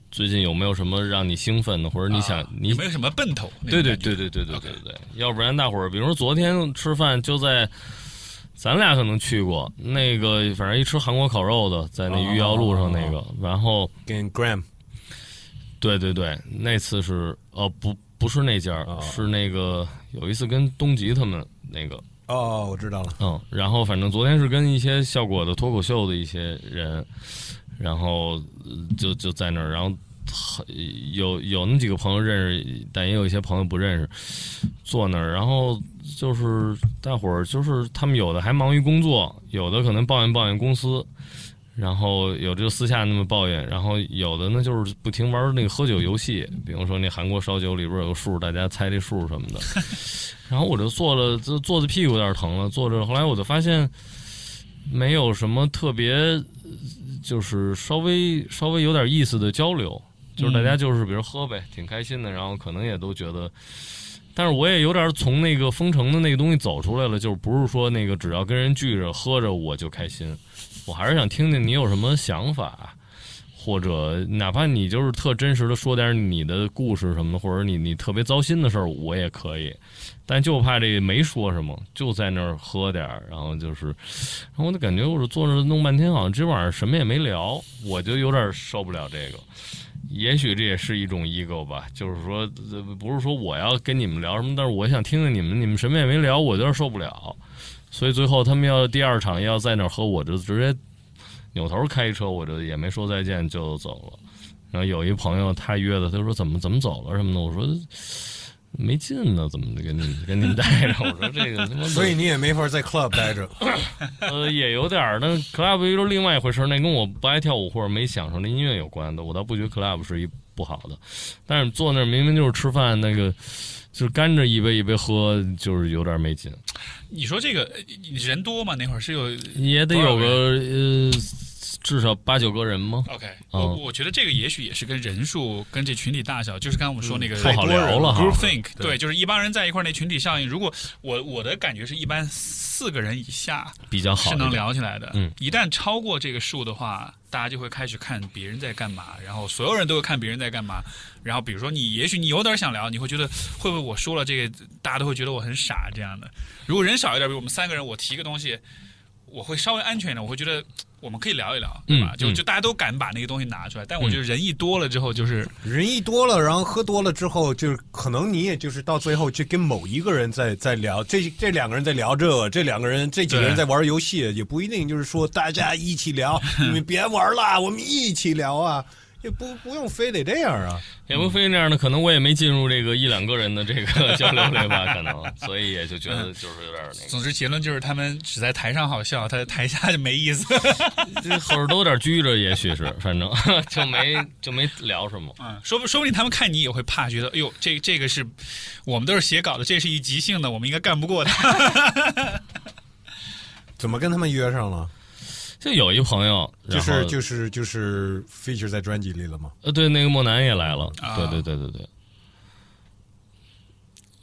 Speaker 3: 最近有没有什么让你兴奋的，或者你想、你
Speaker 1: 有没有什么奔头？
Speaker 3: 对对对对对对对对，要不然大伙儿，比如说昨天吃饭就在。咱俩可能去过那个，反正一吃韩国烤肉的，在那余姚路上那个，然后
Speaker 2: 跟 Graham，
Speaker 3: 对对对，那次是呃不不是那家，是那个有一次跟东吉他们那个
Speaker 2: 哦，我知道了，
Speaker 3: 嗯，然后反正昨天是跟一些效果的脱口秀的一些人，然后就就在那儿，然后有有那几个朋友认识，但也有一些朋友不认识，坐那儿，然后。就是大伙儿，就是他们有的还忙于工作，有的可能抱怨抱怨公司，然后有就私下那么抱怨，然后有的呢就是不停玩那个喝酒游戏，比如说那韩国烧酒里边有个数，大家猜这数什么的。然后我就坐了，就坐的屁股有点疼了，坐着。后来我就发现没有什么特别，就是稍微稍微有点意思的交流，就是大家就是比如喝呗，挺开心的，然后可能也都觉得。但是我也有点从那个封城的那个东西走出来了，就是不是说那个只要跟人聚着喝着我就开心，我还是想听听你有什么想法，或者哪怕你就是特真实的说点你的故事什么的，或者你你特别糟心的事儿我也可以，但就怕这没说什么，就在那儿喝点儿，然后就是，然后我就感觉我坐着弄半天，好像今晚上什么也没聊，我就有点受不了这个。也许这也是一种 ego 吧，就是说，不是说我要跟你们聊什么，但是我想听听你们，你们什么也没聊，我有点受不了。所以最后他们要第二场要在那儿喝，我就直接扭头开车，我就也没说再见就走了。然后有一朋友他约的，他说怎么怎么走了什么的，我说没劲呢，怎么跟你跟你们待着？我说这个他妈，
Speaker 2: 所以你也没法在 club 待着。
Speaker 3: 呃也有点儿。那 club 又是另外一回事儿，那跟我不爱跳舞或者没享受那音乐有关的。我倒不觉得 club 是一不好的，但是坐那儿明明就是吃饭，那个就是干着一杯一杯喝，就是有点没劲。
Speaker 1: 你说这个呃人多吗？那会儿是有
Speaker 3: 也得有个呃至少八九个人吗
Speaker 1: ？OK，
Speaker 3: 嗯
Speaker 1: 我我觉得这个也许也是跟人数、跟这群体大小，就是刚刚我们说那个
Speaker 3: 太好聊了哈
Speaker 1: group think，
Speaker 2: 对
Speaker 1: 对，就是一帮人在一块儿那群体效应。如果我我的感觉是一般四个人以下
Speaker 3: 比较好
Speaker 1: 是能。聊起来的，
Speaker 3: 嗯
Speaker 1: 一旦超过这个数的话，大家就会开始看别人在干嘛，然后所有人都会看别人在干嘛。然后比如说你，也许你有点想聊，你会觉得会不会我说了这个，大家都会觉得我很傻这样的。如果人少一点，比如我们三个人，我提个东西，我会稍微安全一点，我会觉得 我们可以聊一聊，对吧？就就大家都敢把那个东西拿出来，但我觉得人一多了之后，就是
Speaker 2: 人一多了，然后喝多了之后，就是可能你也就是到最后去跟某一个人在在聊，这这两个人在聊这，这两个人这几个人在玩游戏，也不一定就是说大家一起聊，你们别玩了，我们一起聊啊，也不不用非得这样啊。
Speaker 3: 也不非那样的，可能我也没进入这个一两个人的这个 交流里吧，可能，所以也就觉得就是有点那
Speaker 1: 总之结论就是他们只在台上好笑，他在台下就没意思。
Speaker 3: 个，后边都有点拘着，也许是，反正 就没就没聊什么。
Speaker 1: 嗯，说不说不定他们看你也会怕，觉得哎呦，这这个是我们都是写稿的，这是一即兴的，我们应该干不过他。
Speaker 2: 怎么跟他们约上了？
Speaker 3: 就有一朋友，
Speaker 2: 就是就是就是 feature 在专辑里了吗？
Speaker 3: 呃，对，那个莫南也来了，
Speaker 1: 啊
Speaker 3: 对对对对对，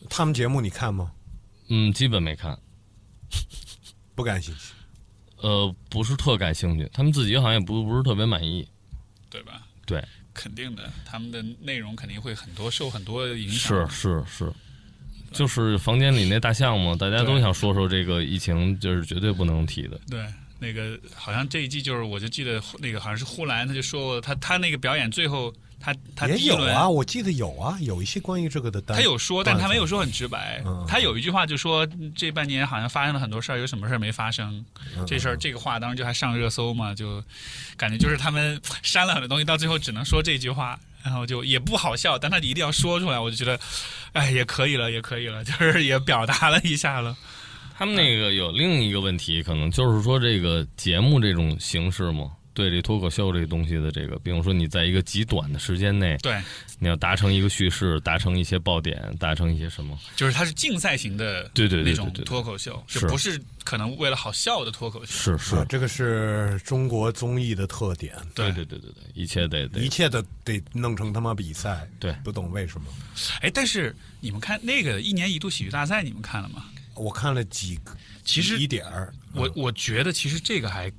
Speaker 2: 他们节目你看吗？
Speaker 3: 嗯，基本没看，
Speaker 2: 不感兴趣。
Speaker 3: 呃，不是特感兴趣，他们自己好像也不不是特别满意，
Speaker 1: 对吧？
Speaker 3: 对，
Speaker 1: 肯定的，他们的内容肯定会很多受很多影
Speaker 3: 是
Speaker 1: 响。
Speaker 3: 是是是，就是房间里那大项目，大家都想说说这个疫情，就是绝对不能提的。
Speaker 1: 对，那个好像这一季就是，我就记得那个好像是呼兰，他就说过他他那个表演最后他他
Speaker 2: 也有啊，我记得有啊，有一些关于这个的单。
Speaker 1: 他有说，但他没有
Speaker 2: 说。
Speaker 1: 说很直白
Speaker 2: 嗯。
Speaker 1: 他有一句话就说，这半年好像发生了很多事儿，有什么事儿没发生？
Speaker 2: 嗯
Speaker 1: 这事儿这个话当时就还上热搜嘛，就感觉就是他们删了很多东西，到最后只能说这句话，然后就也不好笑，但他一定要说出来，我就觉得，哎，也可以了，也可以了，就是也表达了一下了。
Speaker 3: 他们那个有另一个问题，可能就是说这个节目这种形式嘛，对这脱口秀这个东西的这个，比如说你在一个极短的时间内，
Speaker 1: 对，
Speaker 3: 你要达成一个叙事，达成一些爆点，达成一些什么，
Speaker 1: 就是它是竞赛型的，
Speaker 3: 对对对
Speaker 1: 那种脱口秀，
Speaker 3: 是
Speaker 1: 就不是可能为了好笑的脱口秀。
Speaker 3: 是是
Speaker 2: 啊，，这个是中国综艺的特点，
Speaker 3: 对对对对对，一切得得
Speaker 2: 一切都得弄成他妈比赛。
Speaker 3: 对
Speaker 2: 不懂为什么？
Speaker 1: 哎，但是你们看那个一年一度喜剧大赛，你们看了吗？
Speaker 2: 我看了几个，
Speaker 1: 其实
Speaker 2: 一点儿，
Speaker 1: 我我觉得其实这个还，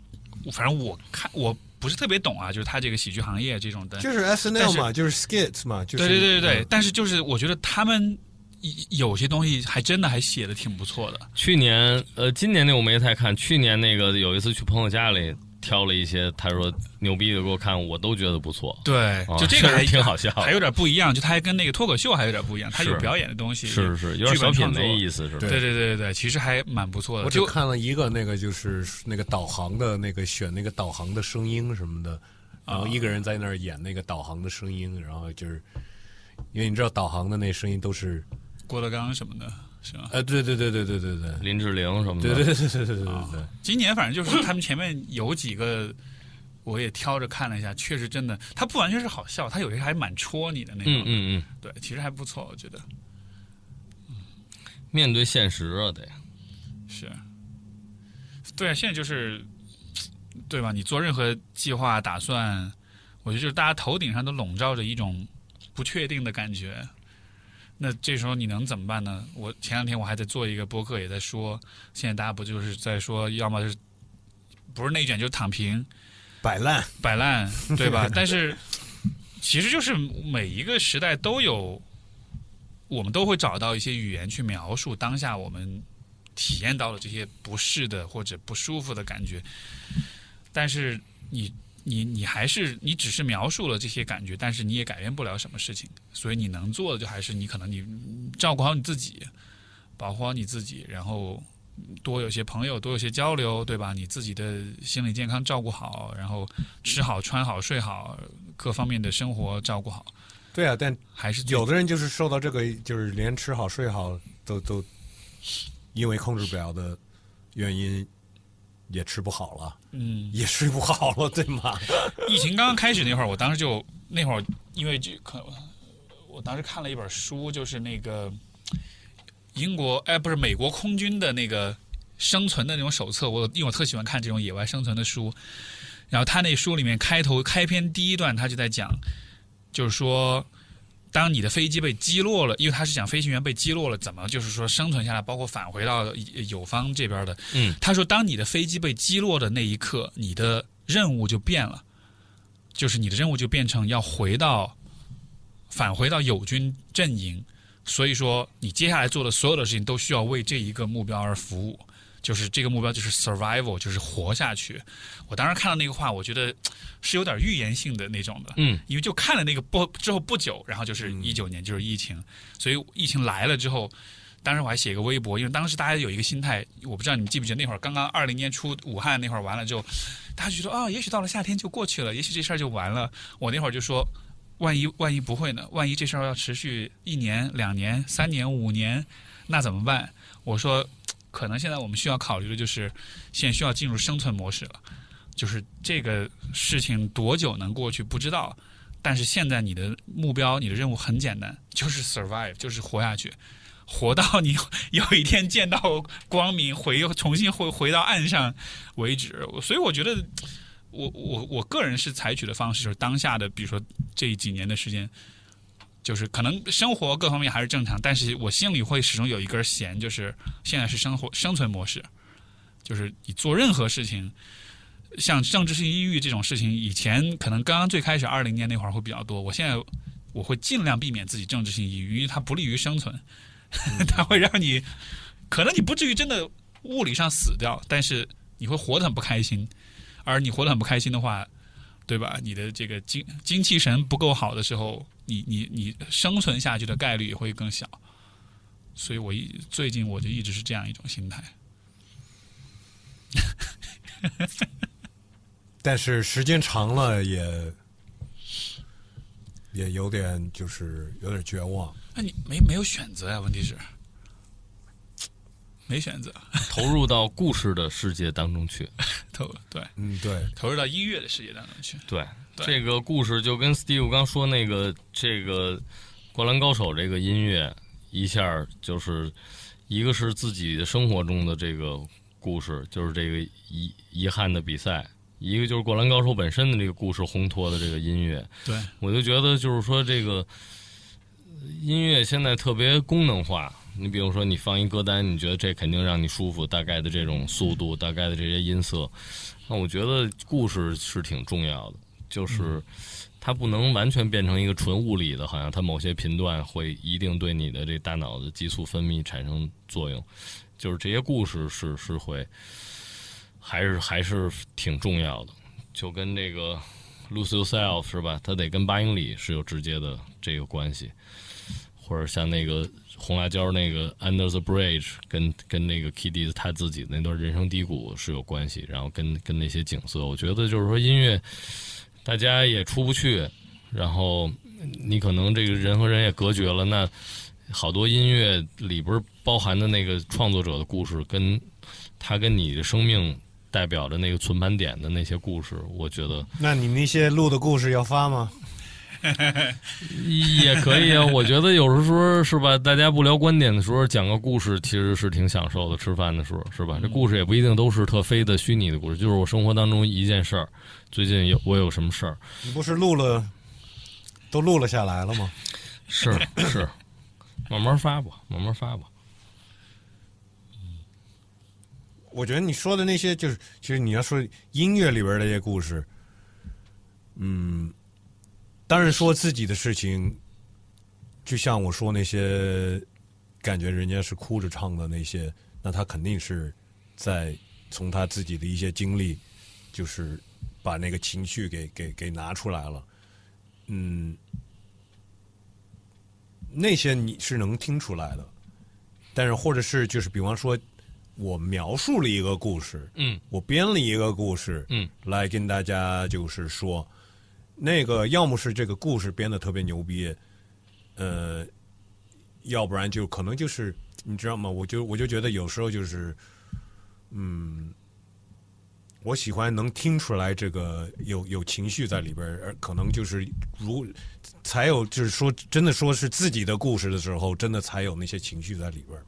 Speaker 1: 反正我看我不是特别懂啊，就是他这个喜剧行业这种的。
Speaker 2: 就是 S N
Speaker 1: 但
Speaker 2: L 嘛，就是 skits 嘛，就是
Speaker 1: 对对对对但是就是我觉得他们有有些东西还真的还写的挺不错的。
Speaker 3: 去年呃，今年那我没太看，去年那个有一次去朋友家里挑了一些，他说牛逼的给我看，我都觉得不错。
Speaker 1: 对就这个 还
Speaker 3: 挺好笑
Speaker 1: 还有点不一样，就他还跟那个脱口秀还有点不一样，他有表演的东西，
Speaker 3: 是是，有点小品那意思是吧？
Speaker 1: 对对对对对，其实还蛮不错的。
Speaker 2: 我就看了一个那个就是那个导航的那个选那个导航的声音什么的，然后一个人在那儿演那个导航的声音，然后就是因为你知道导航的那声音都是
Speaker 1: 郭德纲什么的，是？
Speaker 2: 哎，对对对对对对对，
Speaker 3: 林志玲什么的，
Speaker 2: 对对对对对对对。
Speaker 1: 今年反正就是他们前面有几个，我也挑着看了一下，确实真的，他不完全是好笑，他有些还蛮戳你的那种。
Speaker 3: 嗯嗯嗯，
Speaker 1: 对，其实还不错，我觉得。
Speaker 3: 面对现实啊，得
Speaker 1: 是，对啊，现在就是，对吧？你做任何计划打算，我觉得就是大家头顶上都笼罩着一种不确定的感觉。那这时候你能怎么办呢？我前两天我还在做一个播客，也在说，现在大家不就是在说，要么就是不是内卷就是躺平，
Speaker 2: 摆烂，
Speaker 1: 摆烂，对吧？但是其实就是每一个时代都有，我们都会找到一些语言去描述当下我们体验到了这些不适的或者不舒服的感觉。但是你你你还是你只是描述了这些感觉，但是你也改变不了什么事情。所以你能做的就还是你可能你照顾好你自己，保护好你自己，然后多有些朋友，多有些交流，对吧？你自己的心理健康照顾好，然后吃好、穿好、睡好，各方面的生活照顾好，
Speaker 2: 对啊，但
Speaker 1: 还是
Speaker 2: 有的人就是受到这个，就是连吃好睡好都都因为控制不了的原因，也吃不好了，
Speaker 1: 嗯，
Speaker 2: 也睡不好了，对吗？
Speaker 1: 疫情刚刚开始那会儿，我当时就那会儿，因为就可我当时看了一本书，就是那个英国哎不是美国空军的那个生存的那种手册，我因为我特喜欢看这种野外生存的书，然后他那书里面开头开篇第一段他就在讲，就是说。当你的飞机被击落了，因为他是讲飞行员被击落了，怎么就是说生存下来，包括返回到友方这边的。
Speaker 3: 嗯，
Speaker 1: 他说，当你的飞机被击落的那一刻，你的任务就变了，就是你的任务就变成要回到返回到友军阵营，所以说你接下来做的所有的事情都需要为这一个目标而服务，就是这个目标就是 survival，就是活下去。我当时看到那个话，我觉得是有点预言性的那种的，
Speaker 3: 嗯，
Speaker 1: 因为就看了那个不之后不久，然后就是一九年就是疫情，所以疫情来了之后。当时我还写一个微博，因为当时大家有一个心态，我不知道你们记不记得那会儿刚刚二零年初武汉那会儿完了之后，大家就说啊、也许到了夏天就过去了，也许这事儿就完了。我那会儿就说，万一万一不会呢？万一这事儿要持续一年、两年、三年、五年，那怎么办？我说，可能现在我们需要考虑的就是，现在需要进入生存模式了，就是这个事情多久能过去不知道，但是现在你的目标、你的任务很简单，就是 survive，就是活下去。活到你有一天见到光明，回重新回回到岸上为止。所以我觉得，我我我个人是采取的方式，就是当下的，比如说这几年的时间，就是可能生活各方面还是正常，但是我心里会始终有一根弦，就是现在是生活生存模式，就是你做任何事情。像政治性抑郁这种事情，以前可能刚刚最开始二零年那会儿会比较多，我现在我会尽量避免自己政治性抑郁，因为它不利于生存。它会让你，可能你不至于真的物理上死掉，但是你会活得很不开心。而你活得很不开心的话，对吧？你的这个精精气神不够好的时候，你你你生存下去的概率也会更小。所以我一最近我就一直是这样一种心态。
Speaker 2: 但是时间长了也也有点就是有点绝望。
Speaker 1: 那你没没有选择呀？问题是没选择，
Speaker 3: 投入到故事的世界当中去。
Speaker 1: 投对
Speaker 2: 嗯，对，
Speaker 1: 投入到音乐的世界当中去。
Speaker 3: 对这个故事就跟 Steve 刚说那个这个《灌篮高手》这个音乐，一下就是一个是自己的生活中的这个故事，就是这个遗遗憾的比赛；一个就是《灌篮高手》本身的这个故事烘托的这个音乐。
Speaker 1: 对，
Speaker 3: 我就觉得就是说这个音乐现在特别功能化。你比如说，你放一歌单，你觉得这肯定让你舒服，大概的这种速度，大概的这些音色，那我觉得故事是挺重要的，就是它不能完全变成一个纯物理的，好像它某些频段会一定对你的这大脑的激素分泌产生作用，就是这些故事是是会，还是还是挺重要的，就跟这个 lose yourself 是吧？它得跟八英里是有直接的这个关系，或者像那个红辣椒那个 Under the Bridge，跟跟那个 Kitty 他自己那段人生低谷是有关系，然后跟跟那些景色，我觉得就是说音乐，大家也出不去，然后你可能这个人和人也隔绝了，那好多音乐里边包含的那个创作者的故事，跟他跟你的生命代表着那个存盘点的那些故事，我觉得
Speaker 2: 那你那些录的故事要发吗？
Speaker 3: 也可以啊，我觉得有时候是吧，大家不聊观点的时候，讲个故事其实是挺享受的。吃饭的时候是吧？这故事也不一定都是特非的虚拟的故事，就是我生活当中一件事儿。最近有我有什么事儿？
Speaker 2: 你不是录了，都录了下来了吗？
Speaker 3: 是是，慢慢发吧，慢慢发吧。
Speaker 2: 我觉得你说的那些，就是其实你要说音乐里边的这些故事，嗯，当然说自己的事情，就像我说那些感觉人家是哭着唱的那些，那他肯定是在从他自己的一些经历，就是把那个情绪给给给拿出来了，嗯，那些你是能听出来的，但是或者是就是比方说。我描述了一个故事，
Speaker 3: 嗯
Speaker 2: 我编了一个故事，
Speaker 3: 嗯，
Speaker 2: 来跟大家就是说，那个要么是这个故事编的特别牛逼，呃，要不然就可能就是你知道吗？我就我就觉得有时候就是，嗯，我喜欢能听出来这个有有情绪在里边儿，而可能就是如才有就是说真的说是自己的故事的时候，真的才有那些情绪在里边儿。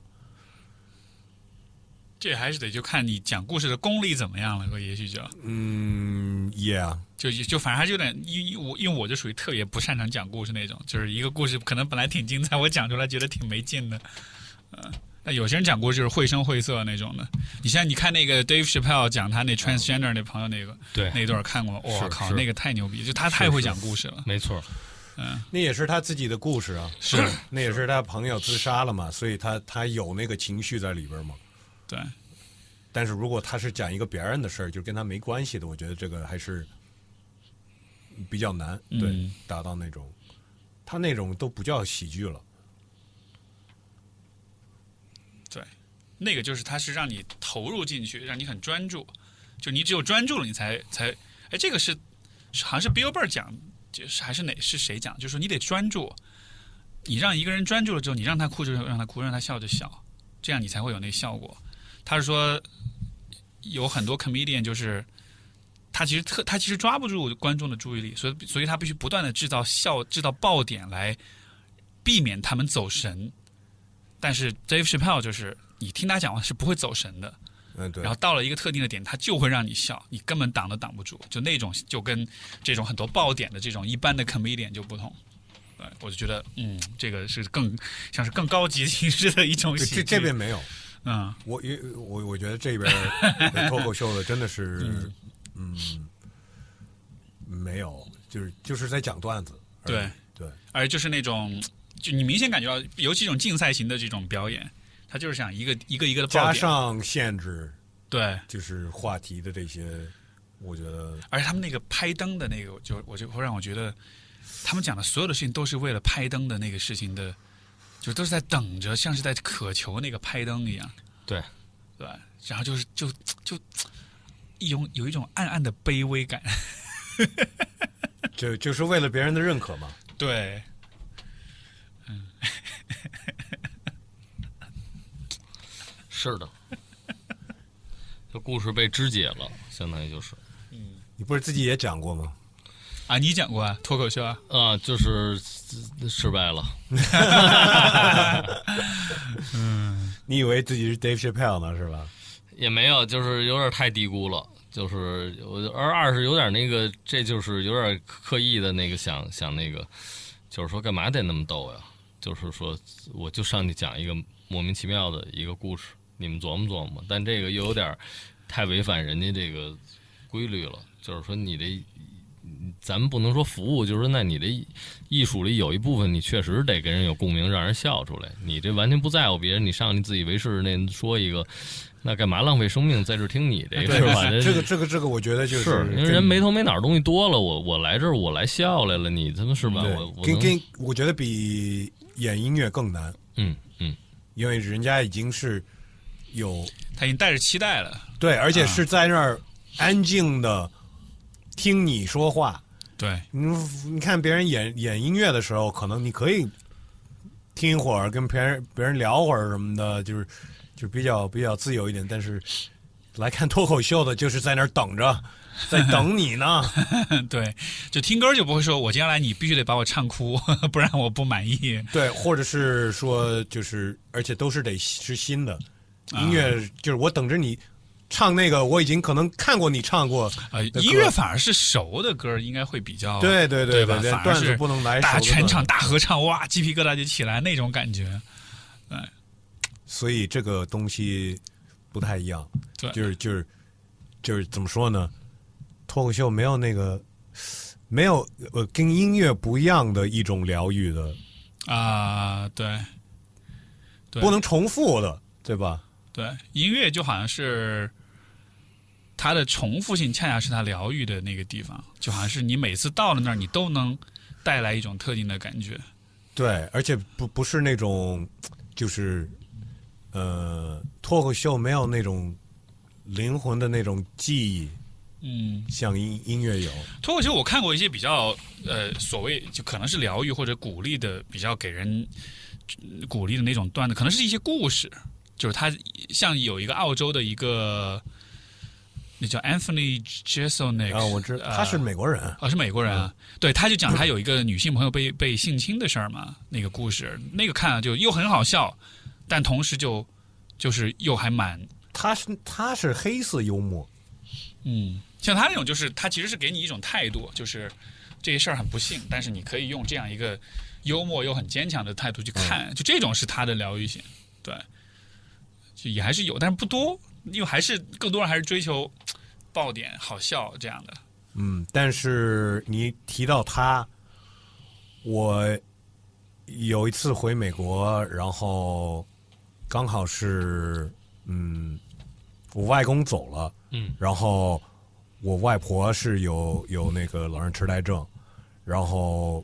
Speaker 1: 这还是得就看你讲故事的功力怎么样了，也许就。
Speaker 2: 嗯，Yeah，
Speaker 1: 就就反正还是有点，因因我因为我就属于特别不擅长讲故事那种，就是一个故事可能本来挺精彩，我讲出来觉得挺没劲的，呃，那有些人讲故事就是绘声绘色那种的。你像你看那个 Dave Chappelle 讲他那 transgender 那朋友那个
Speaker 3: 对，
Speaker 1: 那段看过吗？我
Speaker 3: 是
Speaker 1: 靠，那个太牛逼，就他太会讲故事了。
Speaker 3: 没错，
Speaker 1: 嗯，
Speaker 2: 那也是他自己的故事啊，
Speaker 1: 是。
Speaker 2: 那也是他朋友自杀了嘛，所以他他有那个情绪在里边嘛。
Speaker 1: 对，
Speaker 2: 但是如果他是讲一个别人的事儿，就跟他没关系的，我觉得这个还是比较难，
Speaker 1: 嗯
Speaker 2: 对，达到那种，他那种都不叫喜剧了。
Speaker 1: 对那个就是他是让你投入进去，让你很专注，就你只有专注了，你才才，哎，这个是是好像是 Billboard 讲，就是还是哪是谁讲，就是说你得专注，你让一个人专注了之后，你让他哭就让他哭，让他笑就笑，这样你才会有那效果。他是说有很多 comedian 就是他其实特他其实抓不住观众的注意力，所以所以他必须不断的制造笑制造爆点来避免他们走神。但是 Dave Chappelle 就是你听他讲话是不会走神的，
Speaker 2: 嗯，对
Speaker 1: 然后到了一个特定的点，他就会让你笑，你根本挡都挡不住。就那种就跟这种很多爆点的这种一般的 comedian 就不同。对，我就觉得，嗯，这个是更像是更高级形式的一种喜剧。
Speaker 2: 这这边没有，
Speaker 1: 嗯，
Speaker 2: 我因我我觉得这边 脱口秀的真的是，嗯，没有，就是就是在讲段子。
Speaker 1: 对
Speaker 2: 对，
Speaker 1: 而就是那种，就你明显感觉到，尤其这种竞赛型的这种表演，他就是想一个一个一个的
Speaker 2: 加。上限制，
Speaker 1: 对，
Speaker 2: 就是话题的这些，我觉得
Speaker 1: 而且他们那个拍灯的那个，就我就会让我觉得，他们讲的所有的事情都是为了拍灯的那个事情的，就都是在等着，像是在渴求那个拍灯一样。
Speaker 3: 对，
Speaker 1: 对，然后就是就就一种有一种暗暗的卑微感。
Speaker 2: 就就是为了别人的认可嘛。
Speaker 1: 对，嗯
Speaker 3: 是的，这故事被肢解了，相当于就是嗯
Speaker 2: 你不是自己也讲过吗？
Speaker 1: 啊，你讲过啊，脱口秀啊？
Speaker 3: 啊，就是呃失败了。
Speaker 2: 你以为自己是 Dave Chappelle 呢，是吧？
Speaker 3: 也没有，就是有点太低估了，就是我，而二是有点那个，这就是有点刻意的那个想想那个，就是说干嘛得那么逗呀？就是说，我就上去讲一个莫名其妙的一个故事，你们琢磨琢磨。但这个又有点太违反人家这个规律了，就是说你的。咱们不能说服务，就是说，那你的艺术里有一部分，你确实得跟人有共鸣，让人笑出来。你这完全不在乎别人，你上去自以为是那说一个，那干嘛浪费生命在这听你这个是吧？
Speaker 2: 这个这个这个，我觉得就是
Speaker 3: 因为人没头没脑东西多了，我我来这儿我来笑来了，你他妈是吧？我我
Speaker 2: 跟跟我觉得比演音乐更难，
Speaker 3: 嗯嗯，
Speaker 2: 因为人家已经是有
Speaker 1: 他已经带着期待了。
Speaker 2: 对，而且是在那儿安静的听你说话。
Speaker 1: 对，
Speaker 2: 你你看别人演演音乐的时候，可能你可以听一会儿，跟别人别人聊会儿什么的，就是就比较比较自由一点。但是来看脱口秀的，就是在那儿等着，在等你呢。
Speaker 1: 对，就听歌就不会说，我接下来你必须得把我唱哭，不然我不满意。
Speaker 2: 对，或者是说，就是而且都是得是新的
Speaker 1: 啊
Speaker 2: 音乐，就是我等着你唱那个，我已经可能看过你唱过
Speaker 1: 呃，音乐反而是熟的歌，应该会比较
Speaker 2: 对对对
Speaker 1: 吧？
Speaker 2: 对段子
Speaker 1: 反而是
Speaker 2: 不能来
Speaker 1: 大全场大合唱，哇，鸡皮疙瘩就起来那种感觉。
Speaker 2: 所以这个东西不太一样。
Speaker 1: 对
Speaker 2: 就是就是就是怎么说呢？脱口秀没有那个没有呃跟音乐不一样的一种疗愈的，
Speaker 1: 啊，对对
Speaker 2: 不能重复的，对吧？
Speaker 1: 对，音乐就好像是它的重复性，恰恰是它疗愈的那个地方，就好像是你每次到了那儿，你都能带来一种特定的感觉。
Speaker 2: 对，而且不不是那种就是呃脱口秀没有那种灵魂的那种记忆，
Speaker 1: 嗯，
Speaker 2: 像音音乐有。
Speaker 1: 脱口秀我看过一些比较呃所谓就可能是疗愈或者鼓励的，比较给人呃鼓励的那种段子，可能是一些故事，就是他像有一个澳洲的一个。那叫 Anthony Jeselnik
Speaker 2: 啊，我知
Speaker 1: 道
Speaker 2: 他是美国人，
Speaker 1: 哦，是美国人啊。对，他就讲他有一个女性朋友被被性侵的事儿嘛，那个故事，那个看了就又很好笑，但同时就就是又还蛮
Speaker 2: 他是他是黑色幽默，
Speaker 1: 嗯，像他那种就是他其实是给你一种态度，就是这些事儿很不幸，但是你可以用这样一个幽默又很坚强的态度去看，就这种是他的疗愈性，对，就也还是有，但是不多，因为还是更多人还是追求爆点、好笑这样的。
Speaker 2: 嗯，但是你提到他，我有一次回美国，然后刚好是嗯，我外公走了，
Speaker 3: 嗯，
Speaker 2: 然后我外婆是有有那个老人痴呆症，然后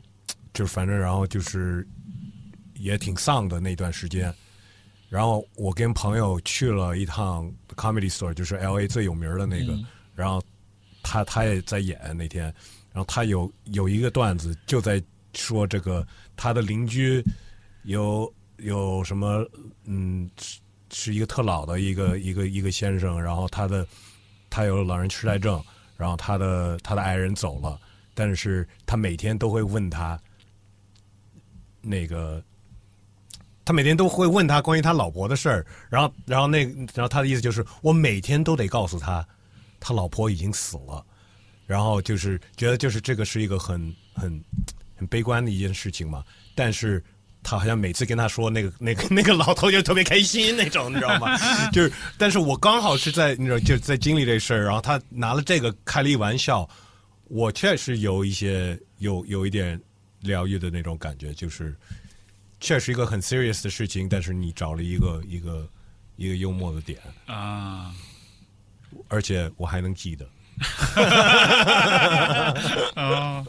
Speaker 2: 就反正然后就是也挺丧的那段时间，然后我跟朋友去了一趟 Comedy Store，就是 L A 最有名的那个，
Speaker 1: 嗯
Speaker 2: 然后他他也在演那天，然后他有有一个段子就在说这个他的邻居有有什么嗯是是一个特老的一个一个一个先生，然后他的他有老人痴呆症，然后他的他的爱人走了，但是他每天都会问他那个。他每天都会问他关于他老婆的事儿，然后，然后那，然后他的意思就是，我每天都得告诉他，他老婆已经死了，然后就是觉得就是这个是一个很很很悲观的一件事情嘛，但是他好像每次跟他说那个 那个那个老头就特别开心那种，你知道吗？就是，但是我刚好是在你知道就在经历这事儿，然后他拿了这个开了一玩笑，我确实有一些有有一点疗愈的那种感觉，就是确实一个很 serious 的事情，但是你找了一个一个一个幽默的点，
Speaker 1: 啊，
Speaker 2: 而且我还能记得。
Speaker 1: 哦，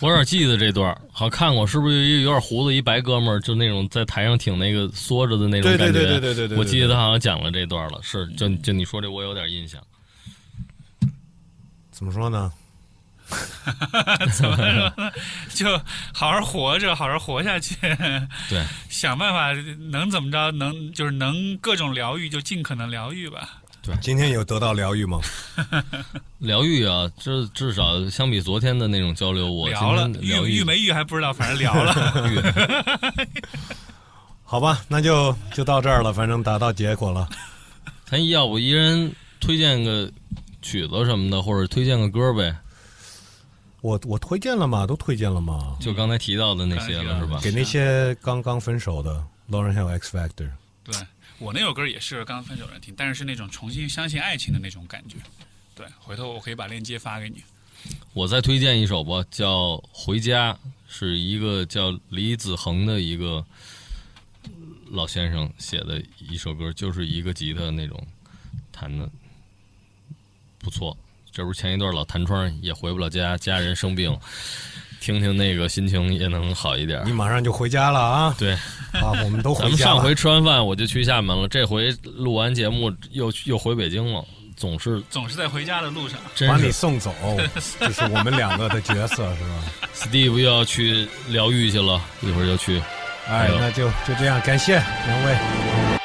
Speaker 3: 我有点记得这段，好像看过，是不是有一有点胡子一白哥们儿，就那种在台上挺那个缩着的那种
Speaker 2: 对对
Speaker 3: 感觉？
Speaker 2: 对对对对对对
Speaker 3: 我记得他好像讲了这段了，是就就你说这我有点印象。
Speaker 2: 怎么说呢？
Speaker 1: 怎么说呢？就好好活着，好好活下去，
Speaker 3: 对，
Speaker 1: 想办法能怎么着，能就是能各种疗愈就尽可能疗愈吧。
Speaker 2: 对今天有得到疗愈吗？
Speaker 3: 疗愈啊，这至少相比昨天的那种交流，我
Speaker 1: 聊了
Speaker 3: 天疗愈
Speaker 1: 愈愈没愈还不知道，反正聊了。
Speaker 2: 好吧，那就就到这儿了，反正达到结果了。
Speaker 3: 咱要不一人推荐个曲子什么的，或者推荐个歌呗？
Speaker 2: 我我推荐了嘛？都推荐了嘛？
Speaker 3: 就刚才提到的那些了，是吧？
Speaker 2: 给那些刚刚分手的 Lauren Hill X Factor。
Speaker 1: 对我那首歌也是刚分手人听，但是是那种重新相信爱情的那种感觉。对，回头我可以把链接发给你。
Speaker 3: 我再推荐一首吧，叫《回家》，是一个叫李子恒的一个老先生写的一首歌，就是一个吉他那种弹的不错。这不是前一段老弹窗也回不了家，家人生病，听听那个心情也能好一点
Speaker 2: 你。马上就回家了啊！
Speaker 3: 对，
Speaker 2: 啊，我们都 回家了。
Speaker 3: 们上回吃完饭我就去厦门了，这回录完节目又又回北京了，总是
Speaker 1: 总是在回家的路上。
Speaker 2: 把
Speaker 3: 真是
Speaker 2: 你送走，这是我们两个的角色，是吧
Speaker 3: ？Steve 又要去疗愈去了，一会儿就去。
Speaker 2: 哎，那就就这样，感谢两位。